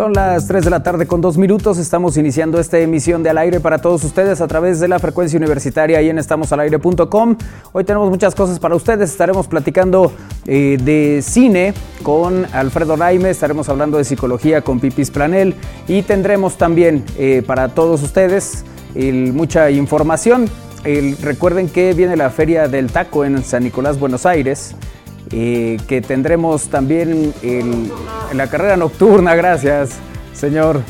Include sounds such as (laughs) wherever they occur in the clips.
Son las 3 de la tarde con dos minutos. Estamos iniciando esta emisión de Al Aire para todos ustedes a través de la frecuencia universitaria y en estamosalaire.com. Hoy tenemos muchas cosas para ustedes. Estaremos platicando eh, de cine con Alfredo Raime, estaremos hablando de psicología con Pipis Planel y tendremos también eh, para todos ustedes mucha información. recuerden que viene la Feria del Taco en San Nicolás, Buenos Aires. Que tendremos también la carrera nocturna, gracias señor,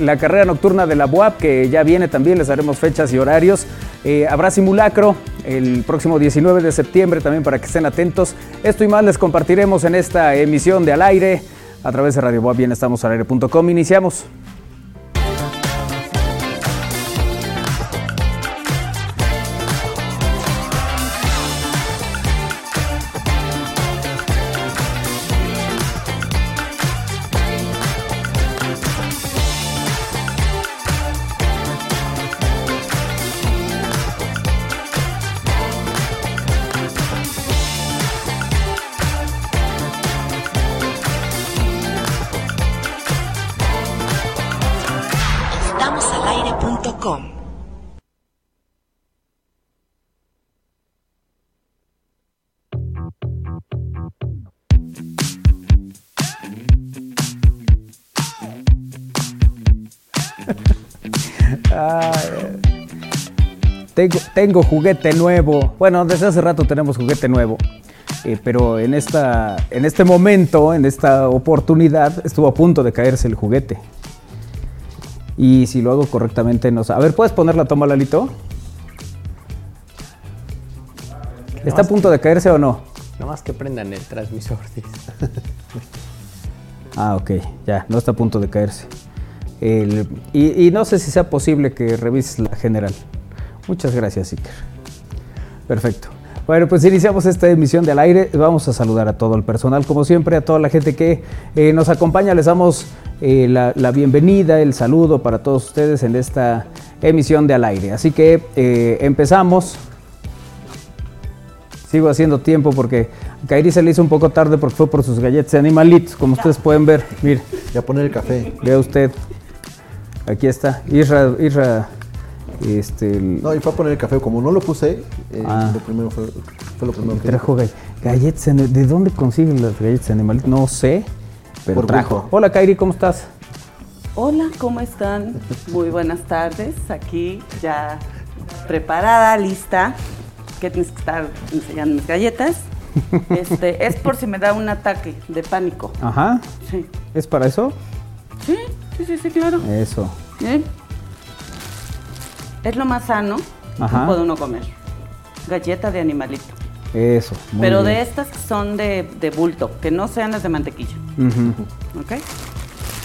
la, carrera nocturna de la UAP que ya viene también, les daremos fechas y horarios. Eh, habrá simulacro el próximo 19 de septiembre también para que estén atentos. Esto y más les compartiremos en esta emisión de Al Aire a través de Radio Boab, bien estamos al aire.com. Iniciamos. Tengo, juguete nuevo. Bueno, desde hace rato tenemos juguete nuevo. Eh, pero en, esta, en este momento, en esta oportunidad, estuvo a punto de caerse el juguete. Y si lo hago correctamente, no sé. A ver, ¿puedes poner la toma, Lalito? ¿Está a punto de caerse o no? más que prendan el transmisor. (laughs) ah, ok, ya, no está a punto de caerse. y, y, no sé si sea posible que revises la general. Muchas gracias, Iker. Perfecto. Bueno, pues iniciamos esta emisión del aire. Vamos a saludar a todo el personal, como siempre, a toda la gente que eh, nos acompaña. Les damos eh, la, bienvenida, el saludo para todos ustedes en esta emisión de al aire. Así que eh, empezamos. Sigo haciendo tiempo porque a Kairi se le hizo un poco tarde porque fue por sus galletas de animalitos, como ustedes pueden ver. Mire. Ya poner el café. Vea usted. Aquí está. Isra, Isra este, No, y fue a poner el café. Como no lo puse, eh, ah. lo primero fue, lo primero que trajo galletas. ¿De dónde consiguen las galletas animalitos? No sé, pero trajo. Hola, Kairi, ¿cómo estás? Hola, ¿cómo están? Muy buenas tardes. Aquí ya preparada, lista. Que tienes que estar enseñando mis galletas. (laughs) Este, es por si me da un ataque de pánico. Ajá. Sí. ¿Es para eso? Sí, sí, sí, sí, claro. Eso. Bien es lo más sano que puede uno comer. Galleta de animalito. Eso. Pero de estas que son de, bulto, que no sean las de mantequilla. ¿Ok?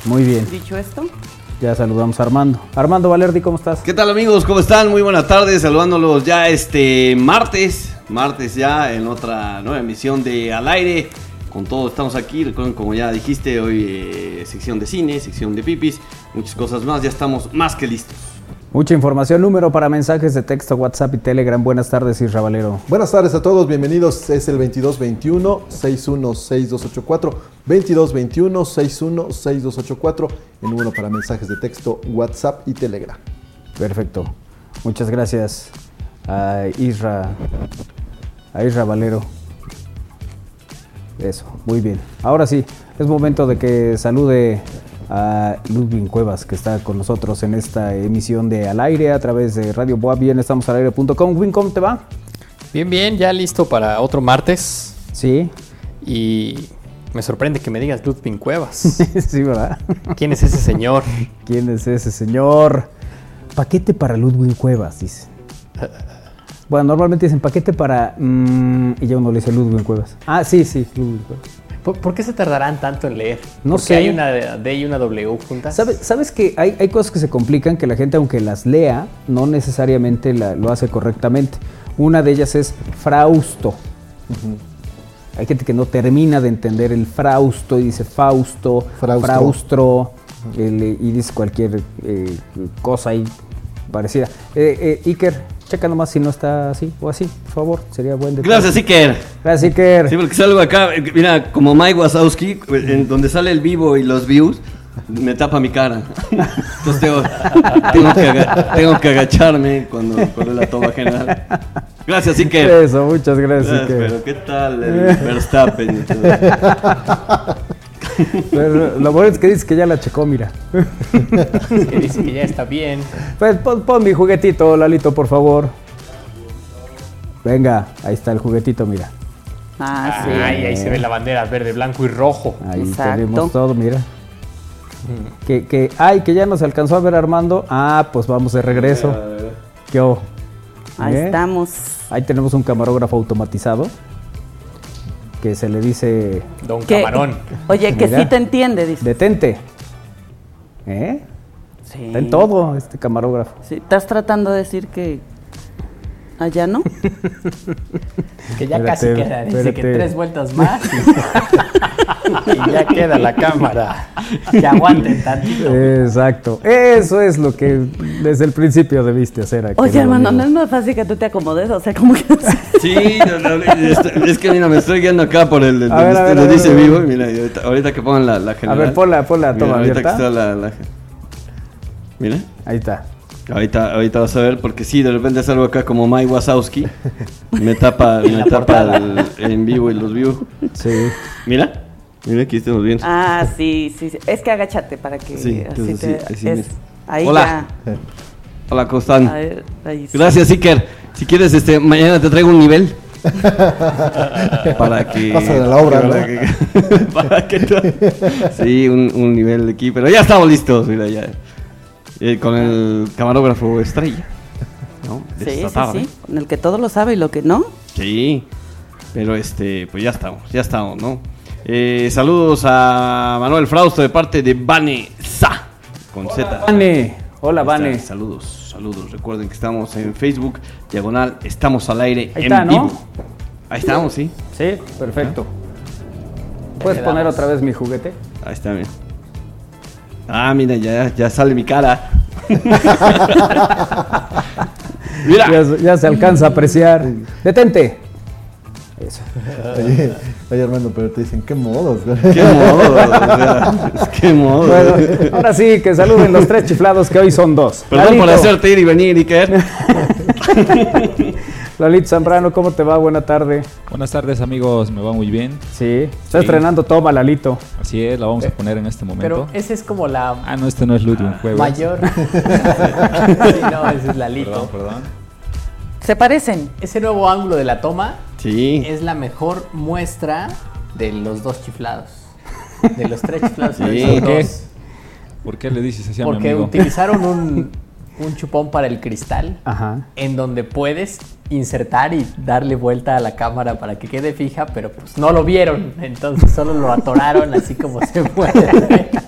Muy bien. Dicho esto. Ya saludamos a Armando. Armando Valerdi, ¿cómo estás? ¿Qué tal amigos? ¿Cómo están? Muy buenas tardes, saludándolos ya este martes, martes ya en otra nueva emisión de Al Aire. Con todo estamos aquí, recuerden como ya dijiste, hoy eh, sección de cine, sección de pipis, muchas cosas más, ya estamos más que listos. Mucha información, número para mensajes de texto, WhatsApp y Telegram. Buenas tardes, Isra Valero. Buenas tardes a todos, bienvenidos. Es el 2221-616284. 2221-616284. El número para mensajes de texto, WhatsApp y Telegram. Perfecto. Muchas gracias a Isra, a Isra Valero. Eso, muy bien. Ahora sí, es momento de que salude a Ludwig Cuevas, que está con nosotros en esta emisión de Al Aire a través de Radio Boa. Bien, estamos al aire.com. Win, ¿cómo te va? Bien, bien, ya listo para otro martes. Sí. Y me sorprende que me digas Ludwig Cuevas. (laughs) sí, ¿verdad? ¿Quién es ese señor? (laughs) ¿Quién es ese señor? Paquete para Ludwig Cuevas, dice. Bueno, normalmente dicen paquete para. Mm, y ya uno le dice Ludwig Cuevas. Ah, sí, sí, Ludwig Cuevas. ¿Por, qué se tardarán tanto en leer? No sé. hay una D y una W juntas. ¿Sabes, ¿Sabes que hay, cosas que se complican que la gente, aunque las lea, no necesariamente lo hace correctamente? Una de ellas es frausto. Hay gente que no termina de entender el frausto y dice fausto, fraustro, y dice cualquier eh, cosa ahí parecida. Eh, eh, Iker, checa nomás si no está así o así, por favor. Sería buen detalle. Gracias, Iker. Gracias, Iker. Sí, porque salgo acá, mira, como Mike Wazowski, en donde sale el vivo y los views, me tapa mi cara. (laughs) Entonces tengo, tengo, que, aga- tengo que agacharme cuando, cuando la toma general. Gracias, Iker. Eso, muchas gracias, Ah, Iker. Pero qué tal el Verstappen. (laughs) Pero lo bueno es que dices que ya la checó, mira. Que dice que ya está bien. Pues pon, pon mi juguetito, Lalito, por favor. Venga, ahí está el juguetito, mira. Ah, sí. Ay, ahí se ve la bandera verde, blanco y rojo. Ahí Exacto. tenemos todo, mira. Que, que, ay, que ya nos alcanzó a ver Armando. Ah, pues vamos de regreso. ¿Qué? Ahí ¿Eh? estamos. Ahí tenemos un camarógrafo automatizado que se le dice Don Que- Camarón. Oye, que Mira. sí te entiende, dice. detente. ¿Eh? Sí. Está en todo este camarógrafo. Sí, ¿Estás tratando de decir que allá no? (laughs) Que ya Espérate, casi queda. Dice que tres vueltas más. (laughs) Y, ya queda la cámara. Que aguanten tantito. Exacto. Eso es lo que desde el principio debiste hacer aquí. Oye, hermano, no es más fácil que tú te acomodes, o sea, como que... Sí, no, no, es, que mira, me estoy guiando acá por el, el, A ver, dice ver. vivo. y Mira, ahorita, ahorita que pongan la, la A ver, ponla, ponla Mira, toma ahorita que está la, la- Mira, Ahí está. Ahorita, ahorita vas a ver, porque sí, de repente salgo acá como Mike Wazowski. Me tapa, (laughs) me tapa el, en vivo y los vivos. Sí. Mira, mira, aquí estamos viendo. Ah, sí, sí, sí. Es que agáchate para que Sí, así te... sí, así es- mira. ahí Hola. Hola, ¿cómo están? ya. A ver, ahí sí. Gracias, Iker. Si quieres, este, mañana te traigo un nivel. (laughs) para que. Pasa de la obra, para ¿no? que- (laughs) para que tú- sí, un, un nivel aquí. Pero ya estamos listos, mira, ya. Eh, con el camarógrafo estrella. ¿no? De Sí, esta sí, tarde. sí. Con el que todo lo sabe y lo que no. Sí, pero este, pues ya estamos, ya estamos, ¿no? Eh, saludos a Manuel Frausto de parte de Vanessa con Z. Vane. Hola, Vane. Saludos, saludos. Recuerden que estamos en Facebook, diagonal, estamos al aire Ahí en está, ¿no? vivo. Ahí estamos, sí. Sí, perfecto. ¿Puedes poner otra vez mi juguete? Ahí está, bien. Ah, mira, ya, ya sale mi cara. (laughs) mira. Ya, se- ya se alcanza a apreciar. Detente. Eso. (laughs) Oye, oye, Armando, pero te dicen, ¿qué modos? Qué modo, o sea, qué modo. Bueno, ahora sí, que saluden los tres chiflados que hoy son dos. Perdón por hacerte ir y venir, Iker. (laughs) Lalito Zambrano, ¿cómo te va? Buena tarde. Buenas tardes amigos, me va muy bien. Sí, está Sí. estrenando Toma, Lalito. Así es, la vamos a poner en este momento. Pero esa es como la Ah, no, este no es Ludwig mayor. (laughs) sí, no, ese es Lalito. Perdón, perdón. Se parecen. Ese nuevo ángulo de la toma Sí. es la mejor muestra de los dos chiflados. De los tres chiflados. Sí. ¿Por qué? ¿Por qué le dices así a mi Porque amigo? utilizaron un, (laughs) un chupón para el cristal Ajá. en donde puedes insertar y darle vuelta a la cámara para que quede fija, pero pues no lo vieron, entonces solo lo atoraron así como se puede. (laughs)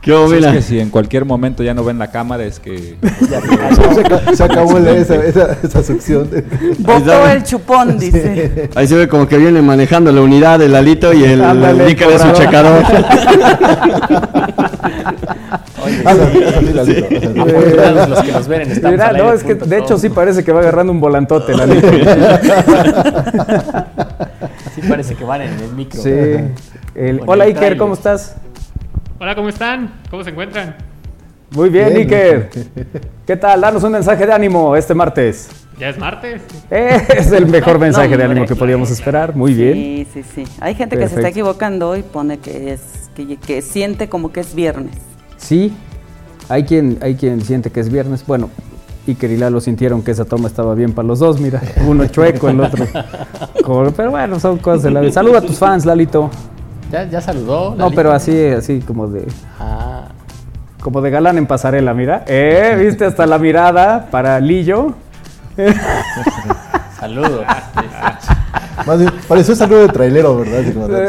¿Qué Si es mira? que si en cualquier momento ya no ven la cámara es que... Ya se (laughs) acabó la- esa, esa, esa sección. (laughs) Botó el chupón, dice. Ahí se ve como que viene manejando la unidad el Lalito y el Iker de su checador. Los que nos ven en Estamos Mira, al no, es que de hecho sí parece que va agarrando un volantote, Lalito. (laughs) Sí parece que van en el micro. Sí. El- hola Iker. ¿cómo estás? Hola, ¿cómo están? ¿Cómo se encuentran? Muy bien, Bien. Iker. ¿Qué tal? Danos un mensaje de ánimo este martes. Ya es martes. Eh, es el mejor mensaje de ánimo que podíamos esperar. Muy bien. Sí, sí, sí. Hay gente que se está equivocando y pone que es que, que siente como que es viernes. Sí, hay quien, hay quien siente que es viernes. Bueno, Iker y Lalo sintieron que esa toma estaba bien para los dos, mira. Uno (laughs) chueco, el otro. pero bueno, son cosas de la vida. Saluda a tus fans, Lalito. ¿Ya, ya saludó? No, Lalito? pero así, así como de, Ah, como de galán en pasarela, mira. Eh, viste hasta la mirada para Lillo. (laughs) saludos. (laughs) Más bien, pareció saludo de trailero, ¿verdad? Así como de-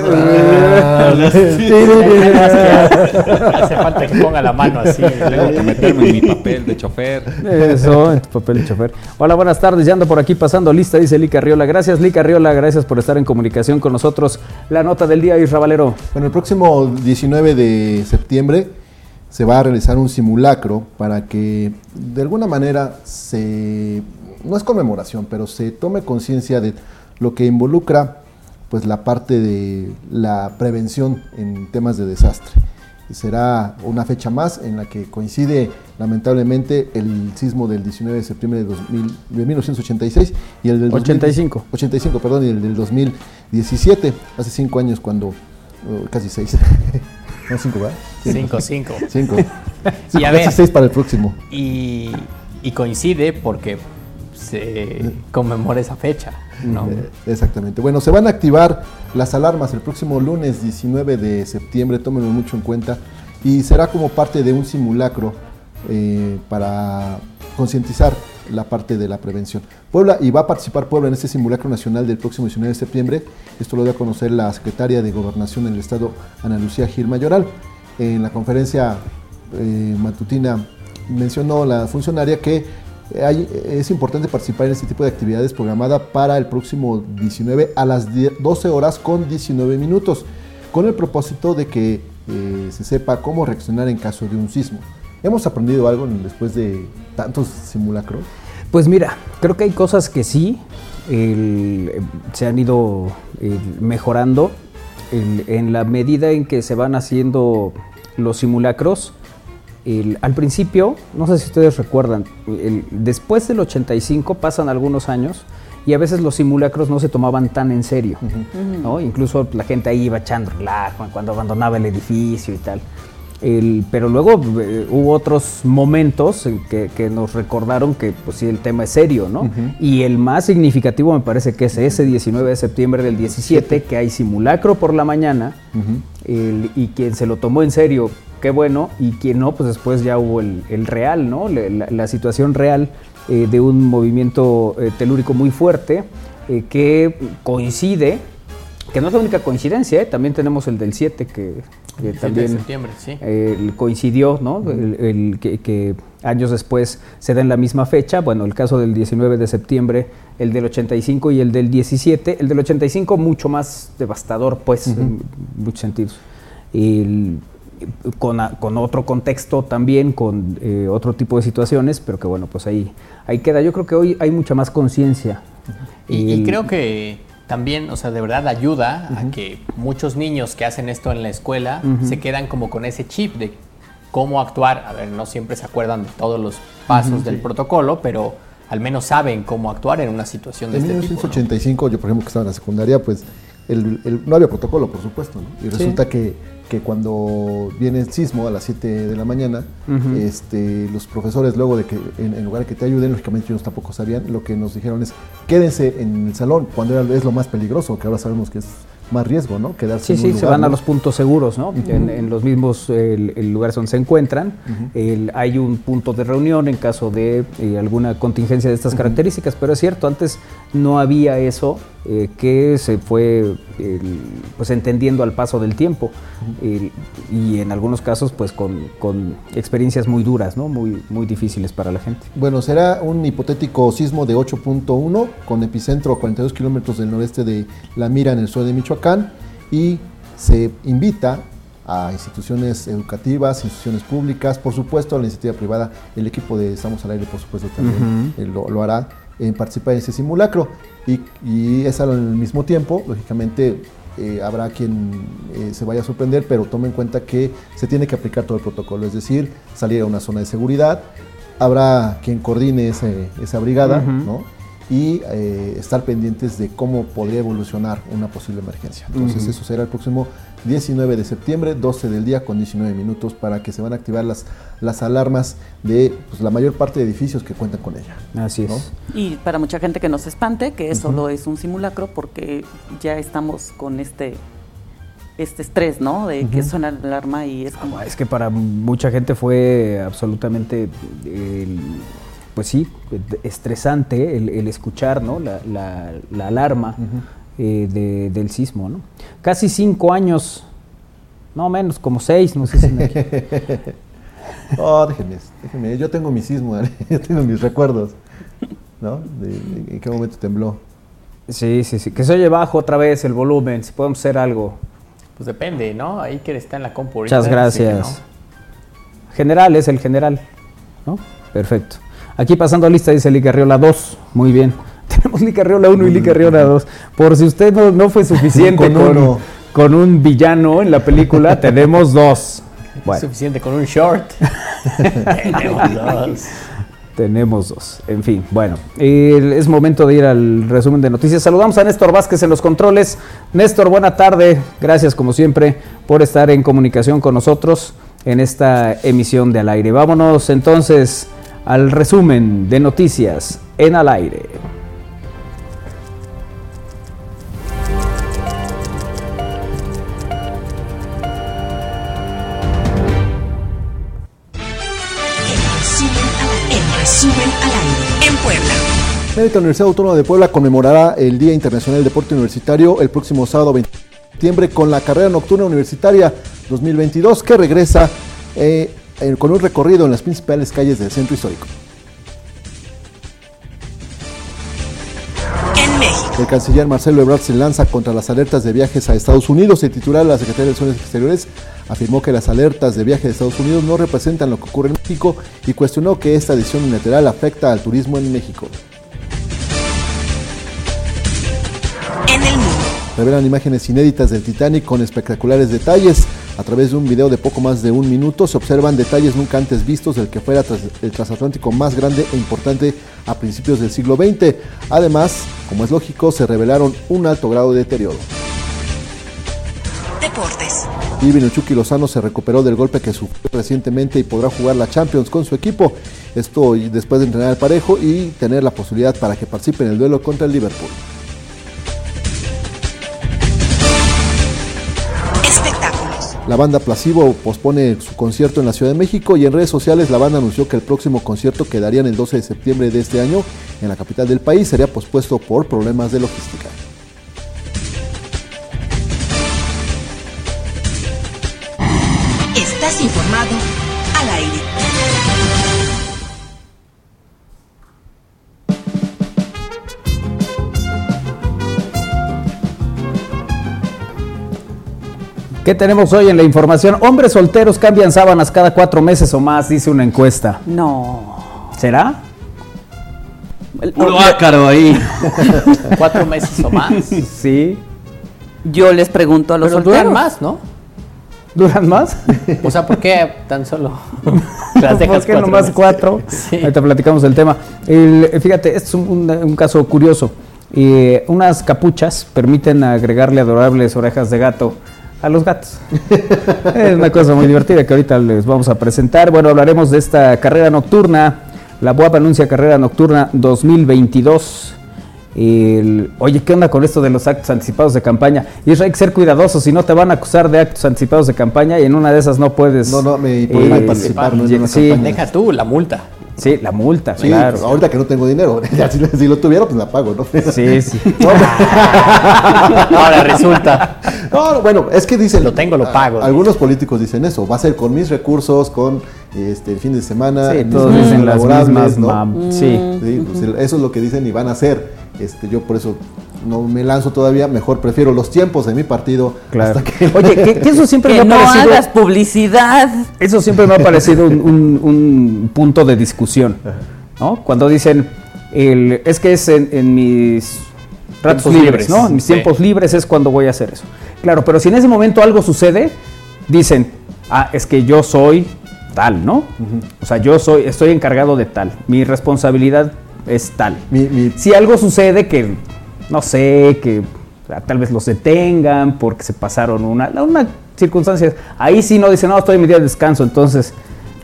Hace falta que ponga la mano así. Tengo que meterme en mi papel de chofer. Eso, en tu papel de chofer. Hola, buenas tardes. Ya ando por aquí pasando lista, dice Lica Riola. Gracias, Lica Riola. Gracias por estar en comunicación con nosotros. La nota del día, Isra Valero. Bueno, el próximo 19 de septiembre se va a realizar un simulacro para que de alguna manera se no es conmemoración, pero se tome conciencia de lo que involucra pues la parte de la prevención en temas de desastre. Será una fecha más en la que coincide lamentablemente el sismo del 19 de septiembre de, 2000 de 1986 y el del 85. 85, perdón, y el del 2017, hace cinco años cuando, casi seis. (laughs) no, cinco, ¿verdad? Cinco, cinco. Cinco. (laughs) Y a Casi ver, seis para el próximo. y, y coincide porque se conmemora esa fecha, ¿no? Eh, exactamente. Bueno, se van a activar las alarmas el próximo lunes 19 de septiembre, tómenlo mucho en cuenta, y será como parte de un simulacro eh, para concientizar la parte de la prevención. Puebla, y va a participar Puebla en este simulacro nacional del próximo 19 de septiembre, esto lo dio a conocer la secretaria de Gobernación en el Estado, Ana Lucía Gil Mayoral. En la conferencia eh, matutina mencionó la funcionaria que hay- es importante participar en este tipo de actividades programada para el próximo 19 a las 10 12 horas con 19 minutos, con el propósito de que eh, se sepa cómo reaccionar en caso de un sismo. ¿Hemos aprendido algo después de tantos simulacros? Pues mira, creo que hay cosas que sí eh, se han ido eh, mejorando en la medida en que se van haciendo los simulacros. El- al principio, no sé si ustedes recuerdan, el- después del 85 pasan algunos años y a veces los simulacros no se tomaban tan en serio. ¿no? Incluso la gente ahí iba echando relajo cuando abandonaba el edificio y tal. El- pero luego eh, hubo otros momentos en que, que nos recordaron que pues sí, el tema es serio, ¿no? Y el más significativo me parece que es ese 19 de septiembre del 17, que hay simulacro por la mañana, el- y quien se lo tomó en serio, qué bueno, y quien no, pues después ya hubo el, el real, ¿no? La, la situación real eh, de un movimiento eh, telúrico muy fuerte eh, que coincide, que no es la única coincidencia, también tenemos el del 7 que, que de también septiembre, sí. coincidió, ¿no? El, el que, que años después se da en la misma fecha. Bueno, el caso del 19 de septiembre, el del 85 y el del 17. El del 85 mucho más devastador, pues, en muchos sentidos. El- con, con otro contexto también, con eh, otro tipo de situaciones, pero que bueno, pues ahí, ahí queda. Yo creo que hoy hay mucha más conciencia. Y, creo que también, o sea, de verdad ayuda a que muchos niños que hacen esto en la escuela se quedan como con ese chip de cómo actuar. A ver, no siempre se acuerdan de todos los pasos del protocolo, pero al menos saben cómo actuar en una situación de En este tipo. ¿no? 1985, yo por ejemplo que estaba en la secundaria, pues el, el- no había protocolo, por supuesto, ¿no? Y resulta que, que cuando viene el sismo a las 7 de la mañana, este, los profesores luego de que en, en lugar de que te ayuden, lógicamente ellos tampoco sabían, lo que nos dijeron es quédense en el salón cuando era- es lo más peligroso, que ahora sabemos que es más riesgo, ¿no? Quedarse Sí, en un sí, se lugar, van a los puntos seguros, ¿no? en, en los mismos el- lugares donde se encuentran. El- hay un punto de reunión en caso de eh, alguna contingencia de estas características, pero es cierto, antes no había eso eh, que se fue pues entendiendo al paso del tiempo y en algunos casos pues con, con experiencias muy duras, ¿no? Muy, muy difíciles para la gente. Bueno, será un hipotético sismo de 8.1 con epicentro a 42 kilómetros del noreste de La Mira en el sur de Michoacán y se invita a instituciones educativas, instituciones públicas, por supuesto a la iniciativa privada, el equipo de Estamos al Aire por supuesto también eh, lo, lo hará en participar en ese simulacro. Y, y es al mismo tiempo, lógicamente eh, habrá quien eh, se vaya a sorprender, pero tome en cuenta que se tiene que aplicar todo el protocolo, es decir, salir a una zona de seguridad, habrá quien coordine ese- esa brigada, ¿no? Y eh, estar pendientes de cómo podría evolucionar una posible emergencia. Entonces eso será el próximo 19 de septiembre, 12 del día con 19 minutos, para que se van a activar las, las alarmas de pues, la mayor parte de edificios que cuentan con ella. Así es. Y para mucha gente que no se espante, que solo es un simulacro, porque ya estamos con este este estrés, ¿no? De que suena la alarma y es como... Ah, Es que para mucha gente fue absolutamente, el- pues sí, estresante el, el escuchar ¿no? la, la- la alarma eh, de- del sismo. ¿no? Casi cinco años, no menos, como seis, no sé si me (laughs) Oh, déjenme, déjenme, yo tengo mi sismo, (laughs) yo tengo mis recuerdos, ¿no? De, de en qué momento tembló. Sí, sí, sí. Que se oye bajo otra vez el volumen, si podemos hacer algo. Pues depende, ¿no? Ahí que está en la compu Muchas gracias. General es el general, ¿no? Perfecto. Aquí pasando a lista dice Liga Riola 2. Muy bien. (laughs) Tenemos Liga Riola 1 y Liga Riola 2. Por si usted no, no fue suficiente Con con, uno. con un villano en la película, (laughs) tenemos dos. Bueno, Suficiente con un short. (laughs) Tenemos dos. tenemos dos. En fin, bueno, eh, es momento de ir al resumen de noticias. Saludamos a Néstor Vázquez en los controles. Néstor, buena tarde. Gracias como siempre por estar en comunicación con nosotros en esta emisión de Al Aire. Vámonos entonces al resumen de noticias en Al Aire. En Puebla. Mérida Universidad Autónoma de Puebla conmemorará el Día Internacional del Deporte Universitario el próximo sábado 20 de septiembre con la carrera nocturna universitaria 2022 que regresa eh, con un recorrido en las principales calles del centro histórico. El canciller Marcelo Ebrard se lanza contra las alertas de viajes a Estados Unidos. El titular de la Secretaría de Relaciones Exteriores afirmó que las alertas de viaje de Estados Unidos no representan lo que ocurre en México y cuestionó que esta decisión unilateral afecta al turismo en México. En el mundo. Revelan imágenes inéditas del Titanic con espectaculares detalles. A través de un video de poco más de un minuto se observan detalles nunca antes vistos del que fuera el transatlántico más grande e importante a principios del siglo XX. Además, como es lógico, se revelaron un alto grado de deterioro. Deportes. Y Vinuchuki Lozano se recuperó del golpe que sufrió recientemente y podrá jugar la Champions con su equipo. Esto después de entrenar al parejo y tener la posibilidad para que participe en el duelo contra el Liverpool. La banda Placebo pospone su concierto en la Ciudad de México y en redes sociales la banda anunció que el próximo concierto que darían el 12 de septiembre de este año en la capital del país sería pospuesto por problemas de logística. Estás informado ¿Qué tenemos hoy en la información? Hombres solteros cambian sábanas cada cuatro meses o más, dice una encuesta. No. ¿Será? El- Puro ácaro ahí. (laughs) Cuatro meses o más. Sí. Yo les pregunto a los Pero solteros. duran más, ¿no? ¿Duran más? O sea, ¿por qué tan solo (laughs) las dejas ¿Por qué cuatro nomás meses? cuatro? Sí. Ahorita platicamos del tema. El- fíjate, este es un, un caso curioso. Eh, unas capuchas permiten agregarle adorables orejas de gato a los gatos. (laughs) es una cosa muy divertida que ahorita les vamos a presentar. Bueno, hablaremos de esta carrera nocturna. La BUAP anuncia carrera nocturna 2022. El- oye, ¿qué onda con esto de los actos anticipados de campaña? Y eso hay que ser cuidadosos, si no te van a acusar de actos anticipados de campaña y en una de esas no puedes. No, no, me prohíben participar, no en una sí, campaña. Deja tú la multa. Sí, la multa, Sí, claro. pues, ahorita que no tengo dinero, (laughs) ya si, si lo tuviera pues la pago, ¿no? Sí, sí. (laughs) (laughs) Ahora resulta. No, no, bueno, es que dicen. Lo tengo, lo a- pago. Algunos políticos dicen eso. Va a ser con mis recursos, con este, el fin de semana. Sí, todos dicen las mismas. ¿no? mam- Sí. Sí, pues, eso es lo que dicen y van a hacer. Este, yo por eso no me lanzo todavía. Mejor prefiero los tiempos de mi partido. Claro. Hasta que (laughs) Oye, que, que eso siempre Que me ha no parecido. hagas publicidad. Eso siempre me ha parecido un, un- un punto de discusión. ¿no? Cuando dicen, el, es que es en, en mis ratos Tiempos libres, libres, ¿no? En mis sí. tiempos libres es cuando voy a hacer eso. Claro, pero si en ese momento algo sucede, dicen, ah, es que yo soy tal, ¿no? O sea, yo soy, estoy encargado de tal. Mi responsabilidad es tal. mi, mi- Si algo sucede que, no sé, que tal vez los detengan porque se pasaron una, una circunstancia, ahí sí no dicen, no, estoy en mi día de descanso, entonces,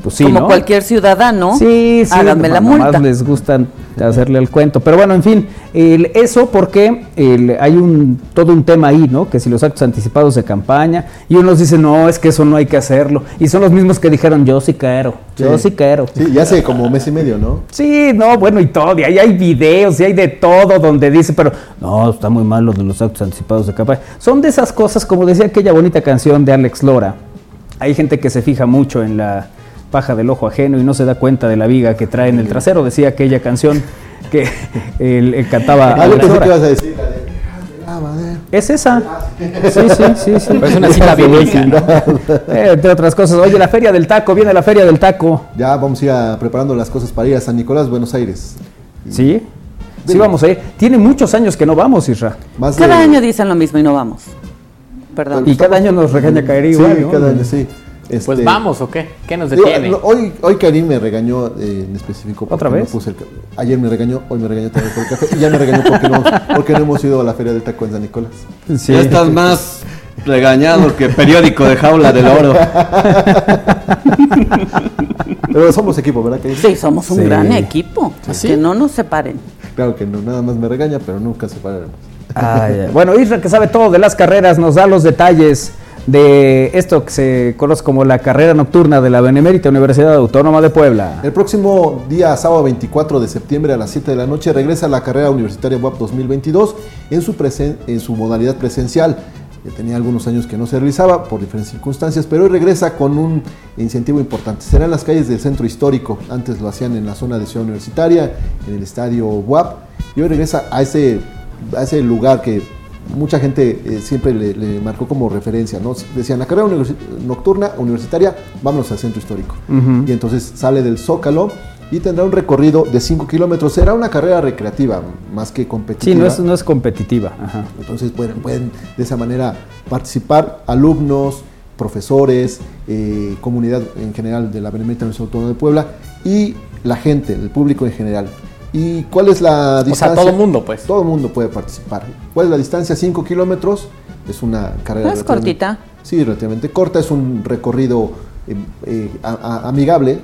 pues sí, como ¿no? cualquier ciudadano. Sí, sí, Háganme la multa. les gusta hacerle el cuento. Pero bueno, en fin, el- eso porque el- hay un todo un tema ahí, ¿no? Que si los actos anticipados de campaña, y unos dicen, no, es que eso no hay que hacerlo. Y son los mismos que dijeron, yo sí quiero, yo sí quiero. Sí, ya hace como mes y medio, ¿no? Sí, no, bueno, y todo, y ahí hay videos, y hay de todo donde dice, pero no, está muy mal lo de los actos anticipados de campaña. Son de esas cosas, como decía aquella bonita canción de Alex Lora. Hay gente que se fija mucho en la paja del ojo ajeno y no se da cuenta de la viga que trae en el trasero, decía aquella canción que él, él cantaba Ah, pensé Lora. que ibas a decir la de, "Ah, de la madera". Es esa. Sí, sí, sí, sí. (laughs) Pero es una cita bíblica, ¿no? Eh, entre otras cosas. Oye, la feria del taco, viene la feria del taco. Ya vamos a ir a- preparando las cosas para ir a San Nicolás, Buenos Aires. ¿Sí? Sí, vamos a ir. Tiene muchos años que no vamos, Isra. Más Cada de- año dicen lo mismo y no vamos. Perdón. Y cada año nos regaña caer Sí, igual, ¿no? cada año, sí. Pues Este, vamos, ¿o qué? ¿Qué nos digo, detiene? no, hoy, hoy Karim me regañó eh, en específico. porque ¿Otra no vez? puse el ayer me regañó, hoy me regañó también por el café. Y ya me regañó porque no, porque no hemos ido a la Feria del Taco en San Nicolás. Sí. Ya estás más regañado que periódico de jaula del oro. Pero somos equipo, ¿verdad, Karim? Sí, somos un Sí. gran equipo. Que no nos separen. Claro que no, nada más me regaña, pero nunca se pararemos. Ay, ay. Bueno, Isra, que sabe todo de las carreras, nos da los detalles de esto que se conoce como la carrera nocturna de la Benemérita Universidad Autónoma de Puebla. El próximo día, sábado 24 de septiembre a las 7 de la noche, regresa la carrera universitaria WAP 2022 en su, presen- en su modalidad presencial. Tenía algunos años que no se realizaba por diferentes circunstancias, pero hoy regresa con un incentivo importante. Será en las calles del centro histórico. Antes lo hacían en la zona de Ciudad Universitaria, en el estadio WAP, y hoy regresa a ese, a ese lugar que mucha gente eh, siempre le, le marcó como referencia, ¿no? Decían, la carrera universi- nocturna universitaria, vámonos al centro histórico. Y entonces sale del Zócalo y tendrá un recorrido de 5 kilómetros. Será una carrera recreativa, más que competitiva. Sí, no es, no es competitiva. Ajá. Entonces pueden, pueden de esa manera participar alumnos, profesores, eh, comunidad en general de la Benemérita Universidad Autónoma de Puebla y la gente, el público en general. ¿Y cuál es la distancia? todo mundo, pues. Todo el mundo puede participar. ¿Cuál es la distancia? 5 kilómetros. Es una carrera. Ah, es cortita. Sí, relativamente corta. Es un recorrido eh, eh, a- a- amigable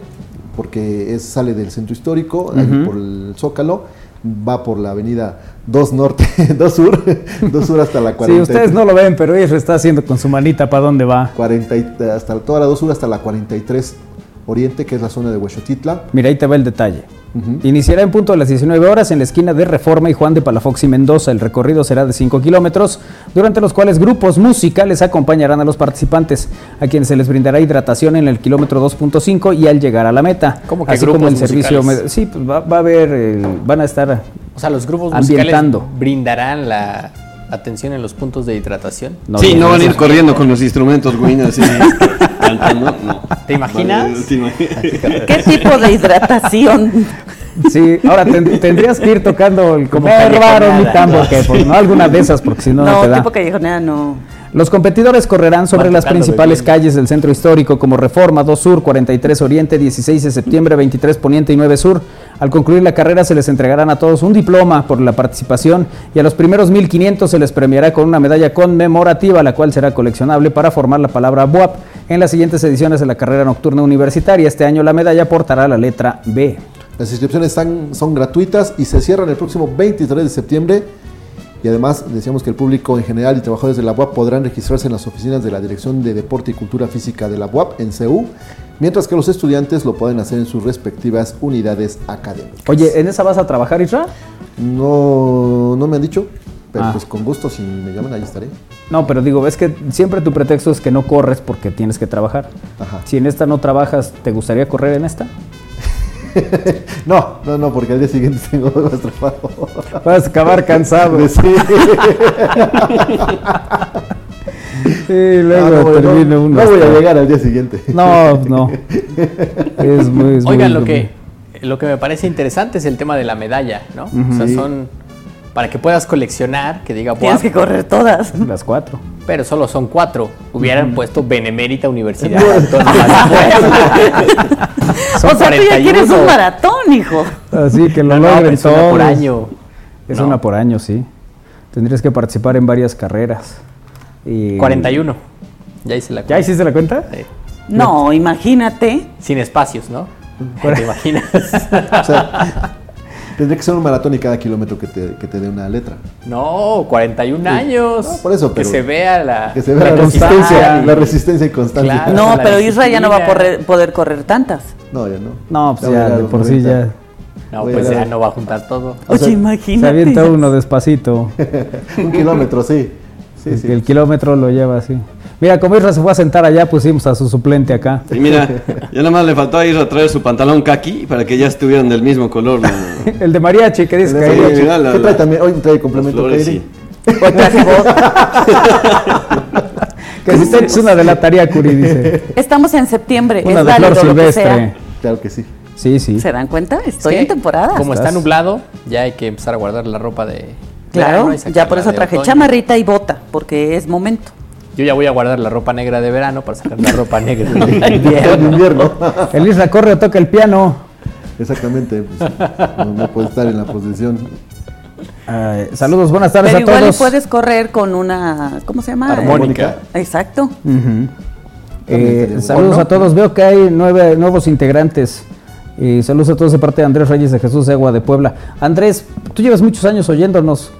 porque es, sale del centro histórico, ahí por el Zócalo, va por la avenida 2 Norte, (laughs) 2 Sur, 2 Sur hasta la Sí, 40. ustedes no lo ven, pero Isra está haciendo con su manita para dónde va. 40 y- hasta toda la 2 Sur hasta la 43 Oriente, que es la zona de Huexotitla. Mira, ahí te va el detalle. Iniciará en punto de las 19 horas en la esquina de Reforma y Juan de Palafox y Mendoza. El recorrido será de 5 kilómetros, durante los cuales grupos musicales acompañarán a los participantes, a quienes se les brindará hidratación en el kilómetro 2.5 y al llegar a la meta. ¿Cómo que Así como el grupos servicio. Sí, pues va, va a haber, eh, van a estar. O sea, los grupos Ambientando. musicales brindarán la atención en los puntos de hidratación. sí, no van a ir corriendo con los instrumentos, güey, así (laughs) cantando. No. ¿Te imaginas? Vale, ¿te imaginas? (laughs) ¿Qué tipo de hidratación? Sí, ahora ten- tendrías que ir tocando el como raro mi tambo, ¿no? que pues, no alguna de esas, porque si no, no, No, te da. tipo callejonera no. Los competidores correrán sobre Van las principales calles del centro histórico como Reforma, 2 Sur, 43 Oriente, 16 de septiembre, 23 Poniente y 9 Sur. Al concluir la carrera se les entregarán a todos un diploma por la participación y a los primeros 1500 se les premiará con una medalla conmemorativa, la cual será coleccionable para formar la palabra BUAP en las siguientes ediciones de la carrera nocturna universitaria. Este año la medalla portará la letra B. Las inscripciones están, son gratuitas y se cierran el próximo 23 de septiembre. Y además decíamos que el público en general y trabajadores de la UAP podrán registrarse en las oficinas de la Dirección de Deporte y Cultura Física de la UAP en CEU, mientras que los estudiantes lo pueden hacer en sus respectivas unidades académicas. Oye, ¿en esa vas a trabajar, Isra? No, no me han dicho, pero Ah. pues con gusto si me llaman ahí estaré. No, pero digo, es que siempre tu pretexto es que no corres porque tienes que trabajar. Ajá. Si en esta no trabajas, ¿te gustaría correr en esta? (laughs) No, no, no, porque al día siguiente (laughs) tengo más trabajo. Vas a acabar cansado. (laughs) Sí. Y luego Ah, no, no, termina no uno. voy a llegar al día siguiente. No, no. Es muy, es Oigan, muy- lo que, lo que me parece interesante es el tema de la medalla, ¿no? O sea, son para que puedas coleccionar, que diga Tienes que correr todas. (laughs) Las cuatro. pero solo son cuatro. Hubieran puesto Benemérita Universidad. (laughs) Son o sea, tú ya quieres 41. un maratón, hijo. Así que lo No, no, logren es una por año. Es No. una por año, sí. Tendrías que participar en varias carreras. Y... 41. Ya hice la ¿Ya hiciste la cuenta? Sí. No, imagínate. Sin espacios, ¿no? ¿Te imaginas? (laughs) O sea, tendría que ser un maratón y cada kilómetro que te, que te dé una letra. No, 41 años. No, por eso, que pero- se vea la, Que se vea la, resistencia, y- la resistencia y constancia. Claro. No, pero Isra ya no va a poder, poder correr tantas. No, ya no. No, pues ya, de por sí 90. ya. No, Voy pues ya no va a juntar todo. O sea, Oye, Se imagínate. avienta uno despacito. (laughs) Un kilómetro, sí. Sí, sí. El kilómetro lo lleva así. Mira, como Isra se fue a sentar allá, pusimos a su suplente acá. Y mira, (laughs) ya nada más le faltó a ir a traer su pantalón kaki para que ya estuvieran del mismo color. El de mariachi que dice que ¿Qué trae también? Hoy trae complemento flores, sí. Hoy traje. (laughs) Que si te eches una de la tarea, Curi, dice. Estamos en septiembre, Una es de flor válido lo que silvestre. sea. Claro que sí. Sí, sí. ¿Se dan cuenta? Estoy en temporada. Como está nublado, ya hay que empezar a guardar la ropa de. Claro, ya por eso traje otoño. chamarrita y bota, porque es momento. Yo ya voy a guardar la ropa negra de verano para sacar la ropa negra de (laughs) En invierno. invierno. El Isra corre o toca el piano. Exactamente. pues, no, no puede estar en la posición. Ay, saludos, buenas tardes Pero a igual y todos. puedes correr con una, ¿cómo se llama? Armónica. Exacto. Eh, saludos bueno. a todos. Veo que hay nueve nuevos integrantes. Eh, saludos a todos de parte de Andrés Reyes de Jesús Egua de Puebla. Andrés, tú llevas muchos años oyéndonos.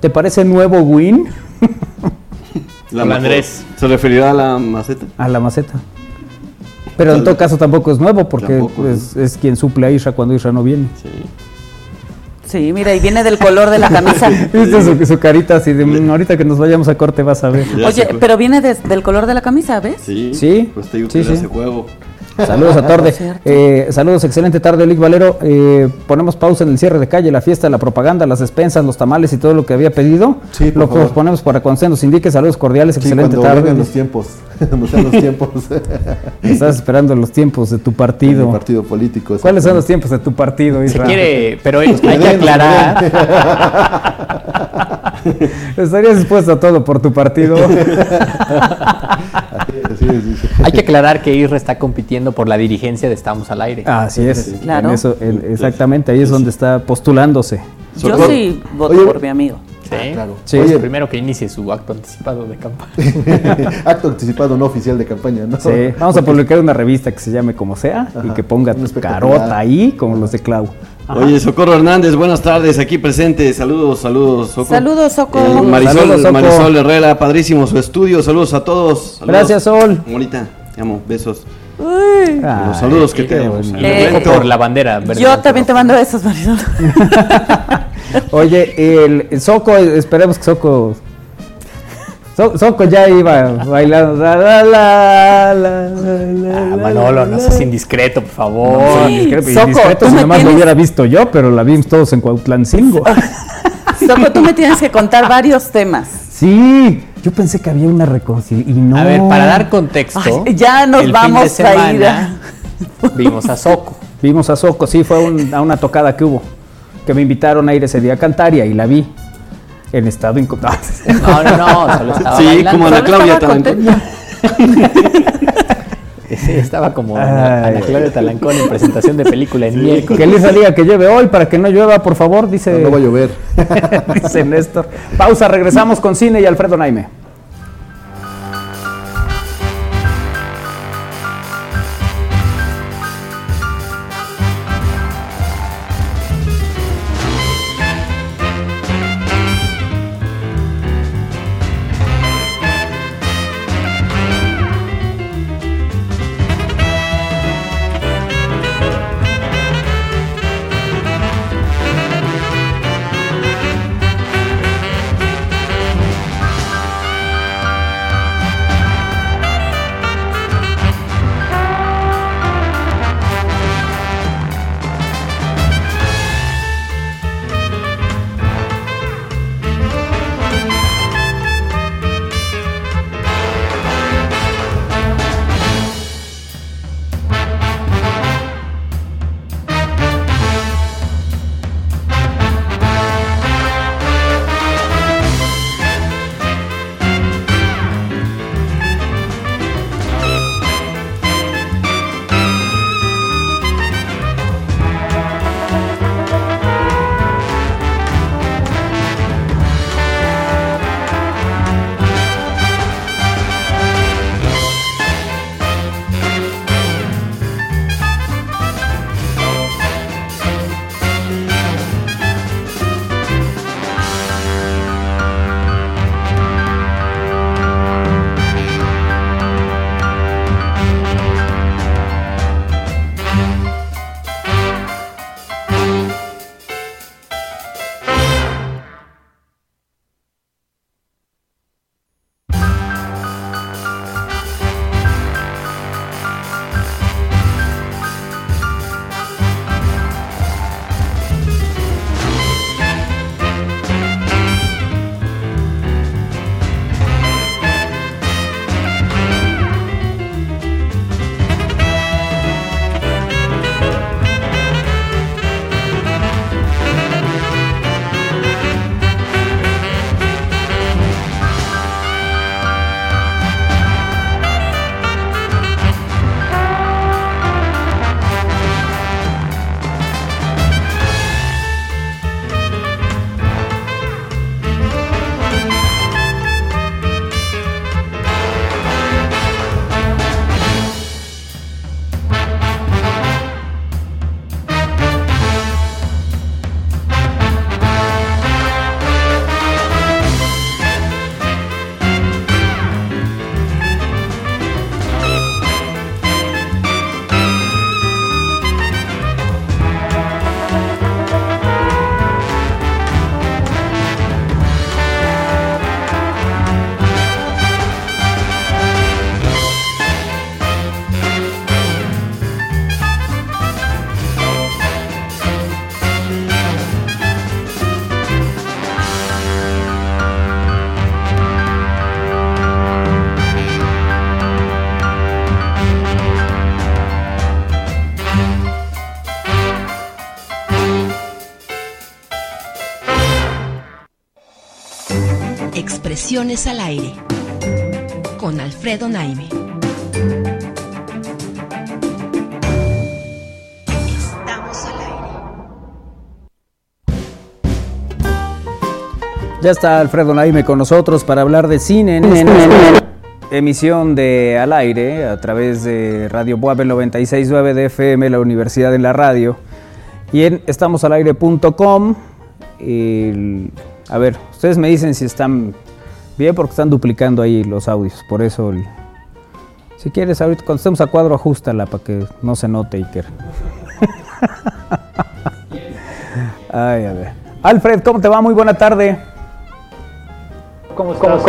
¿Te parece nuevo Win (laughs) La. Andrés. ¿Se referirá a la maceta? a la maceta? Pero en todo caso tampoco es nuevo porque Tampoco, es quien suple a Isra cuando Isra no viene. Sí. Sí, mira, y viene del color de la camisa. (laughs) Viste su, su carita así de "Mm, ahorita que nos vayamos a corte vas a ver. Ya Oye, pero viene del color de la camisa, ¿ves? Sí. Sí, Pues te digo sí, que sí. ese juego. Saludos a Torde. Cierto. Eh, saludos, excelente tarde, Olic Valero. Eh, ponemos pausa en el cierre de calle, la fiesta, la propaganda, las despensas, los tamales y todo lo que había pedido. Sí, por lo favor. ponemos para cuando se nos indique. Saludos cordiales, Sí, excelente cuando vengan tarde. los tiempos. (laughs) Cuando sean los tiempos. (laughs) Estás esperando los tiempos de tu partido. (laughs) El partido político. ¿Cuáles son los tiempos de tu partido, Se Isra? quiere, pero hay que aclarar. ¿Estarías dispuesto a todo por tu partido? Así es, dice. Hay que aclarar que Isra está compitiendo por la dirigencia de Estamos al Aire. Así es. Claro. En eso, el- exactamente, ahí es donde está postulándose. Yo Socorro. sí voto Oye, por mi amigo. Sí. claro. Sí. Oye, primero que inicie su acto anticipado de campaña. (laughs) acto anticipado no oficial de campaña, ¿no? Sí, vamos a publicar una revista que se llame como sea y que ponga tu carota ahí, como los de Clau. Oye, Socorro Hernández, buenas tardes, aquí presente. Saludos, saludos, Socorro. Saludos, Soco. Eh, Marisol, Saludos, Soco. Marisol Herrera, padrísimo su estudio. Saludos a todos. Saludos. Gracias, Sol. Bonita, te amo, besos. Uy. Ay, Los saludos que tenemos. Eh, por la bandera. Yo también te mando esos, Marisol. (laughs) Oye, el, el Soco, esperemos que Soco. So- Soco ya iba bailando. La, la, la, la, la, Ah, Manolo, no seas indiscreto, por favor. Sí, discreto, y Soco, si me nomás lo tienes- hubiera visto yo, pero la vimos todos en Cuautlancingo. (laughs) Soco, tú me tienes que contar varios temas. Sí, yo pensé que había una reconciliación. Y no. A ver, para dar contexto. Ay, ya nos el fin vamos a ir (laughs) Vimos a Soco. Vimos a Soco, sí, fue un- a una tocada que hubo. Que me invitaron a ir ese día a cantar y ahí la vi. En estado incontable. (laughs) No, no, no, solo estaba Sí, bailando. como Ana Claudia Talancón. (laughs) Sí, estaba como Ana, Claudia Talancón en presentación de película en miércoles. Que Lisa diga que llueve hoy para que no llueva, por favor, dice, No va a llover. (laughs) dice Néstor. Pausa, regresamos con cine y Alfredo Naime. Emisiones al aire. Con Alfredo Naime. Estamos al aire. Ya está Alfredo Naime con nosotros para hablar de cine en emisión de Al Aire a través de Radio Buabel 96.9 de FM, la Universidad en la Radio. Y en estamosalaire.com. El- A ver, ustedes me dicen si están bien porque están duplicando ahí los audios. Por eso, el- si quieres, ahorita cuando estemos a cuadro, ajustala para que no se note, Iker. (laughs) Ay, a ver. Alfred, ¿cómo te va? Muy buena tarde. ¿Cómo estás?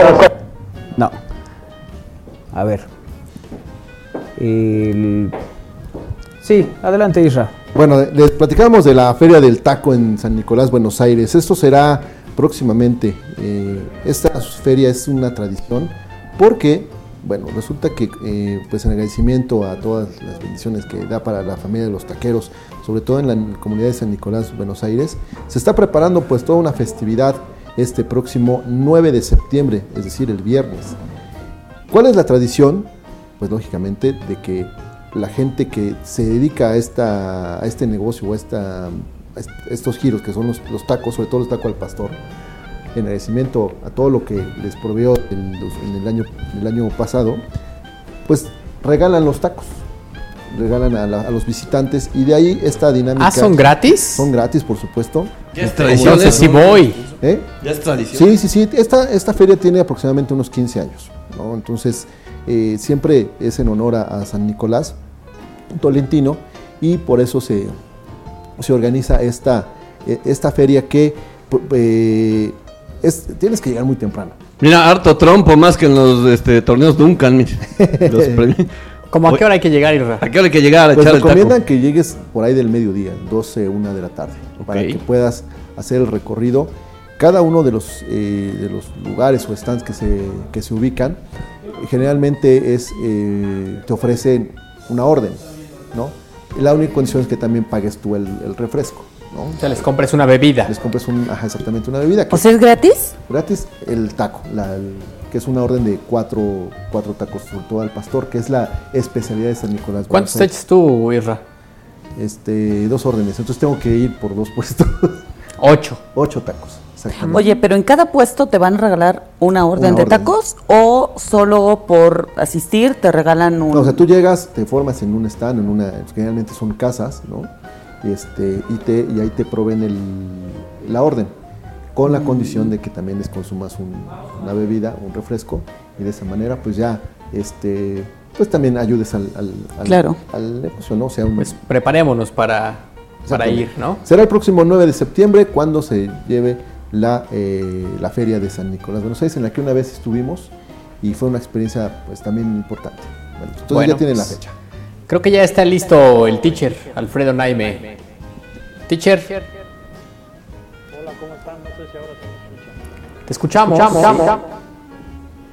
No. A ver. El- Sí, adelante, Isra. Bueno, les platicábamos de la Feria del Taco en San Nicolás, Buenos Aires. Esto será próximamente. Eh, esta feria es una tradición porque, bueno, resulta que, eh, pues en agradecimiento a todas las bendiciones que da para la familia de los taqueros, sobre todo en la comunidad de San Nicolás, Buenos Aires, se está preparando pues toda una festividad este próximo 9 de septiembre, es decir, el viernes. ¿Cuál es la tradición? Pues lógicamente de que la gente que se dedica a, esta, a este negocio o a, esta, estos giros que son los, los tacos, sobre todo los tacos al pastor, en agradecimiento a todo lo que les proveó en, los- en el, año, en el año pasado, pues regalan los tacos, regalan a, la- a los visitantes y de ahí esta dinámica. Ah, ¿son gratis? Son gratis, por supuesto. Ya es Entonces tradición. sí eso. voy. ¿Eh? Ya es tradición. Sí, sí, sí. Esta, esta feria tiene aproximadamente unos 15 años. ¿no? Entonces, eh, siempre es en honor a, a San Nicolás Tolentino y por eso se, se organiza esta, eh, esta feria que eh, es, tienes que llegar muy temprano. Mira, harto trompo más que en los este, torneos Duncan. (laughs) Los. ¿Cómo a qué hora hay que llegar, Isra? ¿A qué hora hay que llegar a Pues echar el recomiendan taco? que llegues por ahí del mediodía, 12, 1 de la tarde, para que puedas hacer el recorrido. Cada uno de los, eh, de los lugares o stands que se, que se ubican, generalmente es, eh, te ofrecen una orden, ¿no? La única condición es que también pagues tú el, el refresco, ¿no? O sea, les compres una bebida. Les compres un, ajá, exactamente una bebida. ¿O sea, es gratis? gratis el taco, la- el- que es una orden de cuatro, cuatro tacos, sobre todo al pastor, que es la especialidad de San Nicolás. ¿Cuántos te echas tú, Isra? Este, dos órdenes, entonces tengo que ir por dos puestos. Ocho. Ocho tacos, exactamente. Oye, pero en cada puesto te van a regalar una orden Una de orden. tacos o solo por asistir te regalan un... No, o sea, tú llegas, te formas en un stand, en una, generalmente son casas, ¿no? Y, este, y, te, y ahí te proveen el, la orden, con la condición de que también les consumas un- una bebida, un refresco, y de esa manera, pues ya, este, pues también ayudes al, al, al- Claro. al negocio, ¿no? O sea, un, Pues preparémonos para, para ir, ¿no? Será el próximo 9 de septiembre cuando se lleve la, eh, la feria de San Nicolás Buenos Aires, en la que una vez estuvimos y fue una experiencia pues también importante. Bueno, entonces Bueno, ya tienen la pues, fecha. Creo que ya está listo el teacher, Alfredo Naime. Teacher. Hola, ¿cómo están? No sé si ahora se me escucha. Te escuchamos.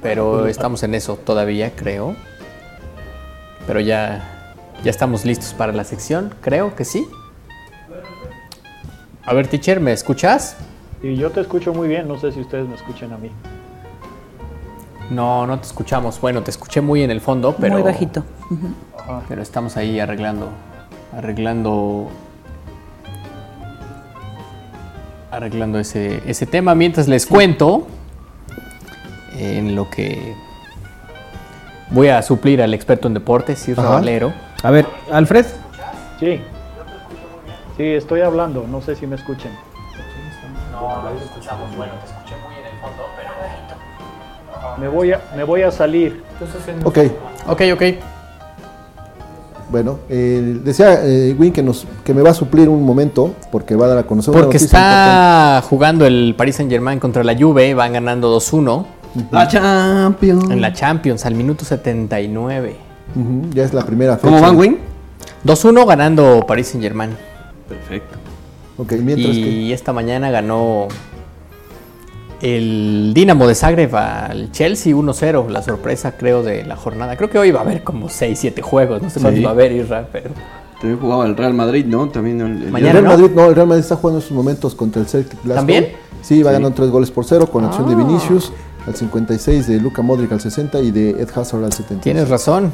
Pero estamos en eso todavía, creo. Pero ya, ya estamos listos para la sección, creo que sí. A ver, teacher, ¿me escuchas? Y yo te escucho muy bien, no sé si ustedes me escuchan a mí. No, no te escuchamos. Bueno, te escuché muy en el fondo, pero. Muy bajito. Pero estamos ahí arreglando. Arreglando. Arreglando ese, ese tema. Mientras les cuento. En lo que. Voy a suplir al experto en deportes, Isra. Valero. A ver, Alfred. Sí. Sí, estoy hablando, no sé si me escuchan. Me voy a, me voy a salir. Ok, Ok, ok. bueno, eh, decía eh, Win que, nos, que me va a suplir un momento porque va a dar a conocer una Porque está jugando el Paris Saint Germain contra la Juve, van ganando 2-1 La Champions. en la Champions al minuto 79. importante. Ujú, ya es la primera fecha. ¿Cómo van, Win? 2-1 ganando Paris Saint Germain. Perfecto. Ok, mientras que... Y esta mañana ganó el Dinamo de Zagreb al Chelsea 1-0, la sorpresa creo de la jornada. Creo que hoy va a haber como 6-7 juegos, no sé más Sí. va a haber Isra, pero También jugaba el Real Madrid, ¿no? También el, el- El Mañana, Real ¿no? Madrid, no, el Real Madrid está jugando en sus momentos contra el Celtic Glasgow. ¿También? Sí, va ganando tres goles por cero con acción de Ah. Vinicius. al 56, de Luka Modric al 60 y de Ed Hazard al 70. Tienes razón.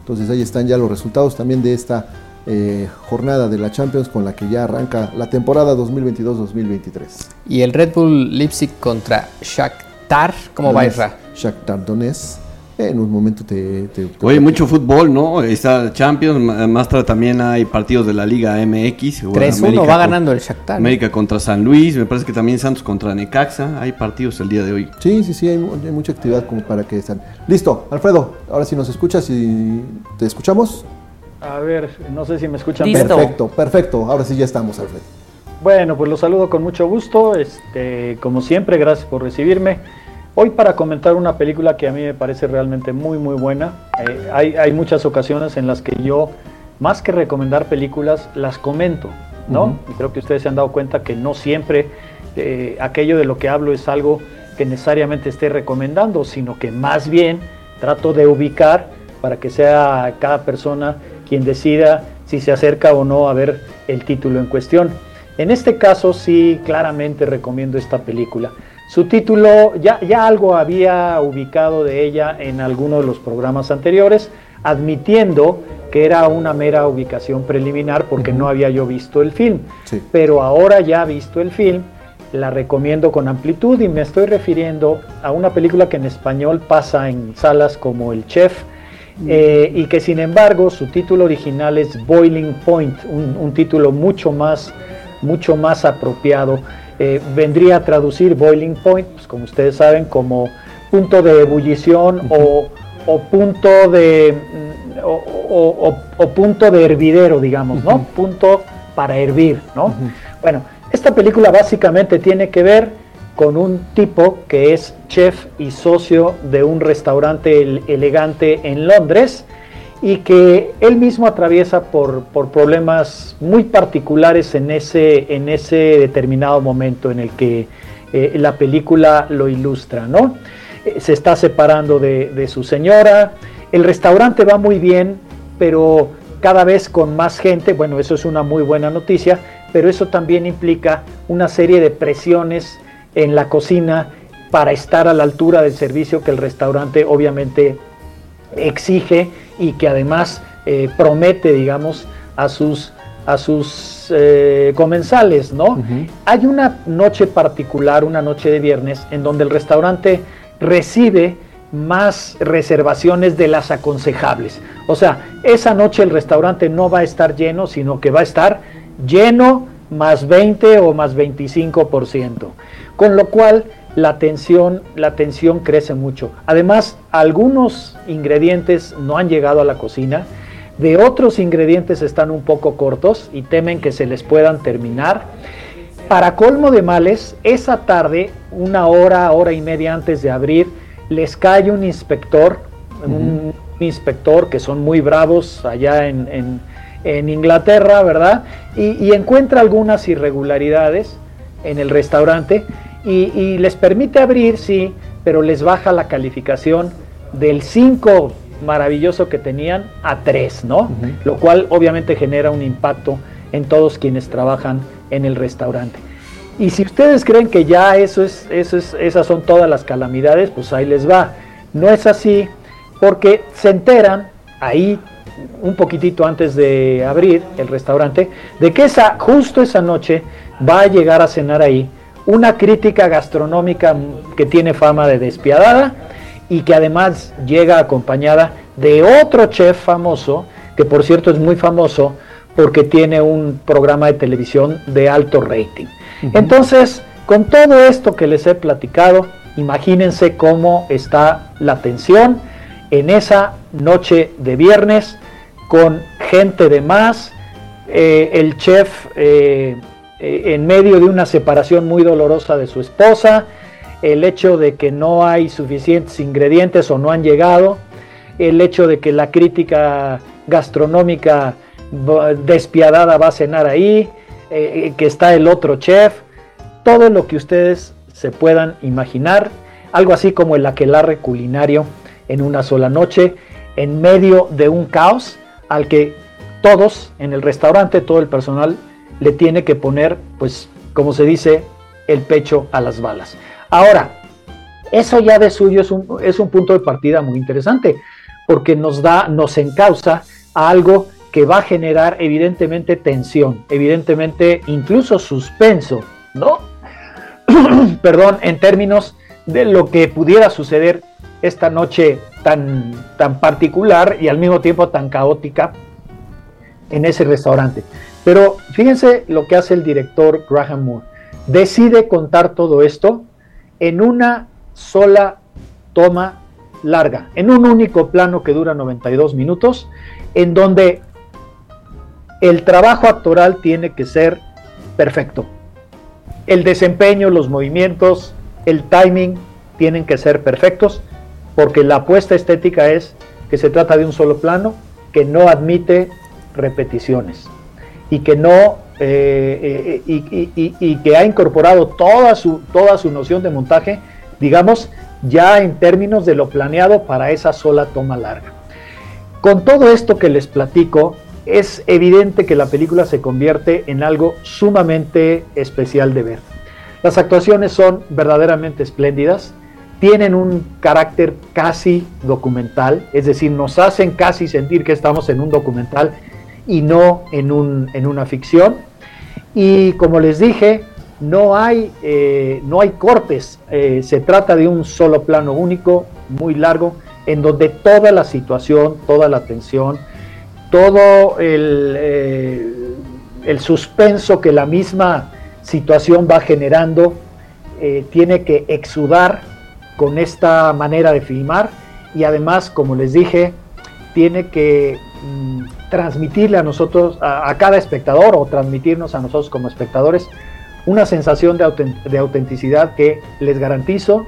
Entonces ahí están ya los resultados también de esta eh, jornada de la Champions con la que ya arranca la temporada 2022-2023. Y el Red Bull Leipzig contra Shakhtar, ¿cómo va Isra? Shakhtar Donetsk. En un momento te... te- te- Oye, mucho fútbol, ¿no? Está Champions, ma- más tarde también hay partidos de la Liga MX. Bueno, 3-1 América va con- ganando el Shakhtar. ¿no? América contra San Luis, me parece que también Santos contra Necaxa. Hay partidos el día de hoy. Sí, sí, sí, hay, mu- hay mucha actividad como para que estén. Listo, Alfredo, ahora sí nos escuchas y te escuchamos. A ver, no sé si me escuchan. Listo. bien. Perfecto, perfecto. Ahora sí ya estamos, Alfredo. Bueno, pues los saludo con mucho gusto. Este, como siempre, gracias por recibirme. Hoy para comentar una película que a mí me parece realmente muy muy buena. Eh, hay, hay muchas ocasiones en las que yo, más que recomendar películas, las comento, ¿no? Y creo que ustedes se han dado cuenta que no siempre eh, aquello de lo que hablo es algo que necesariamente esté recomendando, sino que más bien trato de ubicar para que sea cada persona quien decida si se acerca o no a ver el título en cuestión. En este caso sí claramente recomiendo esta película. Su título ya, ya algo había ubicado de ella en alguno de los programas anteriores, admitiendo que era una mera ubicación preliminar porque no había yo visto el film. Sí. Pero ahora ya visto el film, la recomiendo con amplitud y me estoy refiriendo a una película que en español pasa en salas como El Chef eh, y que sin embargo su título original es Boiling Point, un, un título mucho más, mucho más apropiado. Eh, vendría a traducir Boiling Point, pues, como ustedes saben, como punto de ebullición o, o punto de mm, o, o- o- o punto de hervidero, digamos, ¿no? Punto para hervir, ¿no? Bueno, esta película básicamente tiene que ver con un tipo que es chef y socio de un restaurante el- elegante en Londres y que él mismo atraviesa por, por problemas muy particulares en ese, en ese determinado momento en el que eh, la película lo ilustra, ¿no? Eh, se está separando de su señora, el restaurante va muy bien, pero cada vez con más gente, bueno, eso es una muy buena noticia, pero eso también implica una serie de presiones en la cocina para estar a la altura del servicio que el restaurante obviamente exige y que además eh, promete, digamos, a sus, a sus eh, comensales, ¿no? Hay una noche particular, una noche de viernes, en donde el restaurante recibe más reservaciones de las aconsejables. O sea, esa noche el restaurante no va a estar lleno, sino que va a estar lleno más 20 o más 25%. Con lo cual la tensión, la tensión crece mucho. Además, algunos ingredientes no han llegado a la cocina, de otros ingredientes están un poco cortos y temen que se les puedan terminar. Para colmo de males, esa tarde, una hora, hora y media antes de abrir, les cae un inspector, un inspector que son muy bravos allá en, en- en Inglaterra, ¿verdad? Y, y encuentra algunas irregularidades en el restaurante y, y les permite abrir, sí, pero les baja la calificación del 5 maravilloso que tenían a 3, ¿no? Lo cual obviamente genera un impacto en todos quienes trabajan en el restaurante. Y si ustedes creen que ya eso es, eso es, esas son todas las calamidades, pues ahí les va. No es así, porque se enteran ahí un poquitito antes de abrir el restaurante, de que esa, justo esa noche va a llegar a cenar ahí una crítica gastronómica que tiene fama de despiadada y que además llega acompañada de otro chef famoso, que por cierto es muy famoso porque tiene un programa de televisión de alto rating. Entonces, con todo esto que les he platicado, imagínense cómo está la tensión en esa noche de viernes con gente de más, eh, el chef eh, eh, en medio de una separación muy dolorosa de su esposa, el hecho de que no hay suficientes ingredientes o no han llegado, el hecho de que la crítica gastronómica despiadada va a cenar ahí, eh, que está el otro chef, todo lo que ustedes se puedan imaginar, algo así como el aquelarre culinario en una sola noche, en medio de un caos al que todos en el restaurante, todo el personal le tiene que poner, pues, como se dice, el pecho a las balas. Ahora, Eso ya de suyo es un, es un punto de partida muy interesante, porque nos da, nos encausa a algo que va a generar evidentemente tensión, evidentemente incluso suspenso, ¿no? (clears throat) Perdón, en términos de lo que pudiera suceder esta noche tan, tan particular y al mismo tiempo tan caótica en ese restaurante. Pero fíjense lo que hace el director Graham Moore. Decide contar todo esto en una sola toma larga, en un único plano que dura 92 minutos, en donde el trabajo actoral tiene que ser perfecto. El desempeño, los movimientos, el timing tienen que ser perfectos, porque la apuesta estética es que se trata de un solo plano que no admite repeticiones y que no eh, eh, y, que ha incorporado toda su, toda su noción de montaje, digamos, ya en términos de lo planeado para esa sola toma larga. Con todo esto que les platico, es evidente que la película se convierte en algo sumamente especial de ver. Las actuaciones son verdaderamente espléndidas, tienen un carácter casi documental, es decir, nos hacen casi sentir que estamos en un documental y no en, un, en una ficción. Y como les dije, no hay, eh, no hay cortes, eh, se trata de un solo plano único, muy largo, en donde toda la situación, toda la tensión, todo el, eh, el suspenso que la misma situación va generando, tiene que exudar con esta manera de filmar y además, como les dije, tiene que transmitirle a nosotros, a, cada espectador o transmitirnos a nosotros como espectadores una sensación de, autenticidad que les garantizo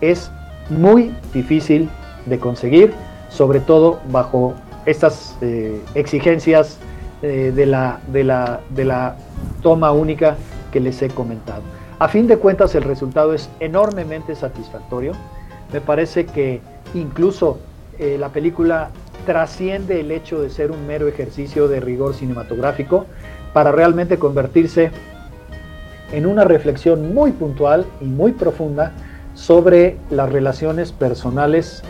es muy difícil de conseguir, sobre todo bajo estas eh, exigencias eh, de, la, de, la, de la toma única que les he comentado. A fin de cuentas el resultado es enormemente satisfactorio. Me parece que incluso eh, la película trasciende el hecho de ser un mero ejercicio de rigor cinematográfico para realmente convertirse en una reflexión muy puntual y muy profunda sobre las relaciones personales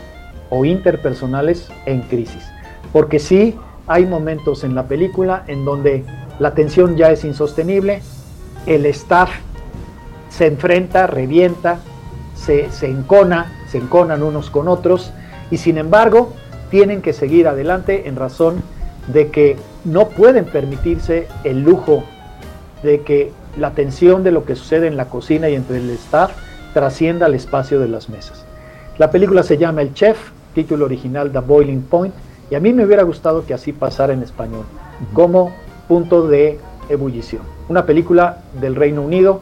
o interpersonales en crisis. Porque sí hay momentos en la película en donde la tensión ya es insostenible, el staff se enfrenta, revienta, se, encona, se enconan unos con otros y sin embargo tienen que seguir adelante en razón de que no pueden permitirse el lujo de que la tensión de lo que sucede en la cocina y entre el staff trascienda al espacio de las mesas. La película se llama El Chef, título original The Boiling Point, y a mí me hubiera gustado que así pasara en español, como punto de ebullición. Una película del Reino Unido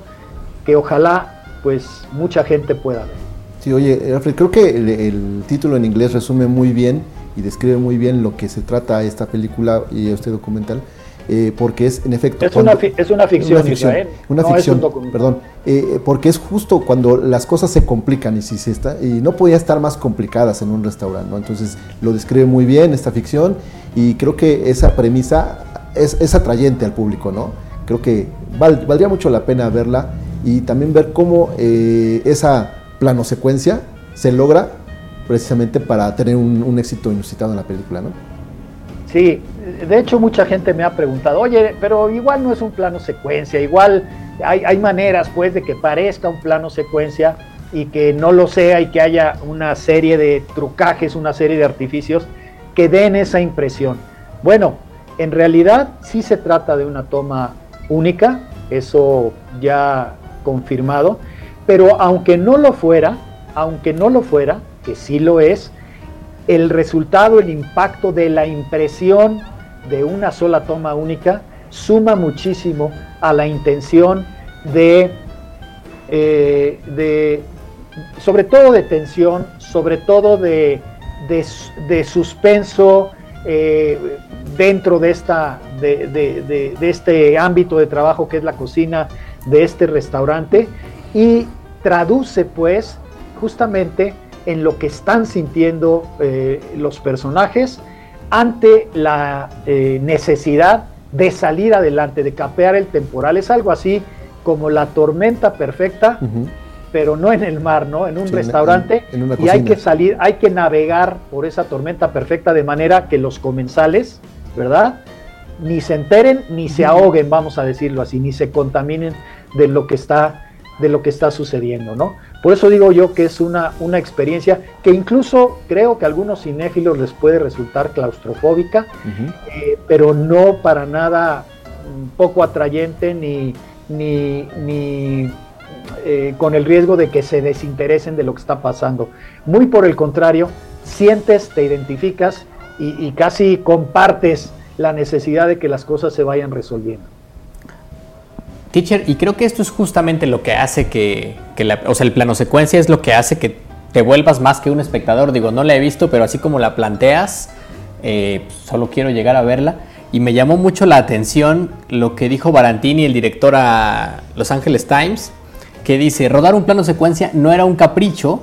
que ojalá pues mucha gente pueda ver. Sí, oye, Alfred, creo que el, título en inglés resume muy bien y describe muy bien lo que se trata esta película y este documental. Eh, porque es en efecto... Es, una, es una ficción, una ficción, una ficción perdón, eh, porque es justo cuando las cosas se complican y, si se está, y no podía estar más complicadas en un restaurante, ¿no? entonces lo describe muy bien esta ficción y creo que esa premisa es, es atrayente al público, ¿no? Creo que valdría mucho la pena verla y también ver cómo eh, esa plano secuencia se logra precisamente para tener un, éxito inusitado en la película, ¿no? Sí, de hecho mucha gente me ha preguntado, oye, pero igual no es un plano secuencia, igual hay, hay maneras pues de que parezca un plano secuencia y que no lo sea y que haya una serie de trucajes, una serie de artificios que den esa impresión. Bueno, en realidad sí se trata de una toma única, eso ya confirmado, pero aunque no lo fuera, aunque no lo fuera, que sí lo es, el resultado, el impacto de la impresión de una sola toma única suma muchísimo a la intención de, eh, de sobre todo de tensión, sobre todo de, de, suspenso eh, dentro de, esta, de, de, este ámbito de trabajo que es la cocina de este restaurante. Y traduce pues justamente en lo que están sintiendo eh, los personajes ante la eh, necesidad de salir adelante, de capear el temporal. Es algo así como la tormenta perfecta pero no en el mar, ¿no? En un Sí, restaurante en- en una y hay que salir, hay que navegar por esa tormenta perfecta de manera que los comensales, ¿verdad? Ni se enteren ni se ahoguen, vamos a decirlo así, ni se contaminen de lo que está de lo que está sucediendo, ¿no? Por eso digo yo que es una, una experiencia que incluso creo que a algunos cinéfilos les puede resultar claustrofóbica, eh, pero no para nada mm, poco atrayente ni, ni, ni, eh, con el riesgo de que se desinteresen de lo que está pasando. Muy por el contrario, sientes, te identificas y, y casi compartes la necesidad de que las cosas se vayan resolviendo. Y creo que esto es justamente lo que hace que, la- o sea, el plano secuencia es lo que hace que te vuelvas más que un espectador. Digo, no la he visto, pero así como la planteas, eh, solo quiero llegar a verla. Y me llamó mucho la atención lo que dijo Barantini, el director a Los Angeles Times, que dice, rodar un plano secuencia no era un capricho,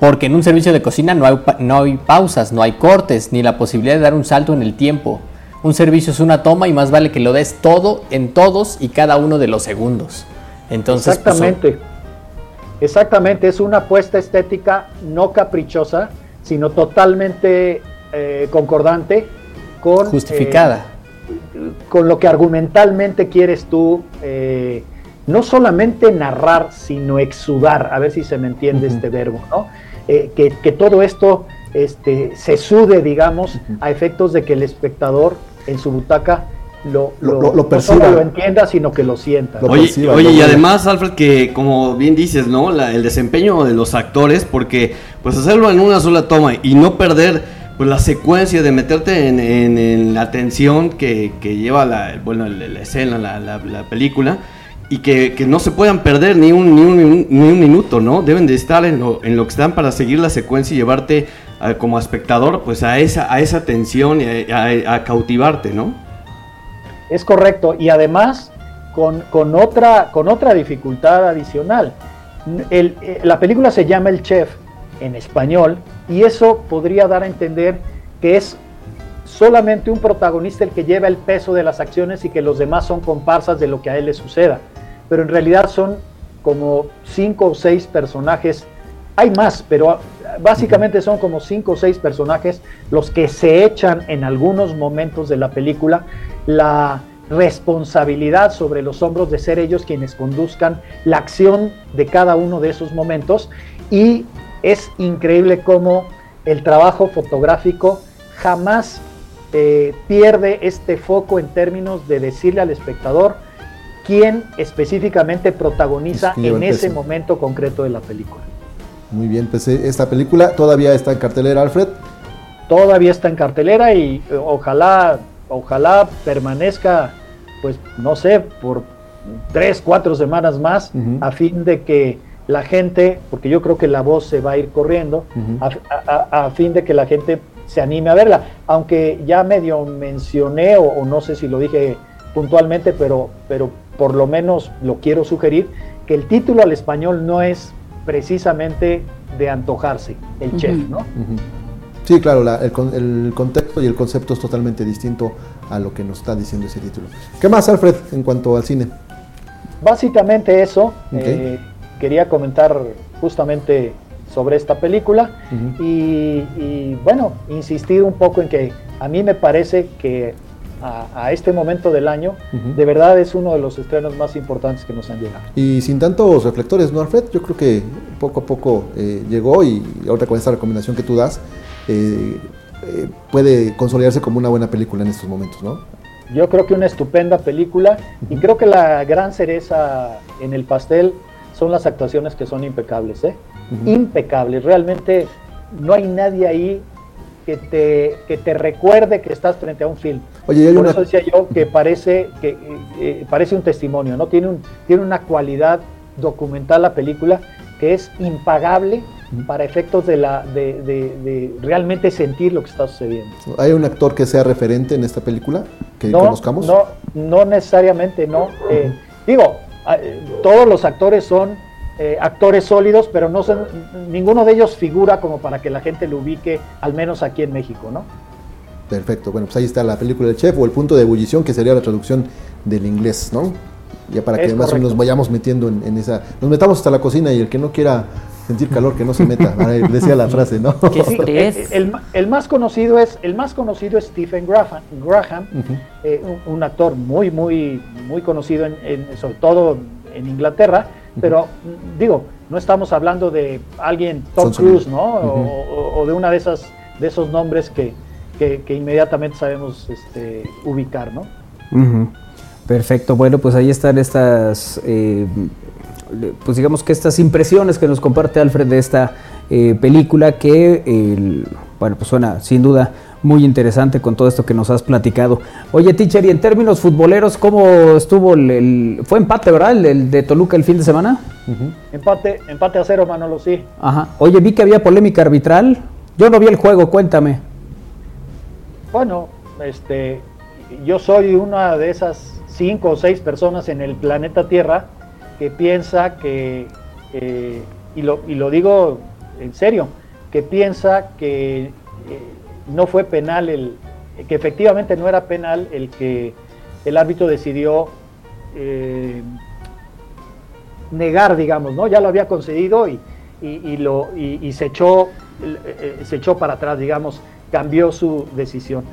porque en un servicio de cocina no hay, no hay pausas, no hay cortes, ni la posibilidad de dar un salto en el tiempo. Un servicio es una toma y más vale que lo des todo en todos y cada uno de los segundos. Entonces, pues, Exactamente. Exactamente, es una apuesta estética no caprichosa, sino totalmente eh, concordante con... justificada. eh, con lo que argumentalmente quieres tú, eh, no solamente narrar, sino exudar, a ver si se me entiende este verbo, ¿no? Eh, que, que todo esto este, se sude, digamos, a efectos de que el espectador en su butaca lo, Lo- lo- lo- lo no perciba. solo lo entienda, sino que lo sienta. Lo Oye, perciba, oye lo y además, Alfred, que como bien dices, ¿no? La- el desempeño de los actores, porque pues hacerlo en una sola toma y no perder pues la secuencia de meterte en, en- en la tensión que, que lleva la, bueno, la, la escena, la, la- la película, y que, que no se puedan perder ni un, ni un, ni un minuto, ¿no? Deben de estar en lo, en lo que están para seguir la secuencia y llevarte a- como espectador pues a esa, a esa tensión y a, a- a cautivarte, ¿no? Es correcto, y además con, con otra, con otra dificultad adicional. El- eh, la película se llama El Chef en español, y eso podría dar a entender que es solamente un protagonista el que lleva el peso de las acciones y que los demás son comparsas de lo que a él le suceda. Pero en realidad son como cinco o seis personajes, hay más, pero básicamente son como cinco o seis personajes los que se echan en algunos momentos de la película. La responsabilidad sobre los hombros de ser ellos quienes conduzcan la acción de cada uno de esos momentos. Y es increíble cómo el trabajo fotográfico jamás eh, pierde este foco en términos de decirle al espectador quién específicamente protagoniza en ese momento concreto de la película. Muy bien, pues eh, esta película todavía está en cartelera, Alfred. Todavía está en cartelera y eh, ojalá, ojalá permanezca, pues no sé, por tres, cuatro semanas más, a fin de que la gente, porque yo creo que la voz se va a ir corriendo, Ujú. a, a- a fin de que la gente se anime a verla. Aunque ya medio mencioné, o, o no sé si lo dije puntualmente, pero, pero por lo menos lo quiero sugerir, que el título al español no es precisamente de antojarse, el chef, ¿no? Sí, claro, la- el, con- el contexto y el concepto es totalmente distinto a lo que nos está diciendo ese título. ¿Qué más, Alfred, en cuanto al cine? Básicamente eso, eh, quería comentar justamente sobre esta película y, bueno, insistir un poco en que a mí me parece que a, a este momento del año de verdad es uno de los estrenos más importantes que nos han llegado. Y sin tantos reflectores, ¿no, Alfred? Yo creo que poco a poco eh, llegó y ahorita con esta recomendación que tú das, eh, eh, puede consolidarse como una buena película en estos momentos, ¿no? Yo creo que una estupenda película y creo que la gran cereza en el pastel son las actuaciones que son impecables, ¿eh? Impecables. Realmente no hay nadie ahí que te, que te recuerde que estás frente a un film. Oye, Por una... eso decía yo que parece, que, eh, eh, parece un testimonio, ¿no? Tiene, un, tiene una cualidad documental la película que es impagable para efectos de, la, de, de- de realmente sentir lo que está sucediendo. ¿Hay un actor que sea referente en esta película que no, conozcamos? No, no necesariamente, no. Eh, digo, a- eh, todos los actores son eh, actores sólidos, pero no son, ninguno de ellos figura como para que la gente lo ubique, al menos aquí en México, ¿no? Perfecto, bueno, pues ahí está la película del chef o el punto de ebullición, que sería la traducción del inglés, ¿no? Ya para que Es además correcto. nos vayamos metiendo en, en esa. Nos metamos hasta la cocina y el que no quiera sentir calor, que no se meta. (laughs) Decía la frase, ¿no? Qué Sí, el, (laughs) el- el más conocido es el más conocido es Stephen Graham, Graham eh, un, un actor muy muy muy conocido en, en- sobre todo en Inglaterra, pero digo no estamos hablando de alguien Tom Cruise. ¿no? O- o, de una de esas de esos nombres que, que, que inmediatamente sabemos este, ubicar, ¿no? Perfecto, bueno, pues ahí están estas, eh, pues digamos que estas impresiones que nos comparte Alfred de esta eh, película que, bueno, pues suena sin duda muy interesante con todo esto que nos has platicado. Oye, teacher, y en términos futboleros, ¿cómo estuvo el, el- fue empate, verdad, el, el de Toluca el fin de semana? Empate, empate a cero, Manolo, sí. Ajá. Oye, vi que había polémica arbitral. Yo no vi el juego, cuéntame. Bueno, este, yo soy una de esas cinco o seis personas en el planeta Tierra que piensa que, eh, y, lo, y lo digo en serio, que piensa que eh, no fue penal el, que efectivamente no era penal el que el árbitro decidió eh, negar, digamos, ¿no? Ya lo había concedido y, y, y lo, y, y se, echó, eh, eh, se echó para atrás, digamos, cambió su decisión.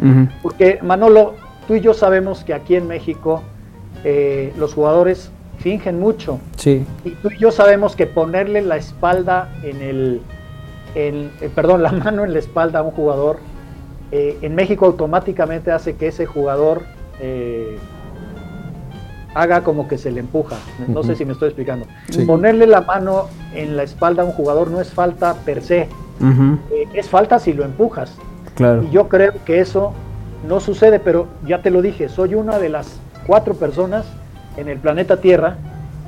Porque Manolo, tú y yo sabemos que aquí en México eh, los jugadores fingen mucho. Sí. Y tú y yo sabemos que ponerle la espalda en el, en- perdón, la (laughs) mano en la espalda a un jugador, eh, en México automáticamente hace que ese jugador eh, haga como que se le empuja. No sé si me estoy explicando. Sí. Ponerle la mano en la espalda a un jugador no es falta per se, eh, es falta si lo empujas. Claro. Y yo creo que eso no sucede, pero ya te lo dije, soy una de las cuatro personas en el planeta Tierra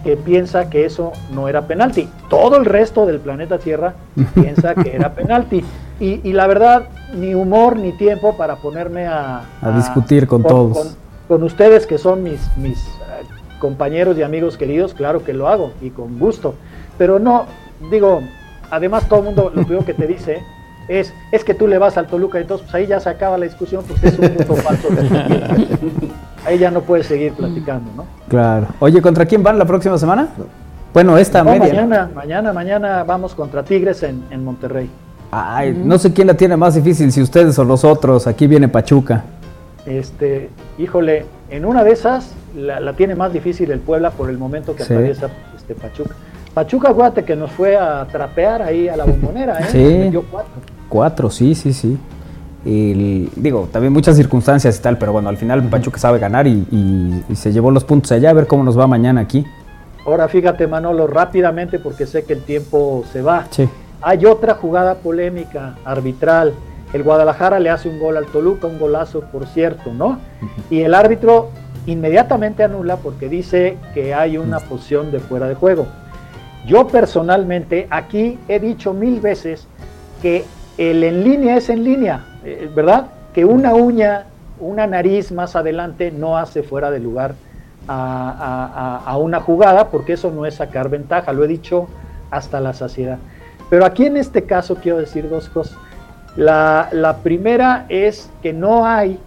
que piensa que eso no era penalti. Todo el resto del planeta Tierra (laughs) piensa que era penalti. Y, y la verdad, ni humor ni tiempo para ponerme a, A discutir con todos. Con, con ustedes que son mis, mis eh, compañeros y amigos queridos, claro que lo hago y con gusto. Pero no, digo, además todo el mundo lo primero que te dice es, es que tú le vas al Toluca, entonces pues ahí ya se acaba la discusión porque es un punto (laughs) falso. ahí ya no puedes seguir platicando, ¿no? Claro. Oye, ¿contra quién van la próxima semana? Bueno, esta No, media. mañana, mañana, mañana vamos contra Tigres en, en Monterrey. Ay, no sé quién la tiene más difícil, si ustedes o nosotros. Aquí viene Pachuca. Este, híjole, en una de esas la, la tiene más difícil el Puebla por el momento que Sí. atraviesa este Pachuca. Pachuca, acuérdate que nos fue a trapear ahí a la bombonera, ¿eh? Sí. Cuatro. Cuatro, sí, sí, sí. El- digo, también muchas circunstancias y tal, pero bueno, al final Pachuca sabe ganar y, y- y se llevó los puntos allá. A ver cómo nos va mañana aquí. Ahora fíjate, Manolo, rápidamente porque sé que el tiempo se va. Sí. Hay otra jugada polémica, arbitral. El Guadalajara le hace un gol al Toluca, un golazo, por cierto, ¿no? Y el árbitro inmediatamente anula porque dice que hay una posición de fuera de juego. Yo personalmente aquí he dicho mil veces que el en línea es en línea, eh, ¿verdad? Que una uña, una nariz más adelante no hace fuera de lugar a, a- a- a una jugada porque eso no es sacar ventaja, lo he dicho hasta la saciedad. Pero aquí en este caso quiero decir dos cosas. La, la primera es que no hay,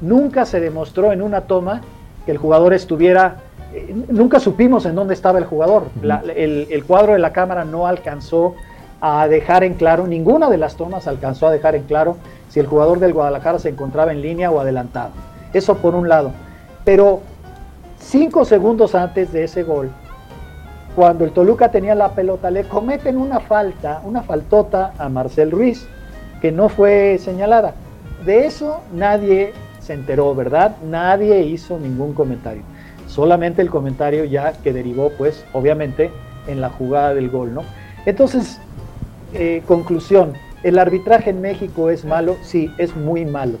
nunca se demostró en una toma que el jugador estuviera, eh, nunca supimos en dónde estaba el jugador. La- el, el cuadro de la cámara no alcanzó a dejar en claro, ninguna de las tomas alcanzó a dejar en claro si el jugador del Guadalajara se encontraba en línea o adelantado. Eso por un lado. Pero cinco segundos antes de ese gol, cuando el Toluca tenía la pelota, le cometen una falta, una faltota a Marcel Ruiz, que no fue señalada. De eso nadie se enteró, ¿verdad? Nadie hizo ningún comentario. Solamente el comentario ya que derivó, pues, obviamente, en la jugada del gol, ¿no? Entonces, eh, conclusión, ¿el arbitraje en México es malo? Sí, es muy malo.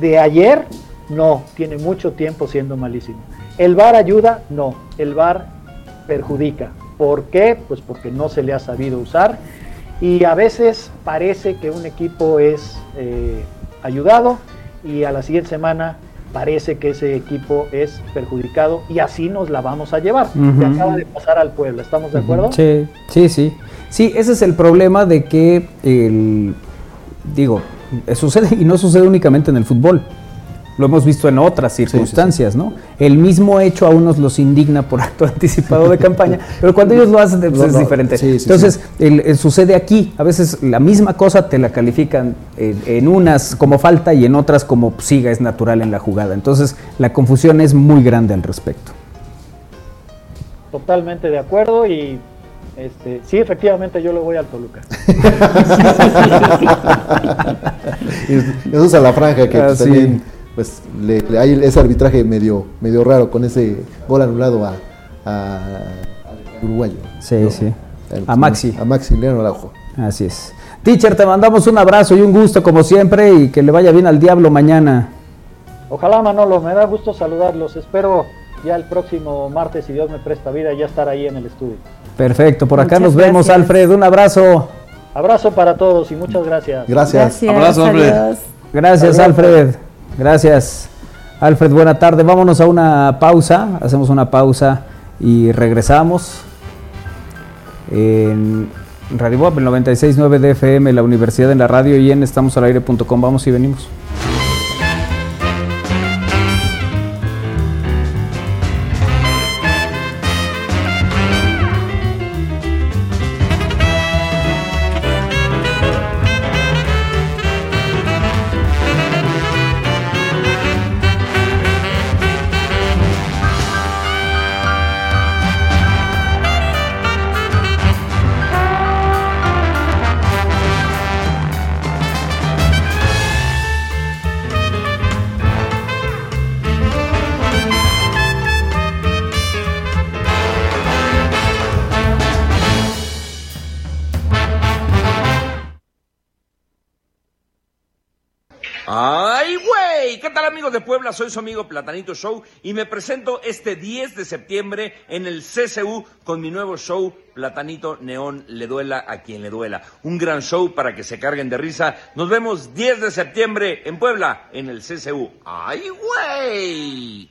De ayer, no, tiene mucho tiempo siendo malísimo. ¿El VAR ayuda? No, el VAR perjudica. ¿Por qué? Pues porque no se le ha sabido usar y a veces parece que un equipo es eh, ayudado y a la siguiente semana parece que ese equipo es perjudicado y así nos la vamos a llevar. Ujú. Le acaba de pasar al pueblo, ¿estamos de acuerdo? Sí, sí, sí. Sí, ese es el problema de que el digo, sucede y no sucede únicamente en el fútbol. lo hemos visto en otras circunstancias, ¿no? El mismo hecho a unos los indigna por (laughs) acto anticipado de campaña, pero cuando ellos lo hacen pues, No, es no, diferente. sí, sí, Entonces, el- el sucede aquí, a veces la misma cosa te la califican en, en unas como falta y en otras como siga, es natural en la jugada. Entonces, la confusión es muy grande al respecto. Totalmente de acuerdo y este, sí, efectivamente yo le voy al Toluca. Eso (laughs) es a la franja que Ah, sí. también pues le, le- hay ese arbitraje medio medio raro con ese gol anulado a, uruguayo. Sí, sí. El- A Maxi. A Maxi León Araujo. Así es. Teacher, te mandamos un abrazo y un gusto como siempre y que le vaya bien al diablo mañana. Ojalá Manolo, me da gusto saludarlos. Espero ya el próximo martes, si Dios me presta vida, ya estar ahí en el estudio. Perfecto, por acá Muchas nos vemos, gracias. Alfred. Un abrazo. Abrazo para todos y muchas gracias. Gracias. Abrazo, Alfred. adiós. Gracias. Alfred. Gracias. Alfred, buena tarde. Vámonos a una pausa. Hacemos una pausa y regresamos. En Radio Boab, el 96.9 de FM, la Universidad en la Radio y en estamosalaire.com. Vamos y venimos. Soy su amigo Platanito Show y me presento este 10 de septiembre en el CCU con mi nuevo show Platanito Neón Le Duela a quien le duela. Un gran show para que se carguen de risa. Nos vemos 10 de septiembre en Puebla en el CCU. ¡Ay, güey!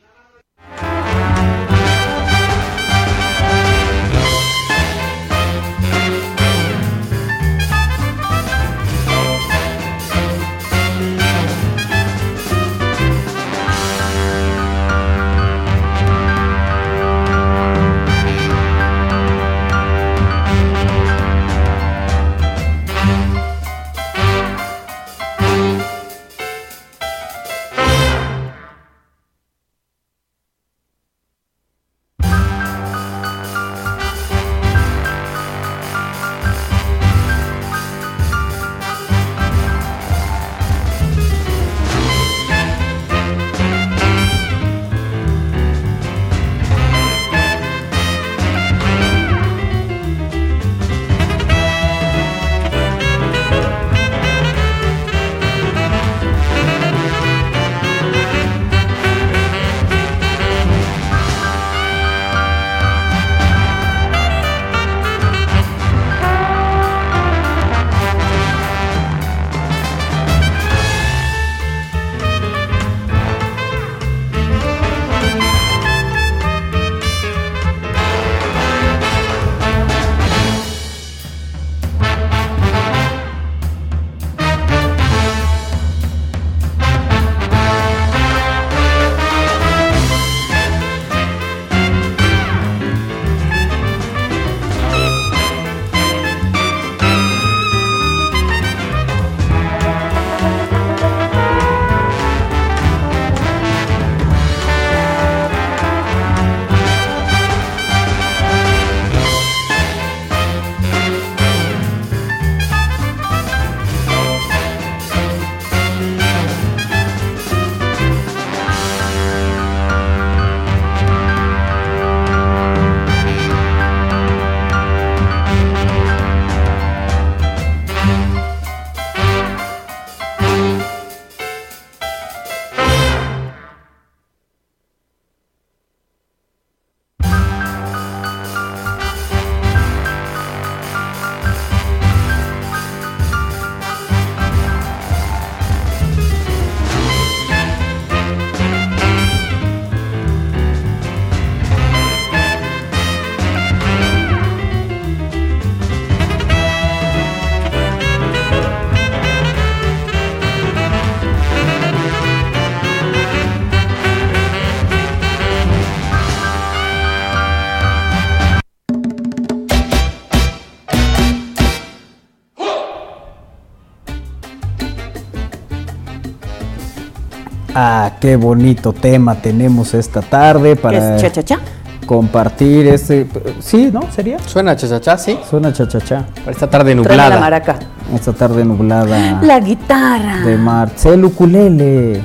Ah, qué bonito tema tenemos esta tarde ¿Qué para es cha-cha-cha? compartir este. Sí, ¿no? ¿Sería? Suena chachachá, sí. Suena cha-cha-cha. Para esta tarde Tráeme la nublada. maraca. Esta tarde nublada La guitarra. de Marcel Ukulele.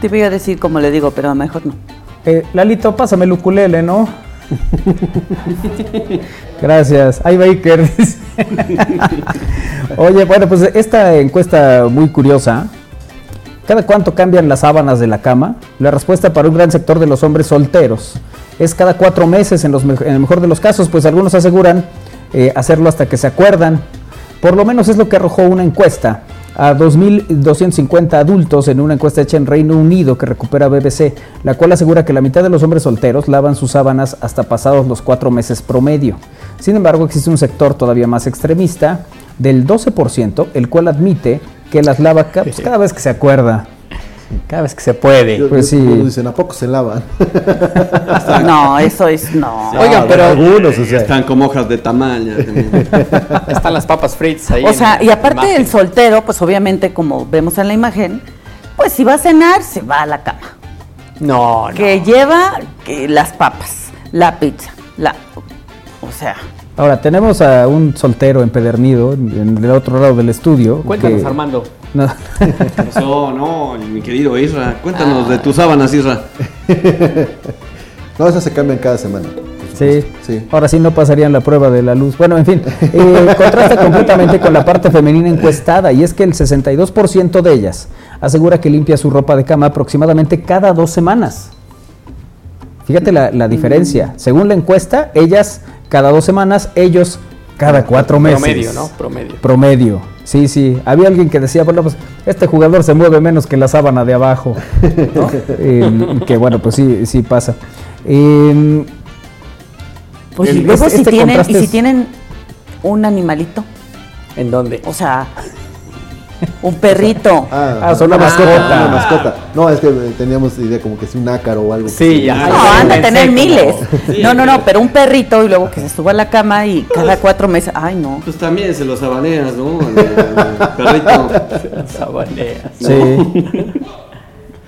Te voy a decir como le digo, pero mejor no. Eh, Lalito, pásame el ukulele, ¿no? (laughs) Gracias. Ay, Baker. dice. (laughs) Oye, bueno, pues esta encuesta muy curiosa. ¿Cada cuánto cambian las sábanas de la cama? La respuesta para un gran sector de los hombres solteros es cada cuatro meses en, los el mejor de los casos, pues algunos aseguran eh, hacerlo hasta que se acuerdan. Por lo menos es lo que arrojó una encuesta a 2.250 adultos en una encuesta hecha en Reino Unido que recupera BBC, la cual asegura que la mitad de los hombres solteros lavan sus sábanas hasta pasados los cuatro meses promedio. Sin embargo, existe un sector todavía más extremista, del 12%, el cual admite que las lava pues, cada vez que se acuerda. Cada vez que se puede. Yo- Pues yo- sí. dicen, ¿a poco se lavan? (laughs) No, eso es no. Oigan, Ah, pero algunos, o sea. Están como hojas de tamaño. (laughs) están las papas fritas ahí. O sea, y aparte imagen. el soltero, pues obviamente como vemos en la imagen, pues si va a cenar, se va a la cama. No, no. Que lleva que las papas, la pizza, la... O sea, Ahora, tenemos a un soltero empedernido en, el otro lado del estudio. Cuéntanos, que- Armando. No. (laughs) No, no, mi querido Isra. Cuéntanos de tus sábanas, Isra. (laughs) No, esas se cambian cada semana. Sí. sí. Ahora sí no pasarían la prueba de la luz. Bueno, en fin, eh, (laughs) contrasta completamente con la parte femenina encuestada y es que el 62% de ellas asegura que limpia su ropa de cama aproximadamente cada dos semanas. Fíjate la, la diferencia. Según la encuesta, ellas cada dos semanas, ellos cada cuatro meses. Promedio, ¿no? Promedio. Promedio. Sí, sí. Había alguien que decía, bueno, pues este jugador se mueve menos que la sábana de abajo. ¿no? (laughs) Eh, que bueno, pues sí, sí pasa. Eh, pues y luego este- si este tienen, y contraste si es- tienen un animalito, ¿En dónde? o sea, (laughs) un perrito. Ah, son una una mascota. Una mascota. No, es que teníamos idea como que es un ácaro o algo. Sí, ya. No, de pensé tener como- miles. Sí, no, no, no, pero- un perrito y luego que se suba a la cama y cada cuatro meses. Ay, no. Pues también se los sabaneas, ¿no? (laughs) El, el perrito. Sabaneas. Sí.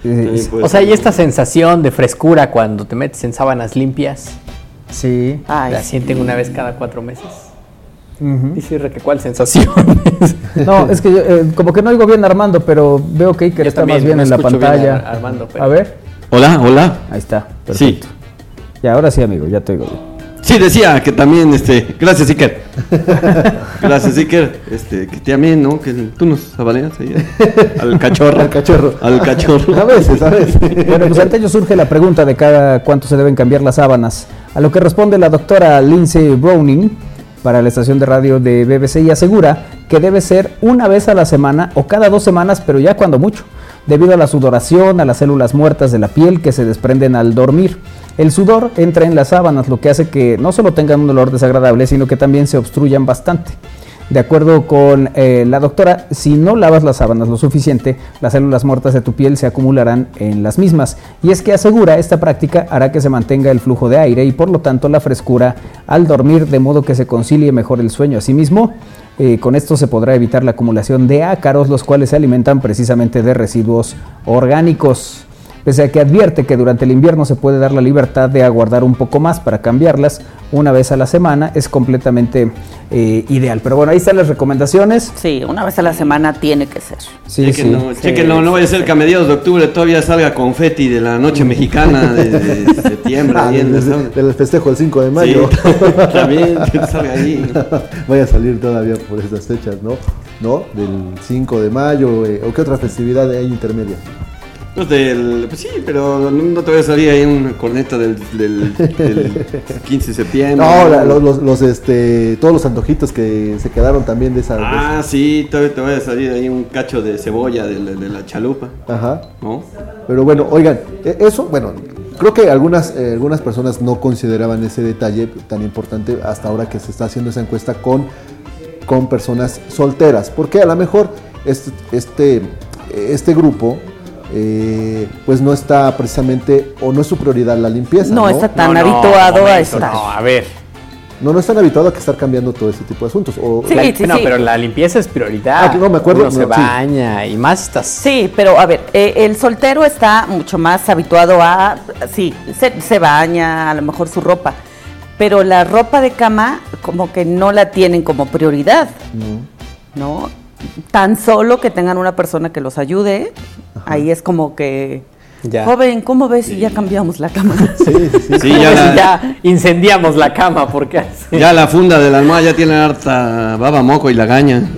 Eh, Sí, pues. O sea, y esta sensación de frescura cuando te metes en sábanas limpias, sí. Ay, la sienten una vez cada cuatro meses. Ujú. Dice Re, que ¿cuál sensación? (laughs) No, es que yo, eh, como que no oigo bien a Armando, pero veo que Iker Yo está más bien no en la pantalla. a Armando, pero- A ver, Hola, hola. ahí está. Sí. Perfecto. Ya, ahora sí, amigo, ya te oigo bien. Sí, decía que también, este, gracias Iker. (laughs) Gracias Iker, este, que también, ¿no? Que tú nos sabaneas ahí (laughs) al cachorro. Al cachorro. Al cachorro. A veces, a veces. Bueno, pues ante ello surge la pregunta de cada cuánto se deben cambiar las sábanas. A lo que responde la doctora Lindsay Browning para la estación de radio de BBC y asegura que debe ser una vez a la semana o cada dos semanas, pero ya cuando mucho, debido a la sudoración, a las células muertas de la piel que se desprenden al dormir. El sudor entra en las sábanas, lo que hace que no solo tengan un olor desagradable, sino que también se obstruyan bastante. De acuerdo con eh, la doctora, si no lavas las sábanas lo suficiente, las células muertas de tu piel se acumularán en las mismas. Y es que asegura esta práctica hará que se mantenga el flujo de aire y por lo tanto la frescura al dormir, de modo que se concilie mejor el sueño. Asimismo, eh, con esto se podrá evitar la acumulación de ácaros, los cuales se alimentan precisamente de residuos orgánicos. Pese a que advierte que durante el invierno se puede dar la libertad de aguardar un poco más para cambiarlas una vez a la semana, es completamente eh, ideal. Pero bueno, ahí están las recomendaciones. Sí, una vez a la semana tiene que ser. Sí, sí. Chéquenlo, chéquenlo, no vaya a ser que a mediados de octubre todavía salga confeti de la noche mexicana de, de (laughs) septiembre. Ah, del, el- del festejo del 5 de mayo. Sí, (laughs) también, que salga ahí. (laughs) Vaya a salir todavía por estas fechas, ¿no? ¿No? Del 5 de mayo, eh, ¿o qué otra festividad hay intermedia? Pues del, pues sí, pero no, no te voy a salir ahí una corneta del, del, del 15 de septiembre. No, la- los, los- los, este, todos los antojitos que se quedaron también de esa... de Ah, sí, todavía te voy a salir ahí un cacho de cebolla de, la- de la chalupa, Ajá. ¿no? Pero bueno, oigan, e- eso, bueno, creo que algunas, eh, algunas personas no consideraban ese detalle tan importante hasta ahora que se está haciendo esa encuesta con, con personas solteras. Porque a lo mejor este, este, este grupo, eh, pues no está precisamente, o no es su prioridad la limpieza. No, No, está tan No, no, habituado a estar. No, a ver. No, no están habituados a que estar cambiando todo ese tipo de asuntos. O, Sí, La- sí, no, sí. pero la limpieza es prioridad. Ah, no, me acuerdo, Uno se no, sí. baña y más estás. Sí, pero a ver, eh, el soltero está mucho más habituado a, sí, se, se baña, a lo mejor su ropa, pero la ropa de cama como que no la tienen como prioridad, ¿no? Tan solo que tengan una persona que los ayude, ahí es como que, Ya. joven, ¿cómo ves si ya cambiamos la cama? (laughs) Sí, sí, sí. (laughs) Ya si la, ya incendiamos la cama porque así. ya la funda de la almohada ya tiene harta baba, moco y lagaña.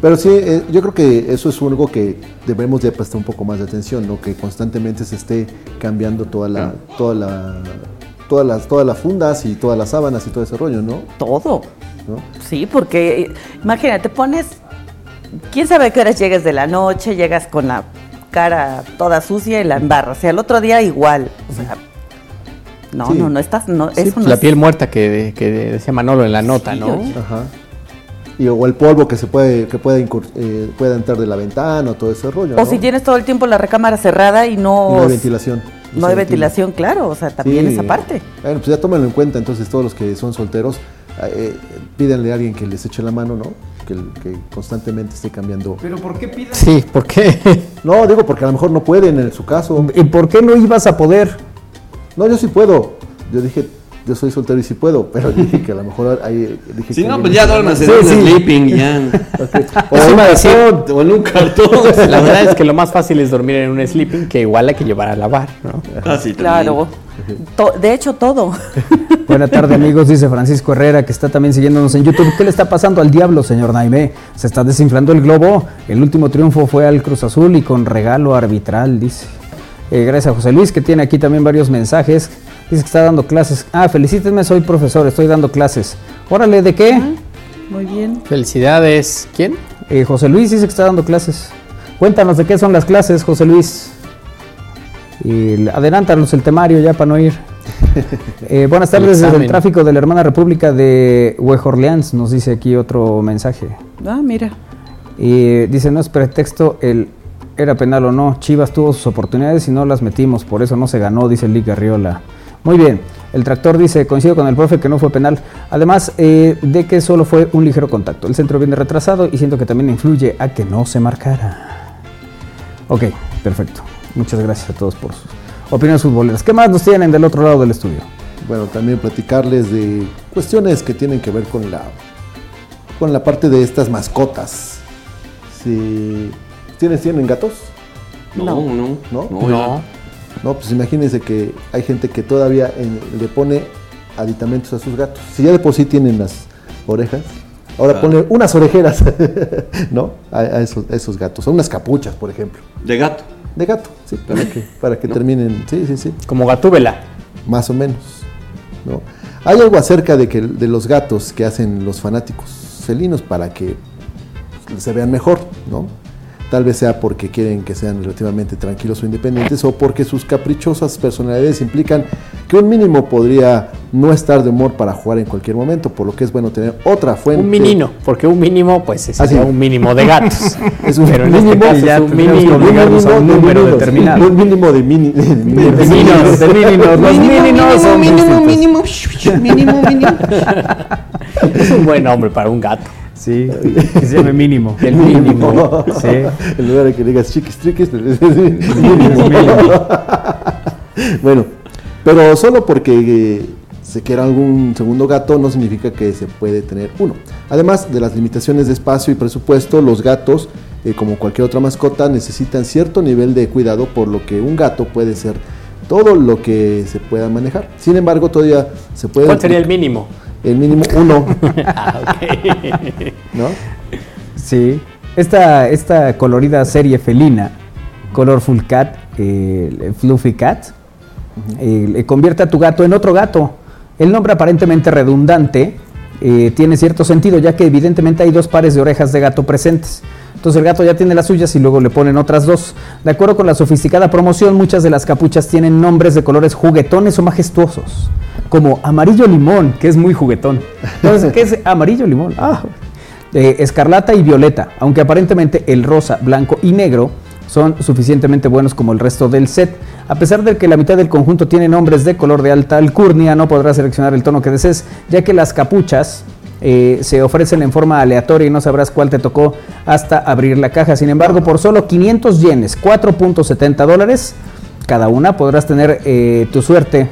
Pero sí, eh, yo creo que eso es algo que debemos de prestar un poco más de atención, ¿no? Que constantemente se esté cambiando toda la, toda la, todas las, todas las fundas y todas las sábanas y todo ese rollo, ¿no? Todo. ¿No? Sí, porque imagínate, pones, quién sabe a qué horas llegas de la noche, llegas con la cara toda sucia y la embarras, y al otro día igual. O sea, no, Sí. no, no estás, no, Sí, eso pues no la es- piel muerta que, que decía Manolo en la nota, Sí, ¿no? oye. Ajá. Y, o el polvo que se puede, que puede, incur- eh, pueda entrar de la ventana o todo ese rollo. O ¿no? si tienes todo el tiempo la recámara cerrada y no, Y no hay ventilación. no hay ventila. ventilación, claro, o sea, también Sí. esa parte. Bueno, pues ya tómenlo en cuenta, entonces todos los que son solteros, eh, pídanle a alguien que les eche la mano, ¿no? Que, que constantemente esté cambiando. Pero ¿por qué pidas? Sí, ¿por qué? (laughs) No, digo porque a lo mejor no pueden en su caso. ¿Y por qué no ibas a poder? No, yo sí puedo. Yo dije, yo soy soltero y sí puedo, pero dije que a lo mejor ahí dije Si que no, pues ya duermas en un Sí, sí. sleeping ya. (laughs) (laughs) O Eso un iba a decir. cartón. O en un cartón. La verdad es que lo más fácil es dormir en un sleeping que igual hay que llevar a lavar, ¿no? Ah, sí, también. Claro. To- de hecho, todo. (laughs) Buena tarde amigos, dice Francisco Herrera que está también siguiéndonos en YouTube. ¿Qué le está pasando al diablo, señor Naime? Se está desinflando el globo. El último triunfo fue al Cruz Azul y con regalo arbitral, dice. Eh, gracias a José Luis que tiene aquí también varios mensajes. Dice que está dando clases. Ah, felicítenme, soy profesor, estoy dando clases. Órale, ¿de qué? Muy bien. Felicidades. ¿Quién? Eh, José Luis dice que está dando clases. Cuéntanos de qué son las clases, José Luis. Y adelántanos el temario ya para no ir. (laughs) Eh, buenas tardes desde el tráfico de la hermana república de Orleans, nos dice aquí otro mensaje. Ah, mira. Y dice, no es pretexto el era penal o no. Chivas tuvo sus oportunidades y no las metimos, por eso no se ganó, dice Liga Riola. Muy bien, el tractor dice, coincido con el profe que no fue penal. Además eh, de que solo fue un ligero contacto. El centro viene retrasado y siento que también influye a que no se marcara. Ok, perfecto. Muchas gracias a todos por sus opiniones futboleras. ¿Qué más nos tienen del otro lado del estudio? Bueno, también platicarles de cuestiones que tienen que ver con la con la parte de estas mascotas. Si ¿Tienes, ¿Tienen gatos? No, no, ¿No? no. No. No, pues imagínense que hay gente que todavía en- le pone aditamentos a sus gatos. Si ya de por sí tienen las orejas, ahora Ah. ponle unas orejeras, (laughs) ¿no? A, a esos, a esos gatos, a unas capuchas, por ejemplo. De gato. De gato, sí, para que, para que terminen, sí, sí, sí, Como Gatúbela. más o menos, ¿no? Hay algo acerca de, que, de los gatos que hacen los fanáticos felinos para que se vean mejor, ¿no? Tal vez sea porque quieren que sean relativamente tranquilos o independientes o porque sus caprichosas personalidades implican que un mínimo podría no estar de humor para jugar en cualquier momento, por lo que es bueno tener otra fuente. Un menino, porque un mínimo, pues sería Ah, un mínimo de gatos. (laughs) Es un Pero en mínimo, este caso ya es un mínimo. a un número determinado. Un mínimo de mini. de mini- De mininos, de mininos, los mininos son distintos. (laughs) Es un buen nombre para un gato. Sí, que se llame mínimo. El mínimo. (laughs) Sí. En lugar de que digas chiquis triquis, pues, (laughs) bueno, pero solo porque eh, se quiera algún segundo gato no significa que se puede tener uno. Además de las limitaciones de espacio y presupuesto, los gatos, eh, como cualquier otra mascota, necesitan cierto nivel de cuidado, por lo que un gato puede ser todo lo que se pueda manejar. Sin embargo, todavía se puede... ¿Cuál sería el mínimo? El mínimo uno, (laughs) Ah, ok. ¿no? Sí. Esta, esta colorida serie felina, Colorful Cat, eh, Fluffy Cat, eh, le convierte a tu gato en otro gato. El nombre aparentemente redundante eh, tiene cierto sentido, ya que evidentemente hay dos pares de orejas de gato presentes. Entonces el gato ya tiene las suyas y luego le ponen otras dos. De acuerdo con la sofisticada promoción, muchas de las capuchas tienen nombres de colores juguetones o majestuosos, como amarillo limón, que es muy juguetón. Entonces, ¿qué es amarillo limón? Ah, eh, escarlata y violeta, aunque aparentemente el rosa, blanco y negro son suficientemente buenos como el resto del set. A pesar de que la mitad del conjunto tiene nombres de color de alta alcurnia, no podrás seleccionar el tono que desees, ya que las capuchas eh, se ofrecen en forma aleatoria y no sabrás cuál te tocó hasta abrir la caja. Sin embargo, por solo 500 yenes, 4.70 dólares cada una, podrás tener eh, tu suerte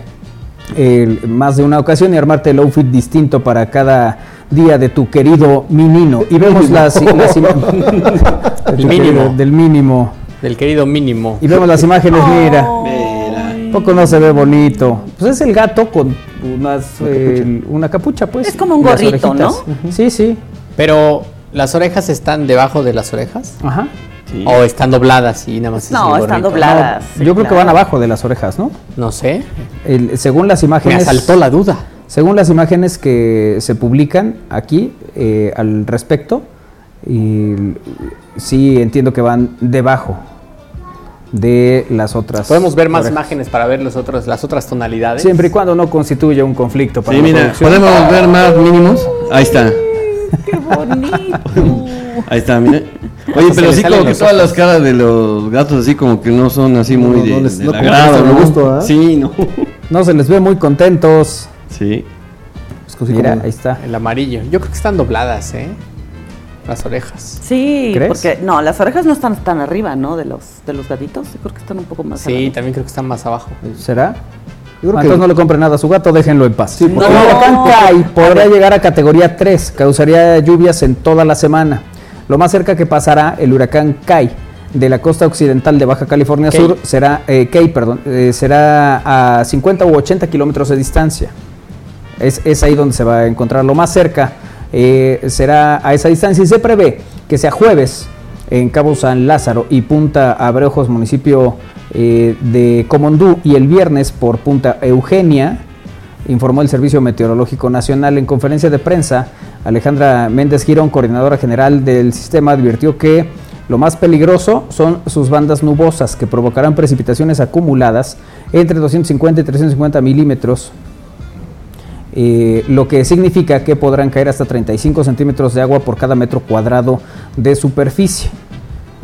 eh, más de una ocasión y armarte el outfit distinto para cada día de tu querido menino. Y vemos las, las (laughs) mínimo. del mínimo. Del querido mínimo. Y vemos las imágenes, mira. Mira. Poco no se ve bonito. Pues es el gato con unas, eh, una capucha, pues. Es como un gorrito, orejitas. Sí, sí. Pero, ¿las orejas están debajo de las orejas? Ajá. Sí. ¿O están dobladas y nada más No, están gorrito? dobladas. sí, Yo creo que van abajo de las orejas, ¿no? No sé. El- según las Me imágenes. asaltó la duda. Según las imágenes que se publican aquí eh, al respecto, y sí entiendo que van debajo de las otras. Podemos ver más orejas. imágenes para ver los otros, las otras tonalidades. Siempre y cuando no constituya un conflicto para Sí, la mira, producción. podemos ver más mínimos. Ahí está. ¡Qué bonito! Ahí está, mira. Oye, pero sí como que todas las caras de los gatos así como que no son así muy No, de, no les- como agrado, ¿no? gusto, ¿ah? Sí, no. (laughs) No se les ve muy contentos. Sí. Es así Mira, como- ahí está. El amarillo. Yo creo que están dobladas, ¿eh? Las orejas. Sí, ¿Crees? porque no, las orejas no están tan arriba, ¿no? De los de los gatitos. Yo creo que están un poco más Sí, arriba. también creo que están más abajo. ¿Será? Yo creo que- Entonces no le compre nada a su gato, déjenlo en paz. Sí, favor. huracán Kai podrá llegar a categoría 3, causaría lluvias en toda la semana. Lo más cerca que pasará el huracán Kai de la costa occidental de Baja California Kay. Sur será, eh, Kay, perdón, eh, será a 50 u 80 kilómetros de distancia. Es, es ahí donde se va a encontrar lo más cerca. Eh, será a esa distancia y se prevé que sea jueves en Cabo San Lázaro y Punta Abreojos, municipio eh, de Comondú, y el viernes por Punta Eugenia, informó el Servicio Meteorológico Nacional en conferencia de prensa. Alejandra Méndez Girón, coordinadora general del sistema, advirtió que lo más peligroso son sus bandas nubosas que provocarán precipitaciones acumuladas entre 250 y 350 milímetros eh, lo que significa que podrán caer hasta 35 centímetros de agua por cada metro cuadrado de superficie.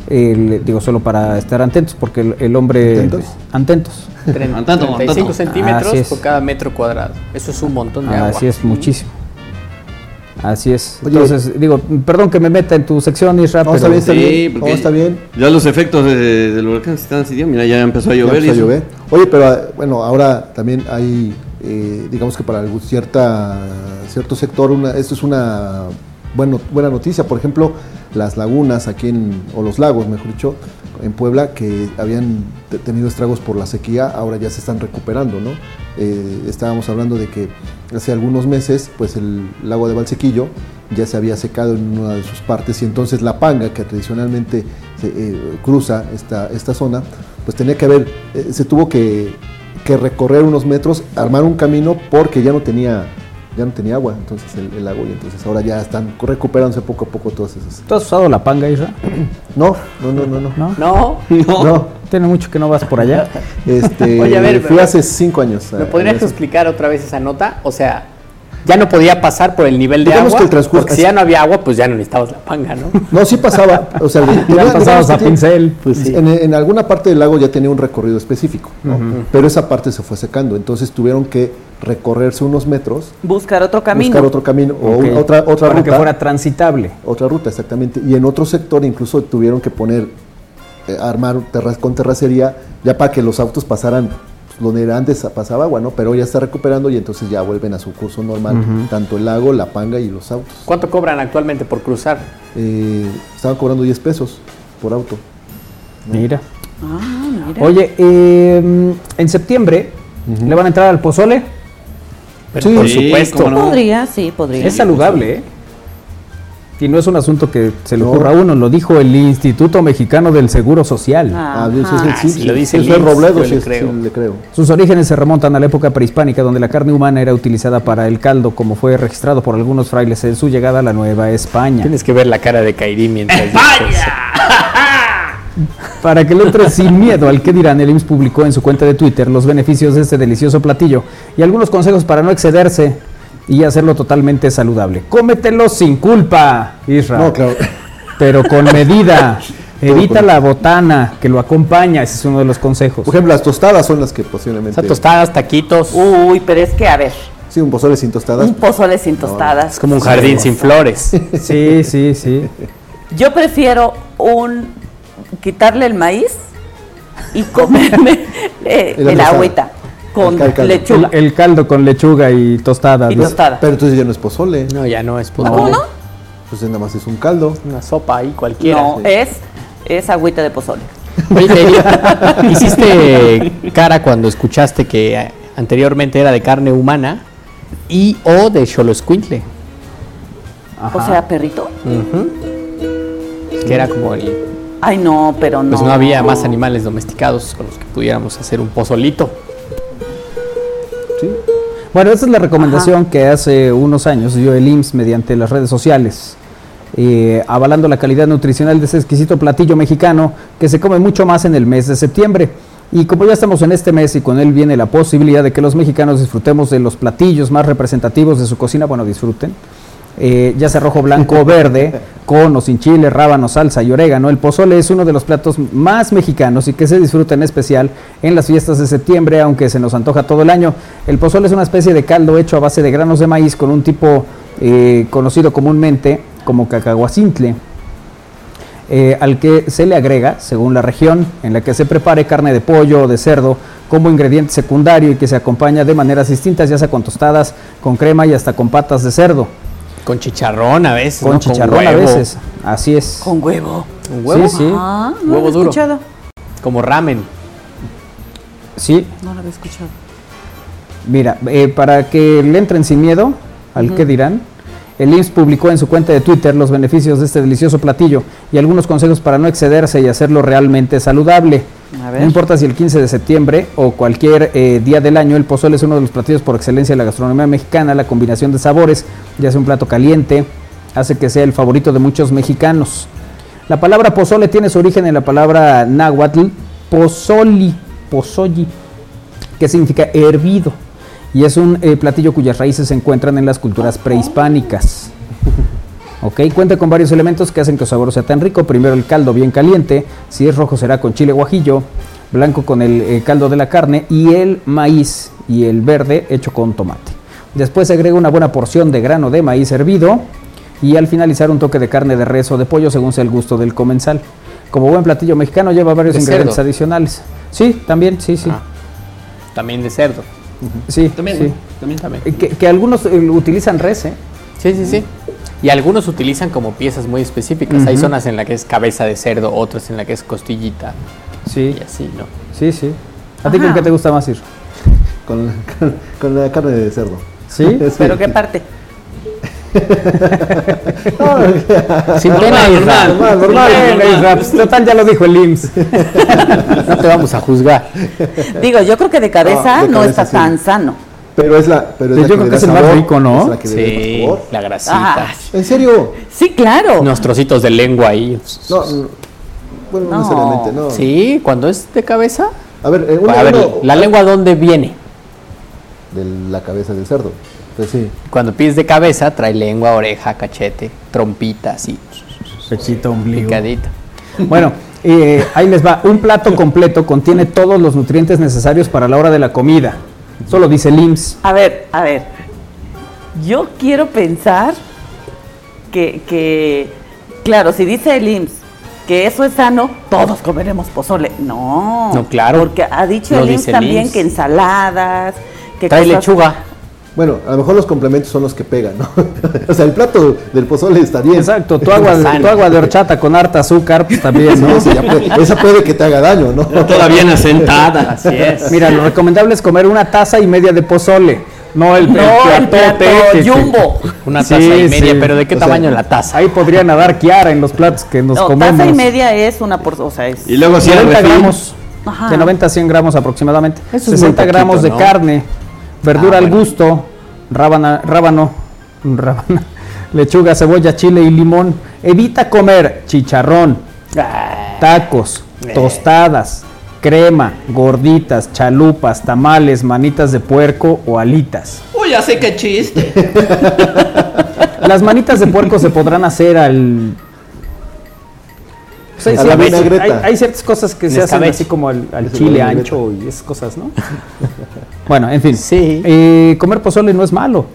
El- digo, solo para estar atentos, porque el, el hombre... ¿Atentos? Al 35 tanto. centímetros es. por cada metro cuadrado. Eso es un montón de agua. Así es, muchísimo. Así es. Oye. Entonces, digo, perdón que me meta en tu sección, Isra, No, pero está bien, está Sí, bien. porque No, está bien. Ya los efectos de- del huracán se están sintiendo. Mira, ya empezó a Ya llover. empezó a y llover. Oye, pero ah, bueno, ahora también hay, eh, digamos que para cierta, cierto sector, una, esto es una bueno, buena noticia. Por ejemplo, las lagunas aquí en, o los lagos, mejor dicho, en Puebla, que habían te- tenido estragos por la sequía, ahora ya se están recuperando, ¿no? Eh, estábamos hablando de que hace algunos meses, pues el lago de Valsequillo ya se había secado en una de sus partes y entonces la panga, que tradicionalmente eh, cruza esta, esta zona, pues tenía que haber, se tuvo que, que recorrer unos metros, armar un camino porque ya no tenía ya no tenía agua, entonces el, el lago y entonces ahora ya están recuperándose poco a poco todas esas. ¿tú has usado la panga, Isra? (clears throat) No, no, no, no, no. ¿No? No, No. No, Tiene mucho que no vas por allá. (laughs) este, Oye, a ver, fui pero- hace cinco años. ¿me podrías explicar otra vez esa nota? O sea, ya no podía pasar por el nivel de Digamos agua. que el transcurso- porque si ya no había agua, pues ya no necesitabas la panga, ¿no? (laughs) No, sí pasaba. O sea, (laughs) Ya que a pincel. Pues sí. En, en alguna parte del lago ya tenía un recorrido específico, ¿no? pero esa parte se fue secando, entonces tuvieron que recorrerse unos metros, Buscar otro camino. buscar otro camino o otra otra Para que ruta, fuera transitable. otra ruta exactamente, y en otro sector incluso tuvieron que poner eh, armar terra- con terracería ya para que los autos pasaran donde era antes pasaba agua, ¿no? Pero ya está recuperando y entonces ya vuelven a su curso normal, tanto el lago, la panga y los autos. ¿Cuánto cobran actualmente por cruzar? Eh, estaban cobrando 10 pesos por auto. Mira. Ah, mira. Oye, eh, en septiembre le van a entrar al pozole. Pero por Sí, supuesto. no. Podría, sí, podría. Es saludable, ¿eh? Y no es un asunto que se le ocurra a uno, lo dijo el Instituto Mexicano del Seguro Social. Ah, Ah, Dios, es el lo dice el Robledo, le creo. le creo. Sus orígenes se remontan a la época prehispánica, donde la carne humana era utilizada para el caldo, como fue registrado por algunos frailes en su llegada a la Nueva España. Tienes que ver la cara de Kairi mientras. (laughs) Para que le entre sin miedo al que dirán, el IMSS publicó en su cuenta de Twitter los beneficios de este delicioso platillo y algunos consejos para no excederse y hacerlo totalmente saludable. Cómetelo sin culpa, Isra. No, claro. Pero con (laughs) medida. Evita la botana que lo acompaña, ese es uno de los consejos. Por ejemplo, las tostadas son las que posiblemente. O sea, tostadas, taquitos. Uy, pero es que, a ver, Sí, un pozole sin tostadas. un pozole sin tostadas. Es como un jardín sin flores. (laughs) Sí, sí, sí. Yo prefiero un quitarle el maíz y comerme (laughs) eh, el tostada. agüita con El caldo. Lechuga el caldo con lechuga y tostada. y ¿no? tostada. Pero entonces ya no es pozole. No, ya no es ¿Ah, ¿Cómo pozole. no? Pues nada más es un caldo. Una sopa ahí cualquiera. No, es, es agüita de pozole. (laughs) Oye, (laughs) hiciste cara cuando escuchaste que eh, anteriormente era de carne humana y o de xoloscuintle. O sea, perrito. Que era como el. Ay, no, pero no. Pues no había más animales domesticados con los que pudiéramos hacer un pozolito. Bueno, esa es la recomendación que hace unos años dio el IMSS mediante las redes sociales, eh, avalando la calidad nutricional de ese exquisito platillo mexicano que se come mucho más en el mes de septiembre. Y como ya estamos en este mes y con él viene la posibilidad de que los mexicanos disfrutemos de los platillos más representativos de su cocina, bueno, disfruten, eh, ya sea rojo, blanco o verde, con o sin chile, rábano, salsa y orégano. El pozole es uno de los platos más mexicanos y que se disfruta en especial en las fiestas de septiembre, aunque se nos antoja todo el año. El pozole es una especie de caldo hecho a base de granos de maíz con un tipo eh, conocido comúnmente como cacahuacintle. eh, al que se le agrega, según la región en la que se prepare, carne de pollo o de cerdo como ingrediente secundario y que se acompaña de maneras distintas, ya sea con tostadas, con crema y hasta con patas de cerdo. Con chicharrón a veces. Con ¿no? chicharrón a huevo. veces. Así es. Con huevo. Con huevo. Sí, sí. Ah, no Huevo lo había duro. escuchado. Como ramen. Sí, No lo había escuchado. mira, eh, para que le entren sin miedo al que dirán, el IMSS publicó en su cuenta de Twitter los beneficios de este delicioso platillo y algunos consejos para no excederse y hacerlo realmente saludable. A ver. No importa si el 15 de septiembre o cualquier eh, día del año, el pozole es uno de los platillos por excelencia de la gastronomía mexicana. La combinación de sabores, ya sea un plato caliente, hace que sea el favorito de muchos mexicanos. La palabra pozole tiene su origen en la palabra náhuatl pozoli, pozolli, que significa hervido. Y es un eh, platillo cuyas raíces se encuentran en las culturas prehispánicas. (laughs) Ok, cuenta con varios elementos que hacen que su sabor sea tan rico. Primero el caldo bien caliente, si es rojo será con chile guajillo, blanco con el eh, caldo de la carne y el maíz y el verde hecho con tomate. Después se agrega una buena porción de grano de maíz hervido y al finalizar un toque de carne de res o de pollo según sea el gusto del comensal. Como buen platillo mexicano lleva varios De ingredientes cerdo. adicionales. Sí, también, sí, sí. Ah. También de cerdo. Sí, También, sí. También, también. Eh, Que, que algunos eh, utilizan res, ¿eh? Sí, sí, sí. Y algunos utilizan como piezas muy específicas. Hay zonas en las que es cabeza de cerdo, otras en las que es costillita Sí, y así, ¿no? sí, sí. ¿A ti con qué te gusta más ir? (laughs) Con, con- con la carne de cerdo. ¿Sí? (laughs) ¿Pero qué parte? (laughs) Sin pena, Isra. Normal, normal. Pues, total, ya lo dijo el IMSS. No te vamos a juzgar. Digo, yo creo que de cabeza Ah, de no está sí. tan sano. Pero es la, pero es la yo que creo que es el más sabor, rico, ¿no? es la que Sí, la grasita. Ah, ¿En serio? sí, claro. Unos trocitos de lengua ahí. No, no, bueno, no, No. necesariamente, no. Sí, cuando es de cabeza. A ver, eh, uno, a ver, uno- ¿la lengua dónde viene? de la cabeza del cerdo. Entonces sí. Cuando pides de cabeza, trae lengua, oreja, cachete, trompita, así, Pechito, ombligo. picadita. Bueno, eh, ahí les va. Un plato completo contiene todos los nutrientes necesarios para la hora de la comida. Solo dice el IMSS. A ver, a ver. Yo quiero pensar que, que, claro, si dice el IMSS que eso es sano, todos comeremos pozole. No. No, claro. Porque ha dicho Lo el IMSS dice el también IMSS. que ensaladas, que Trae cosas- lechuga. Bueno, a lo mejor los complementos son los que pegan, ¿no? (laughs) o sea, el plato del pozole está bien. Exacto, tu agua, tu agua de horchata con harta azúcar, pues también, No, (laughs) puede, esa puede que te haga daño, ¿no? Todavía en asentada. Así es. Mira, lo recomendable es comer una taza y media de pozole. No el, No, el platote plato que- jumbo. Una Sí, taza y media, sí. pero ¿de qué O sea, tamaño la taza? Ahí podría nadar Kiara en los platos que nos No, comemos. taza y media es una porción, o sea, es... Y luego si 90 el refil, gramos. Ajá. De 90 a 100 gramos aproximadamente. Eso es muy 60 poquito, gramos de ¿no? carne, verdura Ah, al bueno. gusto, rábana, rábano, (laughs) rábana, lechuga, cebolla, chile y limón. Evita comer chicharrón, tacos, tostadas, crema, gorditas, chalupas, tamales, manitas de puerco o alitas. Uy, ya sé qué chiste. (laughs) Las manitas de puerco se podrán hacer al Pues vinagreta. hay- hay ciertas cosas que se hacen así como al, al chile ancho y esas cosas, ¿no? (laughs) bueno, en fin. Sí. Eh, comer pozole no es malo.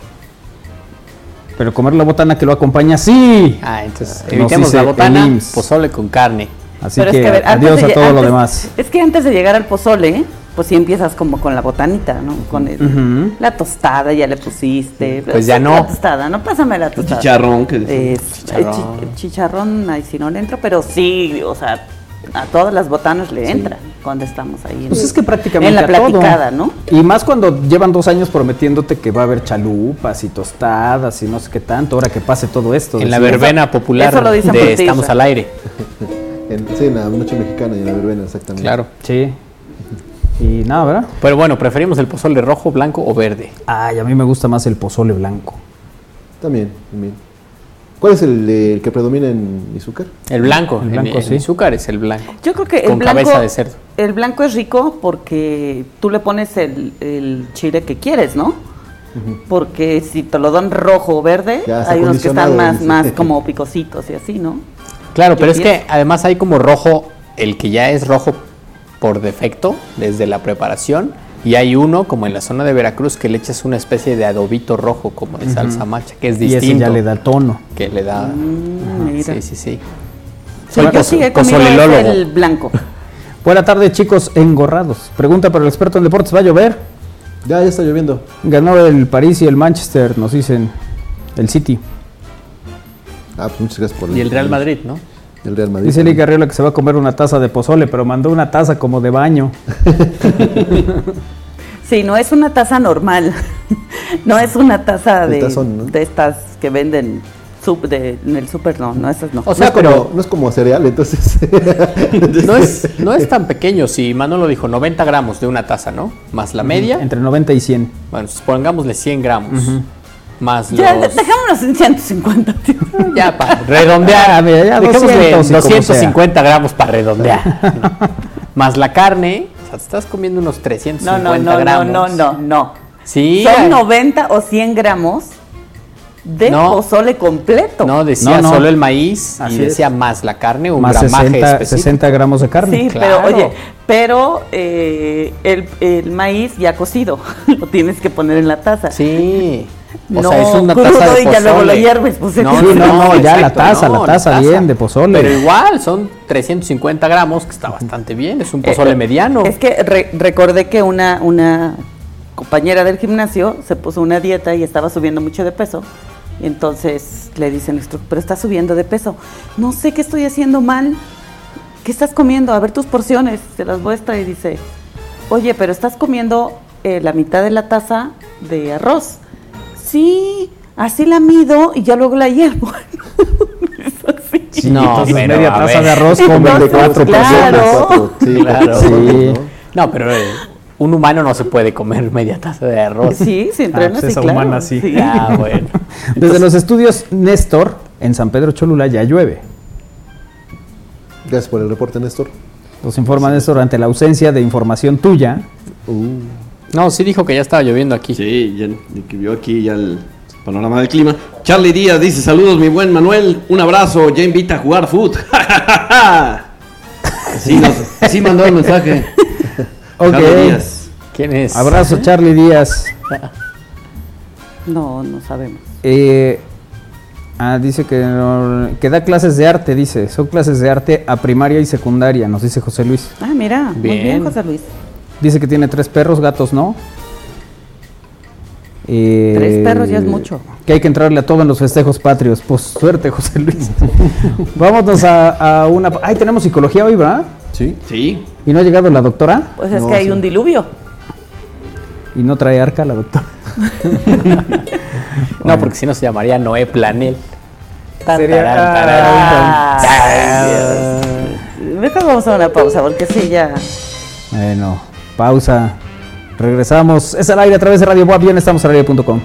Pero comer la botana que lo acompaña, sí. Ah, entonces Nos evitemos la el botana, pozole con carne. Así Pero que, es que, a ver, antes adiós de a todo lo demás. Es que antes de llegar al pozole, pues sí empiezas como con la botanita, ¿no? Con el- la tostada, ya le pusiste. Pues ya no. La tostada, no pásame la El tostada. chicharrón que. Es- Chicharrón. El, chi- el chicharrón, ahí sí no le entro, pero sí, o sea, a todas las botanas le entra cuando estamos ahí. en- Pues es que prácticamente En la todo. platicada, ¿no? Y más cuando llevan dos años prometiéndote que va a haber chalupas y tostadas y no sé qué tanto, ahora que pase todo esto. En la verbena popular eso lo dicen por de Estamos al aire. (laughs) En, sí, en la noche mexicana y en la verbena, exactamente. Claro. Sí. Y nada, ¿verdad? Pero bueno, preferimos el pozole rojo, blanco o verde. Ay, a mí me gusta más el pozole blanco. También, también. ¿Cuál es el, eh, el que predomina en Izúcar? El blanco, El blanco, en, en sí. azúcar es el blanco. Yo creo que el Con blanco, cabeza de cerdo. el blanco es rico porque tú le pones el, el chile que quieres, ¿no? Porque si te lo dan rojo o verde, hay unos que están más, más (laughs) como picositos y así, ¿no? Claro, Yo pero es que además hay como rojo, el que ya es rojo por defecto desde la preparación, y hay uno como en la zona de Veracruz que le echas una especie de adobito rojo como de salsa macha, que es Y distinto. ese ya le da tono. Que le da... Mm, mira. Sí, sí, sí. Sí, yo sí he comido pozolilólogo. el blanco. (laughs) Buena tarde, chicos engorrados. Pregunta para el experto en deportes, ¿va a llover? Ya, ya está lloviendo. Ganó el París y el Manchester, nos dicen. El City. Ah, pues muchas gracias por Y el Real Madrid, ¿no? El Real Madrid. Dice Liga Arriola que se va a comer una taza de pozole, pero mandó una taza como de baño. (laughs) Sí, no es una taza normal. (laughs) no es una taza de, tazón, ¿no? de estas que venden de, en el súper, no, no, esas no. O No sea, como, no es como cereal, entonces. (laughs) no es, no es tan pequeño. Si Manolo dijo 90 gramos de una taza, ¿no? Más la media. Entre 90 y 100. Bueno, pongámosle 100 gramos. Más ya, los... dejámonos en 150. tío. Ya, para (laughs) redondear. Ah, mira, ya Dejémosle 200 y como 250 gramos para redondear. (laughs) Más la carne. O sea, te estás comiendo unos No, 350 no, no, no, gramos. no, no, no. Sí. Son ay, 90 o 100 gramos de No. pozole completo. No, decía No, no. solo el maíz Así y es. decía más la carne, un Más gramaje 60, específico. 60 gramos de carne. Sí, Claro. pero oye, pero eh, el, el maíz ya cocido, (laughs) lo tienes que poner en la taza. Sí. O No, sea, es una crudo taza de y ya luego lo pozole. hierves, pues, no, no, ya la taza, la taza bien, de pozole. Pero igual, son 350 gramos, que está bastante bien. Es un pozole Eh, mediano. Es que re- recordé que una, una compañera del gimnasio se puso una dieta y estaba subiendo mucho de peso. Y entonces le dicen, pero está subiendo de peso. No sé qué estoy haciendo mal. ¿Qué estás comiendo? A ver tus porciones. Se las muestra y dice, oye, pero estás comiendo eh, la mitad de la taza de arroz. Sí, así la mido y ya luego la hiervo. Es así. Sí, No, entonces pero, media taza de arroz comen de Entonces, cuatro claro. personas. Sí, Claro. Sí. ¿no? Pero eh, un humano no se puede comer media taza de arroz. Sí, se Ah, entrena, pues sí, claro. humana sí. Sí. Ah, bueno. Desde los estudios Néstor, en San Pedro Cholula, ya llueve. Gracias por el reporte, Néstor. Nos informa Néstor ante la ausencia de información tuya. No, sí dijo que ya estaba lloviendo aquí. Sí, ya que vio aquí ya el panorama del clima. Charlie Díaz dice, saludos mi buen Manuel, un abrazo, ya invita a jugar foot. (laughs) sí, nos- sí mandó el mensaje. (laughs) Ok. Charlie Díaz. ¿Quién es? Abrazo, Charlie Díaz. No, no sabemos. Eh, ah, dice que, no- que da clases de arte, dice. Son clases de arte a primaria y secundaria, nos dice José Luis. Ah, mira, muy Bien. bien, José Luis. Dice que tiene tres perros, gatos no. Eh, Tres perros ya es mucho. Que hay que entrarle a todo en los festejos patrios. Pues suerte, José Luis. (laughs) Vámonos a, a una... Ay, tenemos psicología hoy, ¿verdad? Sí. Sí, ¿Y no ha llegado la doctora? Pues es No, que hay sí. un diluvio. ¿Y no trae arca la doctora? (laughs) No, porque si no se llamaría Noé Planel. Sería- Ah. Mejor vamos a una pausa porque sí, ya. Bueno, pausa. Regresamos. Es al aire a través de Radio Boa. Bien, estamos al aire.com.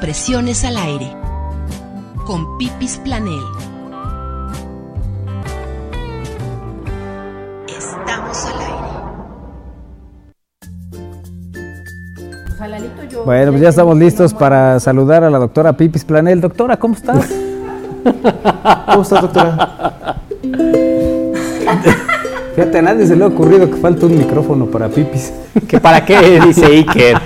Expresiones al aire. Con Pipis Planel. Estamos al aire. Bueno, pues ya estamos listos para saludar a la doctora Pipis Planel. Doctora, ¿cómo estás? (laughs) ¿Cómo estás, doctora? Fíjate, a nadie se le ha ocurrido que falta un micrófono para Pipis. ¿Que ¿Para qué? Dice Iker.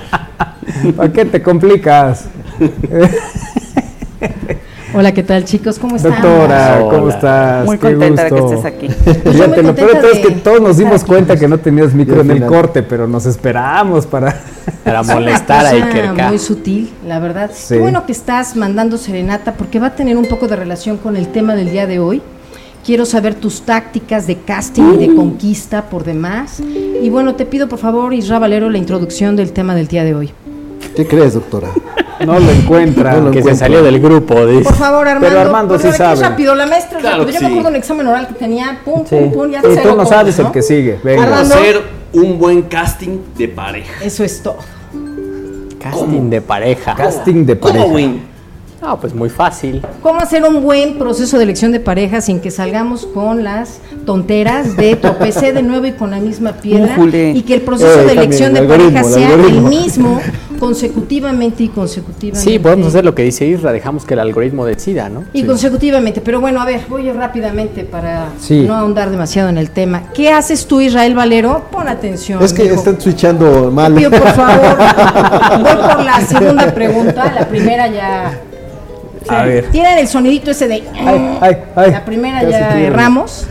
¿Para qué te complicas? (laughs) Hola, ¿qué tal chicos? ¿Cómo están? Doctora, ¿cómo Hola. estás? Muy Qué contenta de que gusto. estés aquí. (laughs) Fíjate, muy lo peor es que de todos nos dimos aquí. cuenta que no tenías micro en el corte, pero nos esperamos para... (laughs) Para molestar a cosa Iker acá. Muy sutil, la verdad. Sí. Qué bueno que estás mandando serenata porque va a tener un poco de relación con el tema del día de hoy. Quiero saber tus tácticas de casting y de conquista por demás. Y bueno, te pido por favor, Isra Valero, la introducción del tema del día de hoy. ¿Qué crees, doctora? No lo encuentra. No lo Que se salió del grupo, dice. Por favor, Armando. Pero Armando sí ¿de qué es sabe. rápido, la maestra es Claro rápido. Yo que me sí. acuerdo un examen oral que tenía, pum, Sí. pum, pum, ya Y tú no cómo, sabes el que sigue. Venga. Armando. Hacer un buen casting de pareja. Eso es todo. Casting de pareja. Casting de ¿Cómo, pareja. Win? No, pues muy fácil. ¿Cómo hacer un buen proceso de elección de pareja sin que salgamos con las tonteras de tropecé de nuevo y con la misma piedra? Y que el proceso Eh, de también, elección de pareja sea el mismo (laughs) consecutivamente y consecutivamente. Sí, podemos hacer lo que dice Isra, dejamos que el algoritmo decida, ¿no? Y consecutivamente, pero bueno, a ver, voy rápidamente para Sí. no ahondar demasiado en el tema. ¿Qué haces tú, Israel Valero? Pon atención. Es que están switchando mal. Pido, por favor, (laughs) voy por la segunda pregunta. La primera ya. A ver. Tienen el sonidito ese de. Ay, ay, ay. La primera ya erramos.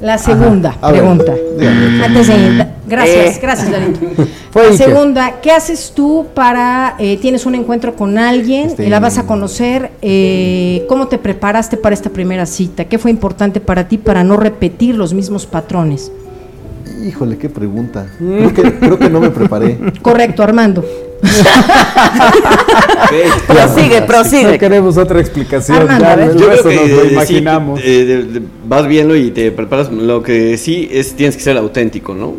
La segunda A ver, pregunta. dígame. Antes de. Gracias, Eh. gracias, Darito. (laughs) Fue La Iker. segunda, ¿qué haces tú para. eh, tienes un encuentro con alguien, Este- la vas a conocer? eh, ¿Cómo te preparaste para esta primera cita? ¿Qué fue importante para ti para no repetir los mismos patrones? Híjole, qué pregunta. Creo que, creo que no me preparé. Correcto, Armando. (laughs) Prosigue, No prosigue. queremos otra explicación. Armando, ya Yo creo que nos lo eh, sí, imaginamos. eh, vas viendo y te preparas. Lo que sí es tienes que ser auténtico, ¿no?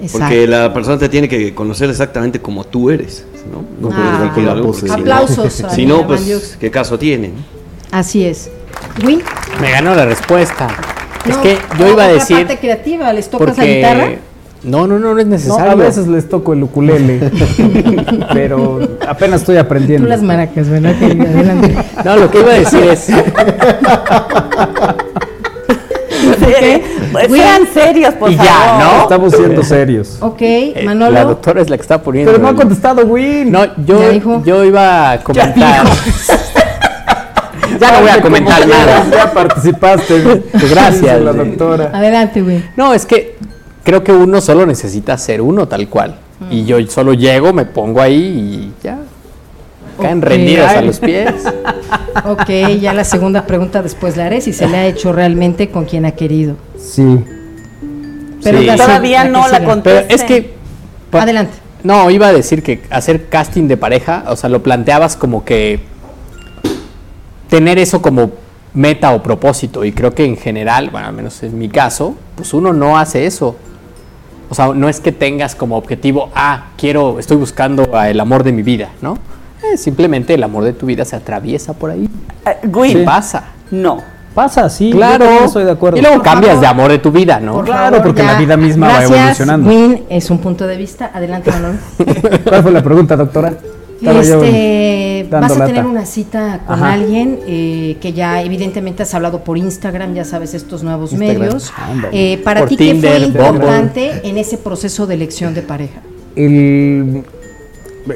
Exacto. Porque la persona te tiene que conocer exactamente como tú eres, ¿no? No puedes ir con la pose. porque si no- Aplausos (laughs) Si no, pues. ¿qué caso tiene? Así es. Win. Me ganó la respuesta. es que yo iba a decir. parte creativa, ¿les tocas la Porque. guitarra? No, no, no, no es No, necesario. a veces les toco el ukulele, (laughs) pero apenas estoy Tú aprendiendo. las maracas, ¿verdad? Adelante. No, lo que iba a decir es. (laughs) Pues Win. sean serios, por Y ya, favor. ¿no? Estamos siendo serios. Ok, eh, Manolo. La doctora es la que está poniendo. Pero no ha contestado Win. No, yo, Ya yo iba a comentar. (laughs) ya no voy a comentar nada. Ya participaste. (laughs) Gracias, la doctora. Adelante, Win. No, es que creo que uno solo necesita ser uno tal cual. Y yo solo llego, me pongo ahí y ya. Caen Ok. rendidos a los pies. (laughs) Ok, ya la segunda pregunta después la haré si se le ha hecho realmente con quien ha querido. Sí. Pero Sí. la Todavía no la contesté. Pero es que. Adelante. No, iba a decir que hacer casting de pareja, o sea, lo planteabas como que tener eso como meta o propósito. Y creo que en general, bueno, al menos en mi caso, pues uno no hace eso. O sea, no es que tengas como objetivo, ah, quiero, estoy buscando a el amor de mi vida, ¿no? Eh, simplemente el amor de tu vida se atraviesa por ahí. Eh, ¿Qué Win, pasa? no. Pasa, sí. Claro. yo estoy de acuerdo. Y luego Por cambias favor. de amor de tu vida, ¿no? Por Claro, favor, porque ya. la vida misma va evolucionando. Win, es un punto de vista. Adelante, Manolo. (laughs) ¿Cuál fue la pregunta, doctora? Este, vas a lata. tener una cita con Ajá. alguien eh, que ya evidentemente has hablado por Instagram, ya sabes estos nuevos Instagram. medios. Ándale. Eh, para Por ti, ¿qué fue Bumble. importante en ese proceso de elección de pareja? El...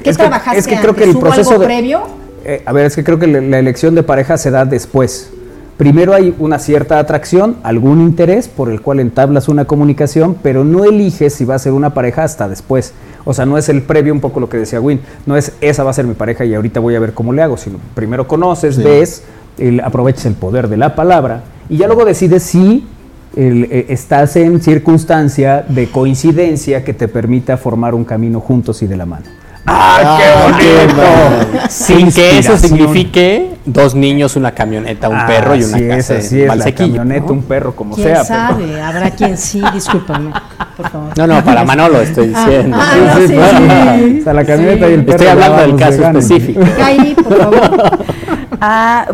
¿Qué es que- trabajaste es que creo que el ¿Hubo proceso algo de... previo? Eh, a ver, es que creo que la, la elección de pareja se da después. Primero hay una cierta atracción, algún interés por el cual entablas una comunicación, pero no eliges si va a ser una pareja hasta después. O sea, no es el previo, un poco lo que decía Win, no es esa va a ser mi pareja y ahorita voy a ver cómo le hago, sino primero conoces, Sí. ves, el- aprovechas el poder de la palabra y ya luego decides si el, eh, estás en circunstancia de coincidencia que te permita formar un camino juntos y de la mano. ¡Ah, qué bonito! Sin que eso signifique dos niños, una camioneta, un perro y una Así es, casa así es, la camioneta, ¿no? un perro, como ¿Quién sea. pero- sabe? Habrá quien sí, discúlpame, por favor. No, no, para Manolo estoy Ah, diciendo. ah, no, sí, sí. O sea, la camioneta y el perro. Estoy hablando la del caso de específico. Kairi, por favor. (laughs) Ah,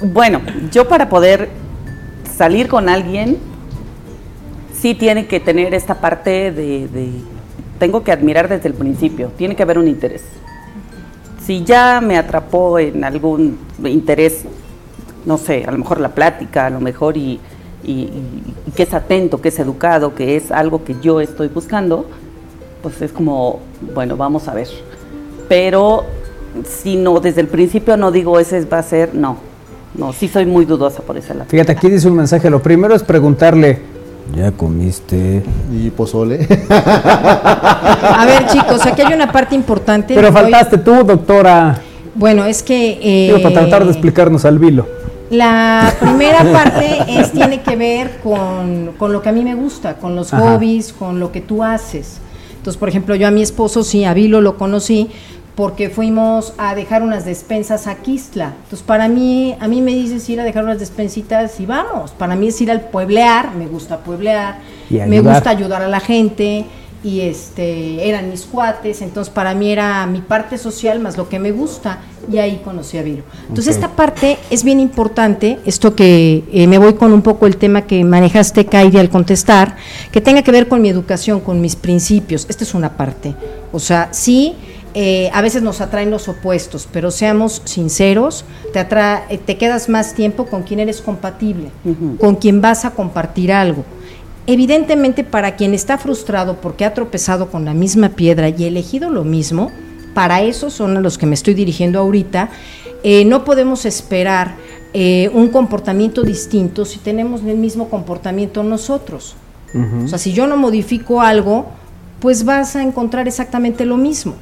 bueno, yo para poder salir con alguien, sí tiene que tener esta parte de, de- tengo que admirar desde el principio, tiene que haber un interés. Si ya me atrapó en algún interés, no sé, a lo mejor la plática, a lo mejor y, y- y- que es atento, que es educado, que es algo que yo estoy buscando, pues es como, bueno, vamos a ver. Pero si no, desde el principio no digo ese va a ser, no. No, sí soy muy dudosa por ese lado. Fíjate, aquí dice un mensaje. Lo primero es preguntarle: ¿Ya comiste? Y pozole. A ver, chicos, aquí hay una parte importante. Pero faltaste tú, doctora. Bueno, es que. eh, Digo, para tratar de explicarnos al vilo. La primera parte es, tiene que ver con, con lo que a mí me gusta, con los Ajá. hobbies, con lo que tú haces. Entonces, por ejemplo, yo a mi esposo, sí, a Vilo lo conocí porque fuimos a dejar unas despensas a Quistla. Entonces, para mí, a mí me dices ir a dejar unas despensitas y vamos. Para mí es ir al pueblear, me gusta pueblear, me gusta ayudar a la gente y este eran mis cuates, entonces para mí era mi parte social más lo que me gusta y ahí conocí a Vilo. Entonces esta parte es bien importante, esto que eh, me voy con un poco el tema que manejaste, Kairi, al contestar, que tenga que ver con mi educación, con mis principios. Esta es una parte. O sea, sí, eh, a veces nos atraen los opuestos, pero seamos sinceros, te, eh, te quedas más tiempo con quien eres compatible, con quien vas a compartir algo. Evidentemente, para quien está frustrado porque ha tropezado con la misma piedra y elegido lo mismo, para esos son a los que me estoy dirigiendo ahorita, eh, no podemos esperar eh, un comportamiento distinto si tenemos el mismo comportamiento nosotros. O sea, si yo no modifico algo, pues vas a encontrar exactamente lo mismo.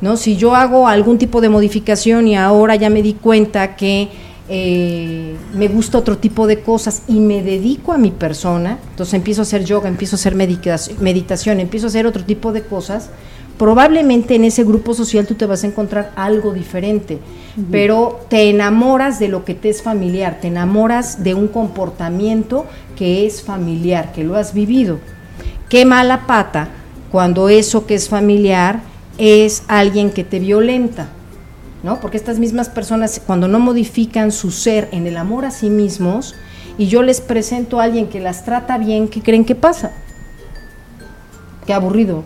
¿No? Si yo hago algún tipo de modificación y ahora ya me di cuenta que eh, me gusta otro tipo de cosas y me dedico a mi persona, entonces empiezo a hacer yoga, empiezo a hacer meditación, empiezo a hacer otro tipo de cosas, probablemente en ese grupo social tú te vas a encontrar algo diferente, pero te enamoras de lo que te es familiar, te enamoras de un comportamiento que es familiar, que lo has vivido. Qué mala pata cuando eso que es familiar es alguien que te violenta, ¿no? Porque estas mismas personas cuando no modifican su ser en el amor a sí mismos y yo les presento a alguien que las trata bien, ¿qué creen que pasa? Qué aburrido.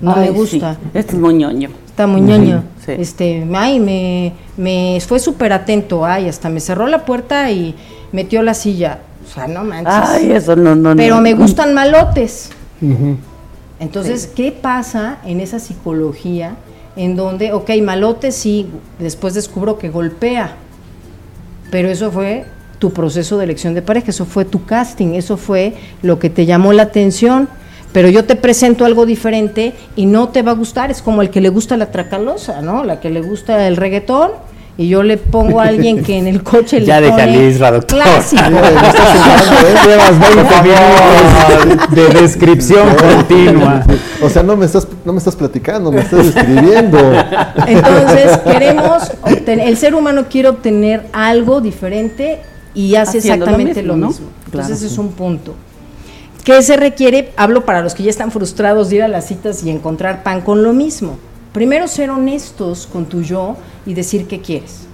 No Ay, me gusta. sí, Este es muy ñoño. Está muy ñoño. Sí. Este, ay, me, me fue súper atento, ay, hasta me cerró la puerta y metió la silla. O sea, no manches. Ay, eso no, no, no. Pero me gustan malotes. Entonces, ¿qué pasa en esa psicología en donde, ok, malote sí, después descubro que golpea, pero eso fue tu proceso de elección de pareja, eso fue tu casting, eso fue lo que te llamó la atención, pero yo te presento algo diferente y no te va a gustar, es como el que le gusta la tracalosa, ¿no? La que le gusta el reggaetón y yo le pongo a alguien que en el coche (laughs) le Ya pone Lisra, doctor. clásico. Llevas 20 minutos de descripción (laughs) continua. O sea, no me estás, no me estás platicando, me estás escribiendo. Entonces, queremos obtener, el ser humano quiere obtener algo diferente y hace Haciendo lo exactamente mismo, lo ¿no? mismo. Entonces, Claro. ese es un punto. ¿Qué se requiere? Hablo para los que ya están frustrados de ir a las citas y encontrar pan con lo mismo. Primero, ser honestos con tu yo y decir qué quieres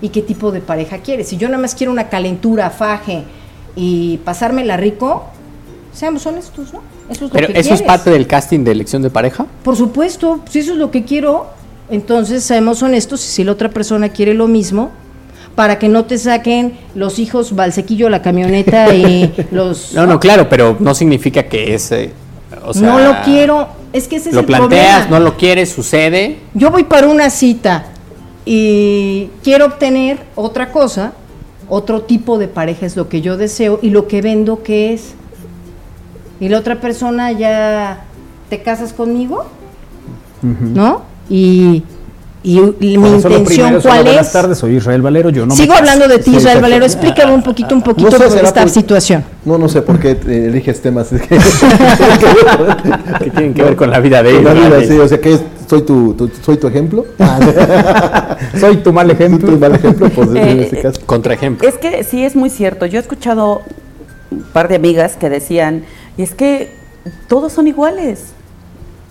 y qué tipo de pareja quieres. Si yo nada más quiero una calentura, faje y pasármela rico, seamos honestos, ¿no? Eso es lo Pero que eso es parte del casting de elección de pareja. Por supuesto, si eso es lo que quiero, entonces seamos honestos y si la otra persona quiere lo mismo, para que no te saquen los hijos Valsequillo la camioneta y (laughs) los... No, no, claro, pero no significa que ese. O sea, no lo quiero, es que ese es Lo el planteas, problema. no lo quieres, sucede. Yo voy para una cita y quiero obtener otra cosa, otro tipo de pareja es lo que yo deseo y lo que vendo que es. Y la otra persona ya te casas conmigo, ¿no? Y, y, y mi intención cuál buenas es. tardes, soy Israel Valero, yo no me Sigo caso. hablando de ti, Israel. Valero. Explícame un poquito, un (laughs) poquito No sé, sobre esta por- situación. No, no sé por qué te eliges temas (laughs) (laughs) Que tienen que ver con la vida de Con la ellos, vida, sí, o sea que es soy tu, tu- soy tu ejemplo. (laughs) (laughs) Soy tu mal ejemplo. Tu mal ejemplo, pues en Eh, este caso. Contraejemplo. Es que sí es muy cierto. Yo he escuchado un par de amigas que decían, y es que todos son iguales.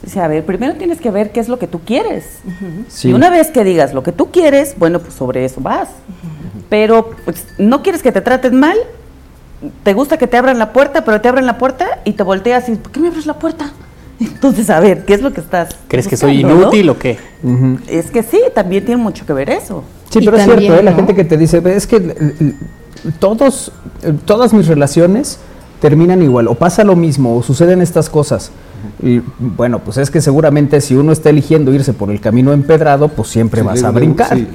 O sea, a ver, primero tienes que ver qué es lo que tú quieres. Sí. Y una vez que digas lo que tú quieres, bueno, pues sobre eso vas. Pero pues, no quieres que te traten mal, te gusta que te abran la puerta, pero te abren la puerta y te volteas y ¿por qué me abres la puerta? Entonces, a ver, ¿qué es lo que estás ¿Crees que soy no? inútil o qué? Es que sí, también tiene mucho que ver eso. Sí, Y pero es también, cierto, ¿eh? la gente que te dice, es que eh, todos, eh, todas mis relaciones terminan igual, o pasa lo mismo, o suceden estas cosas. Y bueno, pues es que seguramente si uno está eligiendo irse por el camino empedrado, pues siempre Sí, vas a brincar. sí.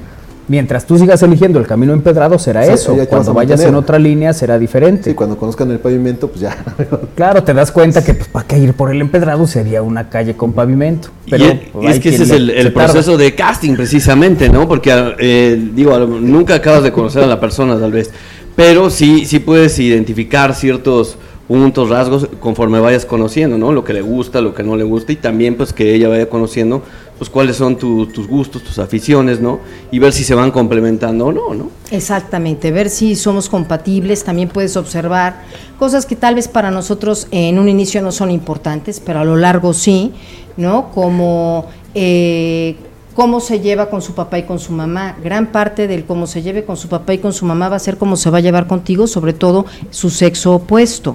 Mientras tú sigas eligiendo el camino empedrado, será eso. Cuando vayas en otra línea, será diferente. Sí, cuando conozcan el pavimento, pues ya. (laughs) Claro, te das cuenta que pues, para qué ir por el empedrado sería una calle con pavimento. Pero y, es- y es hay que ese es el, el proceso de casting precisamente, ¿no? Porque, eh, digo, nunca acabas de conocer a la persona tal vez, pero sí, sí puedes identificar ciertos puntos, rasgos conforme vayas conociendo, ¿no? Lo que le gusta, lo que no le gusta y también pues que ella vaya conociendo pues cuáles son tu- tus gustos, tus aficiones, ¿no? Y ver si se van complementando o no, ¿no? Exactamente, ver si somos compatibles, también puedes observar cosas que tal vez para nosotros en un inicio no son importantes, pero a lo largo sí, ¿no? Como eh, cómo se lleva con su papá y con su mamá. Gran parte del cómo se lleve con su papá y con su mamá va a ser cómo se va a llevar contigo, sobre todo su sexo opuesto.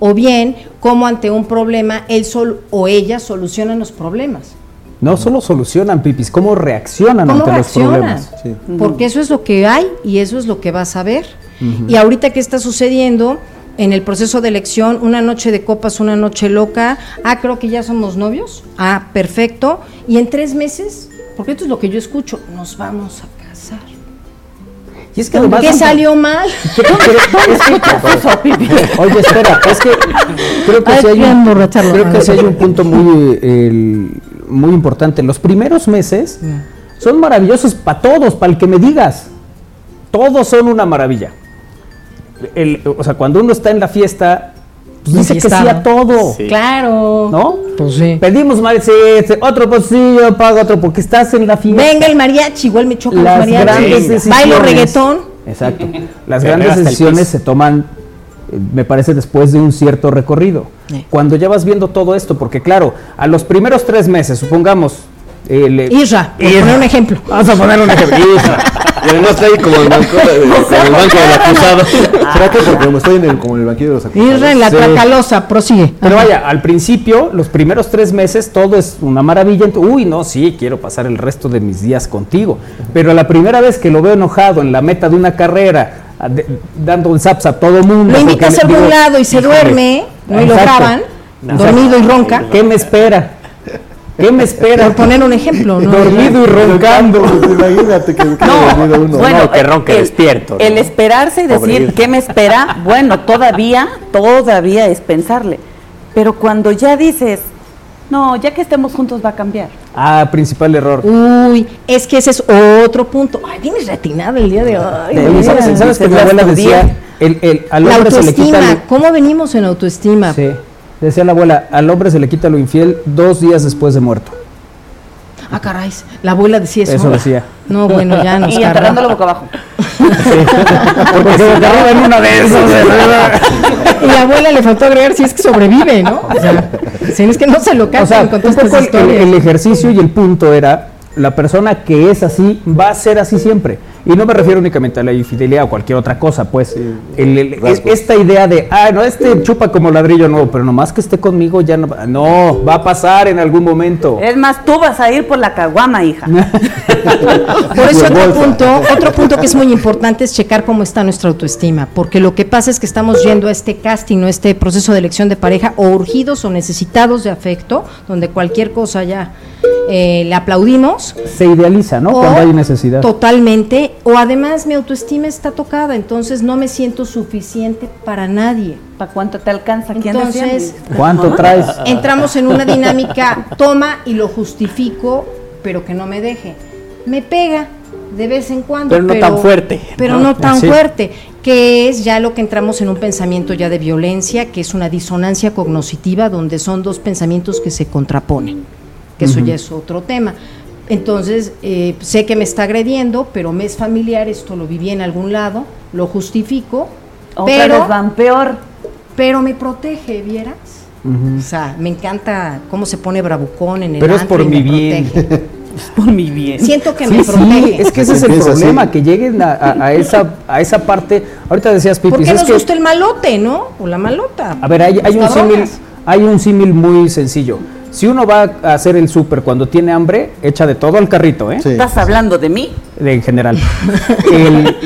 O bien, cómo ante un problema él sol o ella solucionan los problemas. No solo solucionan, Pipis, cómo reaccionan ¿Cómo ante reaccionan? los problemas. Sí. Porque eso es lo que hay y eso es lo que vas a ver. Y ahorita que está sucediendo en el proceso de elección, una noche de copas, una noche loca, ah, creo que ya somos novios, ah, perfecto, y en tres meses, porque esto es lo que yo escucho, nos vamos a casar. Y es que además- ¿Qué salió mal? Oye, espera, es que creo que Ay, sí hay voy a un, emborracharlo. creo que sí hay un punto muy, eh, el- muy importante. Los primeros meses son maravillosos para todos, para el que me digas. Todos son una maravilla. El- o sea, cuando uno está en la fiesta, pues dice que sí a todo, Sí. Claro. ¿no? Pues sí. Pedimos sí, otro pocillo, paga otro, porque estás en la fiesta. Venga el mariachi, igual me chocan los Las mariachis. grandes decisiones. Bailo reggaetón. Exacto. (laughs) Las grandes el decisiones se toman, eh, me parece, después de un cierto recorrido. Sí. Cuando ya vas viendo todo esto, porque claro, a los primeros tres meses, supongamos. eh, le- Isra, por Isra. poner un ejemplo. Vamos a poner un ejemplo. (laughs) Isra. Y además está ahí como el banco, como el (laughs) banco del acusado. ¿Será que porque como estoy en el, como en el banquillo de los acusados? Isra en la Sí. tracalosa, prosigue. Pero vaya, al principio, los primeros tres meses, todo es una maravilla. Uy, no, sí, quiero pasar el resto de mis días contigo. Pero la primera vez que lo veo enojado en la meta de una carrera, de- dando el zaps a todo mundo. Lo invitas porque a le- algún digo, lado y se híjole, duerme, ¿no? Y lo graban, dormido y ronca. ¿Qué me espera? ¿Qué me espera? Por poner un ejemplo, ¿no? Dormido y roncando. Pues imagínate que, que dormido uno. Bueno, No, que ronque el- despierto, El ¿no? esperarse y decir Pobre qué me espera, bueno, todavía, todavía es pensarle. Pero cuando ya dices, no, ya que estemos juntos va a cambiar. Ah, principal error. Uy, es que ese es otro punto. Ay, vienes retinado el día de hoy. De ¿sabes, sabes que mi abuela decía, el, el- al La hombre se le quita autoestima, lo, ¿cómo venimos en autoestima? sí, decía la abuela, al hombre se le quita lo infiel dos días después de muerto. Ah, caray, la abuela decía eso. Eso decía. No, bueno, ya nos Y enterrándolo boca abajo. Porque se en uno de esos. ¿verdad? Y la abuela le faltó agregar si es que sobrevive, ¿no? O sea, si es que no se lo O cantan sea, con un todas poco estas el, el- historias. el ejercicio y el punto era la persona que es así va a ser así siempre. Y no me refiero únicamente a la infidelidad o cualquier otra cosa, pues el- esta idea de, ah, no, este chupa como ladrillo nuevo, pero nomás que esté conmigo ya no, va- no, va a pasar en algún momento. Es más, tú vas a ir por la caguama, hija. (laughs) Por eso otro punto, otro punto que es muy importante es checar cómo está nuestra autoestima, porque lo que pasa es que estamos yendo a este casting, o este proceso de elección de pareja, o urgidos o necesitados de afecto, donde cualquier cosa ya eh, le aplaudimos. Se idealiza, ¿no? o Cuando hay necesidad. Totalmente, o además mi autoestima está tocada, entonces no me siento suficiente para nadie. ¿Para cuánto te alcanza? ¿Quién Entonces? ¿Cuánto traes? (laughs) entramos en una dinámica, toma y lo justifico, pero que no me deje. Me pega de vez en cuando. Pero no tan fuerte, Pero ¿no? no tan Sí. fuerte, que es ya lo que entramos en un pensamiento ya de violencia, que es una disonancia cognoscitiva, donde son dos pensamientos que se contraponen. Que eso ya es otro tema. Entonces, eh, sé que me está agrediendo, pero me es familiar, esto lo viví en algún lado, lo justifico, Otra pero, vez van peor. pero me protege, ¿vieras? O sea, me encanta cómo se pone bravucón en el Pero es por y mi me bien. protege. (laughs) Por mi bien. Siento que Sí, me sí, protege. es que ese es el así. problema, que lleguen a, a- a esa, a esa parte. Ahorita decías, ¿Por Pipis, qué es nos que, gusta el malote, no? O la malota. a ver, hay, hay un símil, hay un símil muy sencillo. Si uno va a hacer el súper cuando tiene hambre, echa de todo al carrito, ¿eh? Sí. ¿Estás hablando de mí? De- en general. (laughs) El-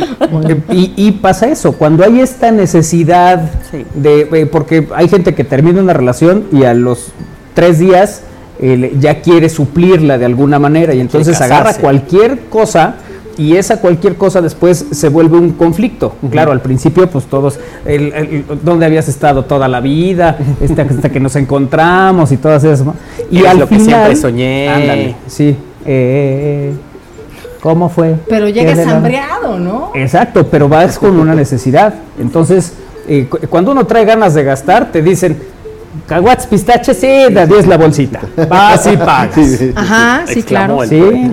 y, y pasa eso, cuando hay esta necesidad Sí. de, eh, porque hay gente que termina una relación y a los tres días eh, ya quiere suplirla de alguna manera y entonces agarra cualquier cosa y esa cualquier cosa después se vuelve un conflicto. Claro, al principio pues todos, el, el- ¿dónde habías estado toda la vida? (laughs) Este, hasta que nos encontramos y todas esas. ¿no? Y Eres al lo que final, siempre soñé. Ándale, sí. eh, ¿Cómo fue? Pero ¿Qué llegas hambreado, ¿no? Exacto, pero vas con una necesidad. Entonces, eh, cu- cuando uno trae ganas de gastar, te dicen, caguats, pistaches, sí, de 10 la bolsita. (laughs) Vas y pagas. Ajá, sí, Exclamó claro. el Sí,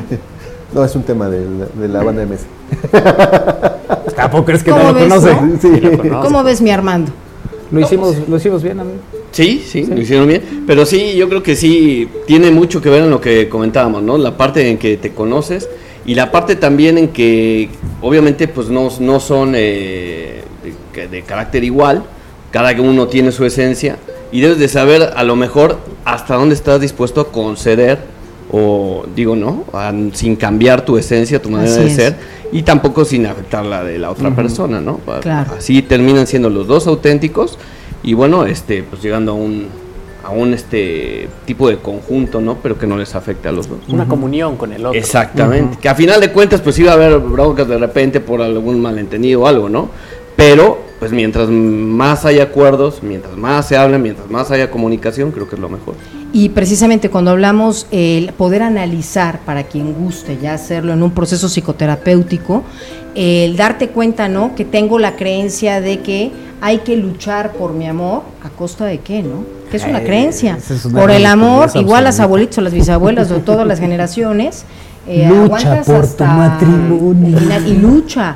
No, es un tema de, la- de la banda de mesa. (laughs) tampoco crees que no ¿Cómo lo ves, conoce. no? Sí. ¿Cómo ves mi Armando? Lo hicimos, lo hicimos bien, amigo. Sí, sí, lo hicieron bien. Pero sí, yo creo que sí tiene mucho que ver en lo que comentábamos, ¿no? La parte en que te conoces y la parte también en que obviamente pues no, no son eh, de, de carácter igual, cada uno tiene su esencia y debes de saber a lo mejor hasta dónde estás dispuesto a conceder o digo no, sin cambiar tu esencia, tu manera Así de es. ser y tampoco sin afectar la de la otra persona, ¿no? Claro. Así terminan siendo los dos auténticos y bueno, este, pues llegando a un, a un este tipo de conjunto, ¿no? Pero que no les afecte a los dos. Una comunión con el otro. Exactamente. Que a final de cuentas, pues iba a haber broncas de repente por algún malentendido o algo, ¿no? Pero, pues mientras más hay acuerdos, mientras más se habla, mientras más haya comunicación, creo que es lo mejor. Y precisamente cuando hablamos el poder analizar para quien guste ya hacerlo en un proceso psicoterapéutico, el darte cuenta, ¿no? Que tengo la creencia de que hay que luchar por mi amor a costa de qué, ¿no? Que es una Eh, creencia. esa es una por el amor, igual las abuelitas o las bisabuelas de todas las (laughs) generaciones. eh, Lucha por tu hasta matrimonio. el final y lucha.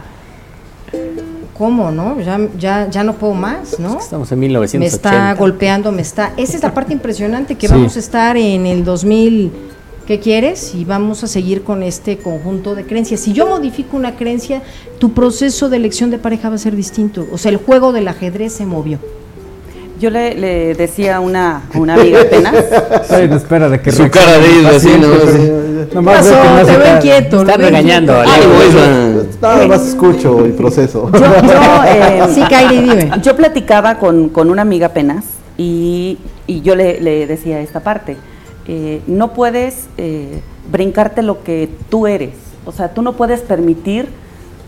¿Cómo, no? Ya, ya, ya no puedo más, ¿no? Estamos en me 1980. está golpeando, me está... Esa es la parte impresionante que Sí. vamos a estar en el 2000, ¿qué quieres? Y vamos a seguir con este conjunto de creencias. Si yo modifico una creencia, tu proceso de elección de pareja va a ser distinto. O sea, el juego del ajedrez se movió. Yo le, le decía a una, a una amiga apenas, Ay, no, espera de que Su cara de isla, así, ¿no? Nomás Nomás veo que te veo inquieto. lo Está veo regañando Nada más escucho el proceso. yo, yo, (laughs) eh, Sí, Kairi, dime. yo platicaba con, con una amiga apenas y, y yo le, le decía esta parte, eh, no puedes eh, brincarte lo que tú eres, o sea, tú no puedes permitir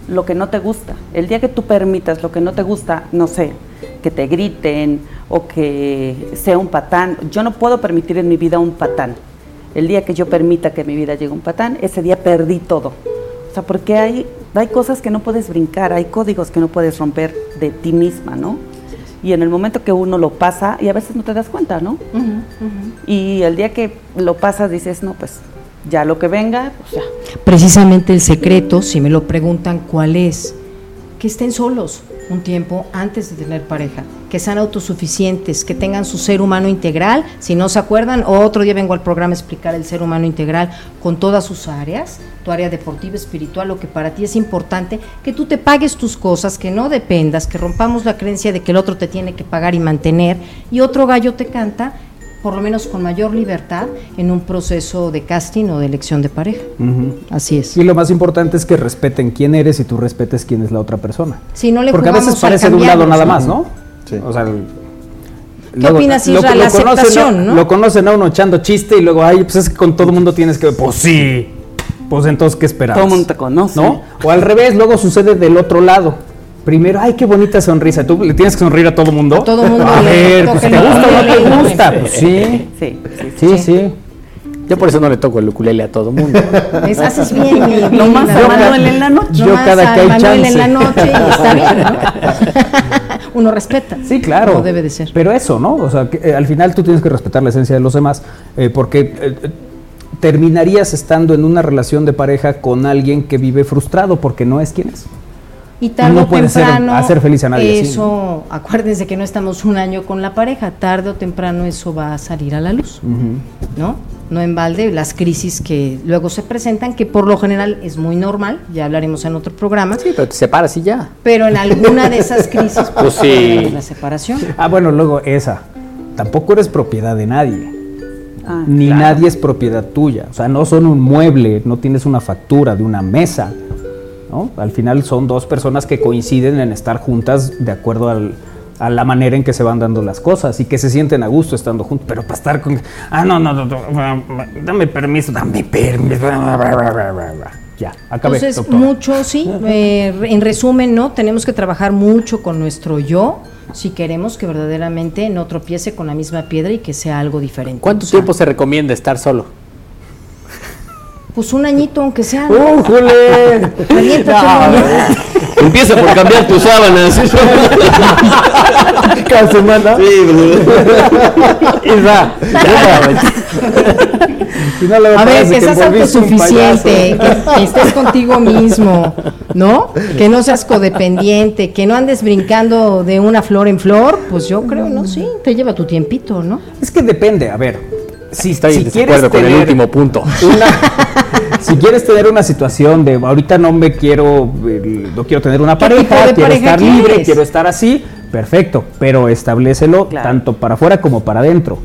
lo que no te gusta. El día que tú permitas lo que no te gusta, no sé, que te griten o que sea un patán, yo no puedo permitir en mi vida un patán. El día que yo permita que mi vida llegue un patán, ese día perdí todo. O sea, porque hay, hay cosas que no puedes brincar, hay códigos que no puedes romper de ti misma, ¿no? Y en el momento que uno lo pasa, y a veces no te das cuenta, ¿no? Y el día que lo pasas dices, no, pues ya lo que venga, pues ya. Precisamente el secreto, si me lo preguntan, ¿cuál es? Que estén solos un tiempo antes de tener pareja, que sean autosuficientes, que tengan su ser humano integral. Si no se acuerdan, otro día vengo al programa a explicar el ser humano integral con todas sus áreas, tu área deportiva, espiritual, lo que para ti es importante, que tú te pagues tus cosas, que no dependas, que rompamos la creencia de que el otro te tiene que pagar y mantener, y otro gallo te canta por lo menos con mayor libertad en un proceso de casting o de elección de pareja. Así es. Y lo más importante es que respeten quién eres y tú respetes quién es la otra persona. Si no le Porque a veces parece de un lado nada más, ¿no? Sí. O sea, el- ¿Qué opinas, Isra, la conocen, aceptación, no? Lo conocen a uno echando chiste y luego, ay, pues es que con todo el mundo tienes que, pues sí, pues entonces, ¿qué esperabas? Todo el mundo te conoce. ¿No? O al revés, luego sucede del otro lado. Primero, ay, qué bonita sonrisa. ¿Tú le tienes que sonreír a todo el mundo? A todo mundo A ver, pues te gusta o no te gusta. Pues sí, Sí, sí, sí, sí. Yo por eso no le toco el ukulele a todo mundo. Les haces bien, mi, (laughs) mi- a Manuel en la noche. Yo nomás cada que hay Manuel en la noche y está bien, ¿no? (laughs) Uno respeta. Sí, claro. Como debe de ser. Pero eso, ¿no? O sea, que, eh, al final tú tienes que respetar la esencia de los demás, eh, porque eh, eh, terminarías estando en una relación de pareja con alguien que vive frustrado porque no es quien es. Y tarde No o puede ser- temprano, hacer feliz a nadie Eso, acuérdense que no estamos un año con la pareja, tarde o temprano eso va a salir a la luz, ¿no? No en balde las crisis que luego se presentan, que por lo general es muy normal, ya hablaremos en otro programa, Sí, pero te separas y ya. pero en alguna de esas (laughs) crisis Pues sí. la separación. Ah, bueno, luego esa. Tampoco eres propiedad de nadie. Ah, Ni claro. nadie es propiedad tuya. O sea, no son un mueble, no tienes una factura de una mesa. ¿No? Al final son dos personas que coinciden en estar juntas de acuerdo al- a la manera en que se van dando las cosas y que se sienten a gusto estando juntos. Pero para estar con. Ah, no, no, no, no, dame permiso, dame permiso. Ya, acabé. Entonces, doctora. mucho, sí, eh, en resumen, ¿no? Tenemos que trabajar mucho con nuestro yo si queremos que verdaderamente no tropiece con la misma piedra y que sea algo diferente. ¿Cuánto O sea, tiempo se recomienda estar solo? Pues un añito, aunque sea. ¿no? ¡Uh, Jule! Aviéntate un año. Empieza por cambiar tus sábanas. (laughs) Cada semana. Sí, Isra, no, A ver, que seas autosuficiente, que, que estés contigo mismo, ¿no? Que no seas codependiente, que no andes brincando de una flor en flor, pues yo creo, ¿no? Sí, te lleva tu tiempito, ¿no? Es que depende, a ver. Si, Estoy si quieres desacuerdo con el tener último punto. una- si quieres tener una situación de ahorita no me quiero, no quiero tener una ¿Qué tipo pareja, quiero pareja estar libre, quieres? quiero estar así, perfecto, pero establecelo Claro. tanto para afuera como para adentro.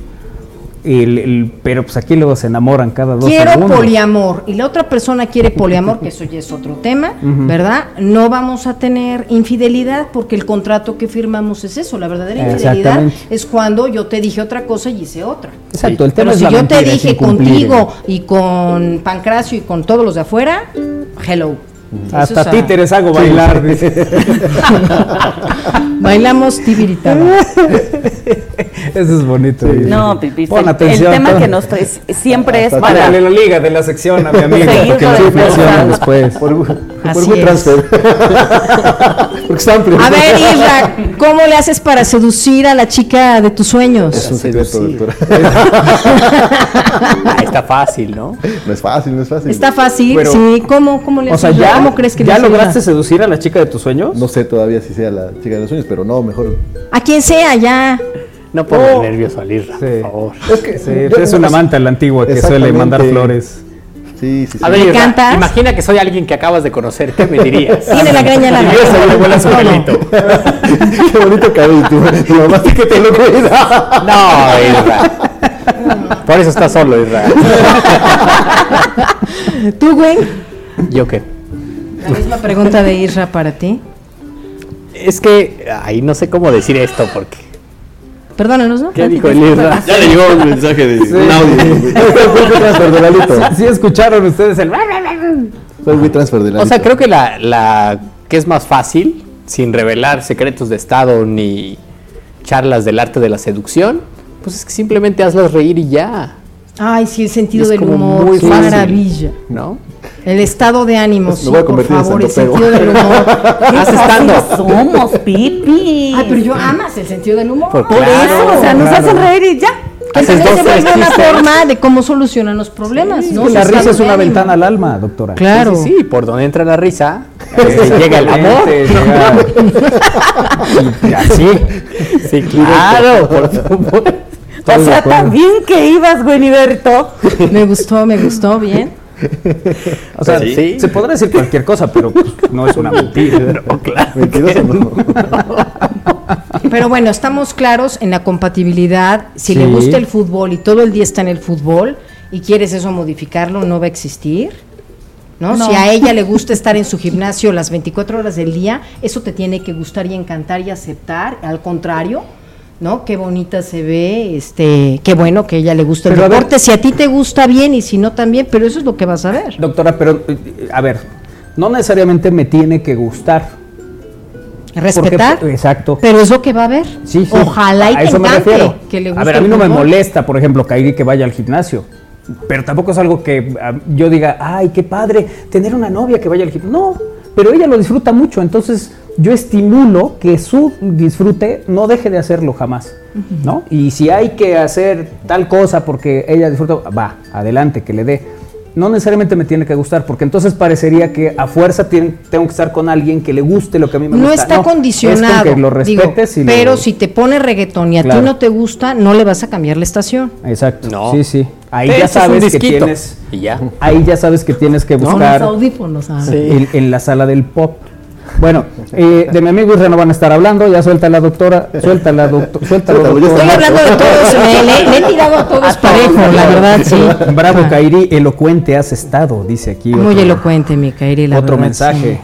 El- el- pero pues aquí luego se enamoran cada dos Quiero poliamor y la otra persona quiere poliamor, que eso ya es otro tema, (laughs) ¿verdad? No vamos a tener infidelidad porque el contrato que firmamos es eso. La verdadera infidelidad es cuando yo te dije otra cosa y hice otra. Exacto, el tema Pero es si la yo te mentira, dije contigo y con Pancracio y con todos los de afuera, hello. Eso Hasta a- títeres hago bailar. (laughs) Bailamos tibiritaba. (laughs) (laughs) Eso es bonito. No, Pipis, Pon el, atención, el tema que nos traes siempre es para... tírale la liga de la sección a mi amigo, porque me programa. después. Por, por buen es. transfer. (laughs) Porque estaban A ver, Isra, ¿cómo le haces para seducir a la chica de tus Es sueños? un secreto, doctora. (laughs) Ah, está fácil, ¿no? No es fácil, no es fácil. Está fácil, Pero- sí. ¿Cómo, cómo le O sea, haces? ¿ya, ¿Cómo crees que ¿ya lograste seducir a la chica de tus sueños? No sé todavía si sea la chica de los sueños, pero no, mejor. A quien sea, ya. No pongas nervioso al Irra, Sí. por favor. Es que Sí, es una amante a la antigua que suele mandar flores. Sí, sí, sí. A ver, ¿Me Irra, cantas? imagina que soy alguien que acabas de conocer. ¿Qué me dirías? (laughs) Tiene la greña larga. Y eso, le huele su pelito. (laughs) Qué bonito cabello. tu- mamá sí que te lo cuida. No, Irra. Por eso estás solo, Irra. ¿Tú, güey? ¿Yo qué? La misma pregunta de Isra para ti. Es que ahí no sé cómo decir esto porque. Perdónanos, ¿no? ¿Qué dijo el Irra? Ya le llegó un mensaje de un audio. (laughs) Soy transfer de Lalito. ¿Sí escucharon ustedes el... Soy muy transfer de O sea, creo que la, la que es más fácil, sin revelar secretos de Estado ni charlas del arte de la seducción, pues es que simplemente hazlas reír y ya, Ay, sí, el sentido Es del humor. muy fácil. maravilla. ¿no? El estado de ánimo, Pues me sí, voy a por favor, el sentido del humor. (laughs) Haz estando. somos, (laughs) Pipi. Ay, pero yo amas el sentido del humor. Pues Por eso, o sea, nos hacen reír y ya. Se tres vuelve una forma de cómo solucionan los problemas, ¿no? la risa es una ánimo. ventana al alma, doctora. Claro. Sí, sí, por donde entra la risa, (laughs) eh, llega el amor. Llega- Y así. Sí, claro, por supuesto. O sea, también que ibas, Gueniberto. Me gustó, me gustó, bien. O sea, Sí. se podrá decir cualquier cosa, pero pues, no es una mentira. (laughs) Mentiroso no. Pero bueno, estamos claros en la compatibilidad. Si le gusta el fútbol y todo el día está en el fútbol y quieres eso modificarlo, no va a existir. ¿no? No. Si a ella le gusta estar en su gimnasio las 24 horas del día, eso te tiene que gustar y encantar y aceptar. Al contrario, ¿no? Qué bonita se ve, este, qué bueno que a ella le gusta el Pero a ver- deporte. Si a ti te gusta bien y si no también, pero eso es lo que vas a ver. Doctora, pero eh, a ver, no necesariamente me tiene que gustar. Respetar. Porque- exacto. Pero es lo que va a haber. Sí, sí. Ojalá y a te eso me refiero. que le a guste ver, a mí no me molesta, por ejemplo, Kairi que vaya al gimnasio. Pero tampoco es algo que ah, yo diga, ay, qué padre tener una novia que vaya al gimnasio. No, pero ella lo disfruta mucho, entonces yo estimulo que su disfrute no deje de hacerlo jamás, ¿no? Y si hay que hacer tal cosa porque ella disfruta, va, adelante, que le dé. No necesariamente me tiene que gustar, porque entonces parecería que a fuerza tengo que estar con alguien que le guste lo que a mí me No gusta. está es con condicionado. que lo digo, respetes y lo- pero si te pone reggaetón y a Claro. ti no te gusta, no le vas a cambiar la estación. Exacto. No. Sí, sí. Ahí Te ya un sabes que tienes. Y ya. Ahí ya sabes que tienes que buscar los audífonos, ah. en, en la sala del pop. Bueno, eh, de mi amigo Isra no van a estar hablando, ya suelta la doctora, suelta la doctora, suelta la doctora. Estoy hablando de todos, me- le, le he tirado a todos (laughs) parejo, la verdad, sí. Bravo, Kairi, elocuente has estado, dice aquí. Muy otro- elocuente, mi Kairi, la Otro verdad, mensaje. sí.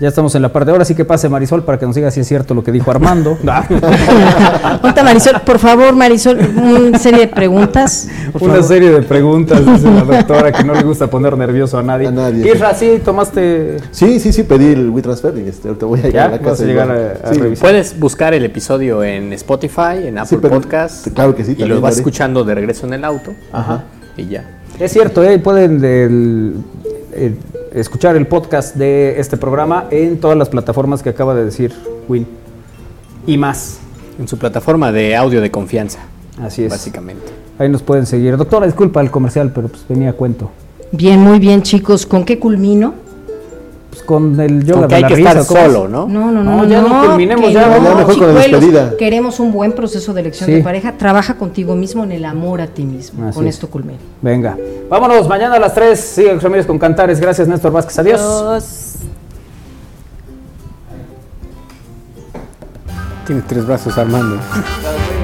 Ya estamos en la parte. Ahora sí que pase Marisol para que nos diga si es cierto lo que dijo Armando. (laughs) Ponte, Marisol, por favor, Marisol, una serie de preguntas. Una serie de preguntas, dice la doctora, que no le gusta poner nervioso a nadie. A nadie. Isra, sí, tomaste. Sí, sí, sí, pedí el WeTransfer y este, ahorita voy a llegar ¿Ya? a la ¿Vas casa. llegar a- a sí, revisar? Puedes buscar el episodio en Spotify, en Apple pero- Podcast. claro que sí, Y lo lo vas haré. escuchando de regreso en el auto. Ajá. Y ya. Es cierto, eh, pueden del- eh, escuchar el podcast de este programa en todas las plataformas que acaba de decir Win. Y más. En su plataforma de audio de confianza. Así es. Básicamente. Ahí nos pueden seguir. Doctora, disculpa el comercial, pero pues venía a cuento. Bien, muy bien, chicos. ¿Con qué culmino? Pues con el yoga Con que de hay la que risa, estar solo, ¿no? No, no, no, No, ya no culminemos, que ya, no, ya mejor con la despedida. Queremos un buen proceso de elección Sí. de pareja. Trabaja contigo mismo en el amor a ti mismo. Así con es. esto culmino. Venga. Vámonos, mañana a las 3. Sigue Ramírez con Cantares. Gracias, Néstor Vázquez. Adiós. Adiós. Tiene tres brazos Armando. (laughs)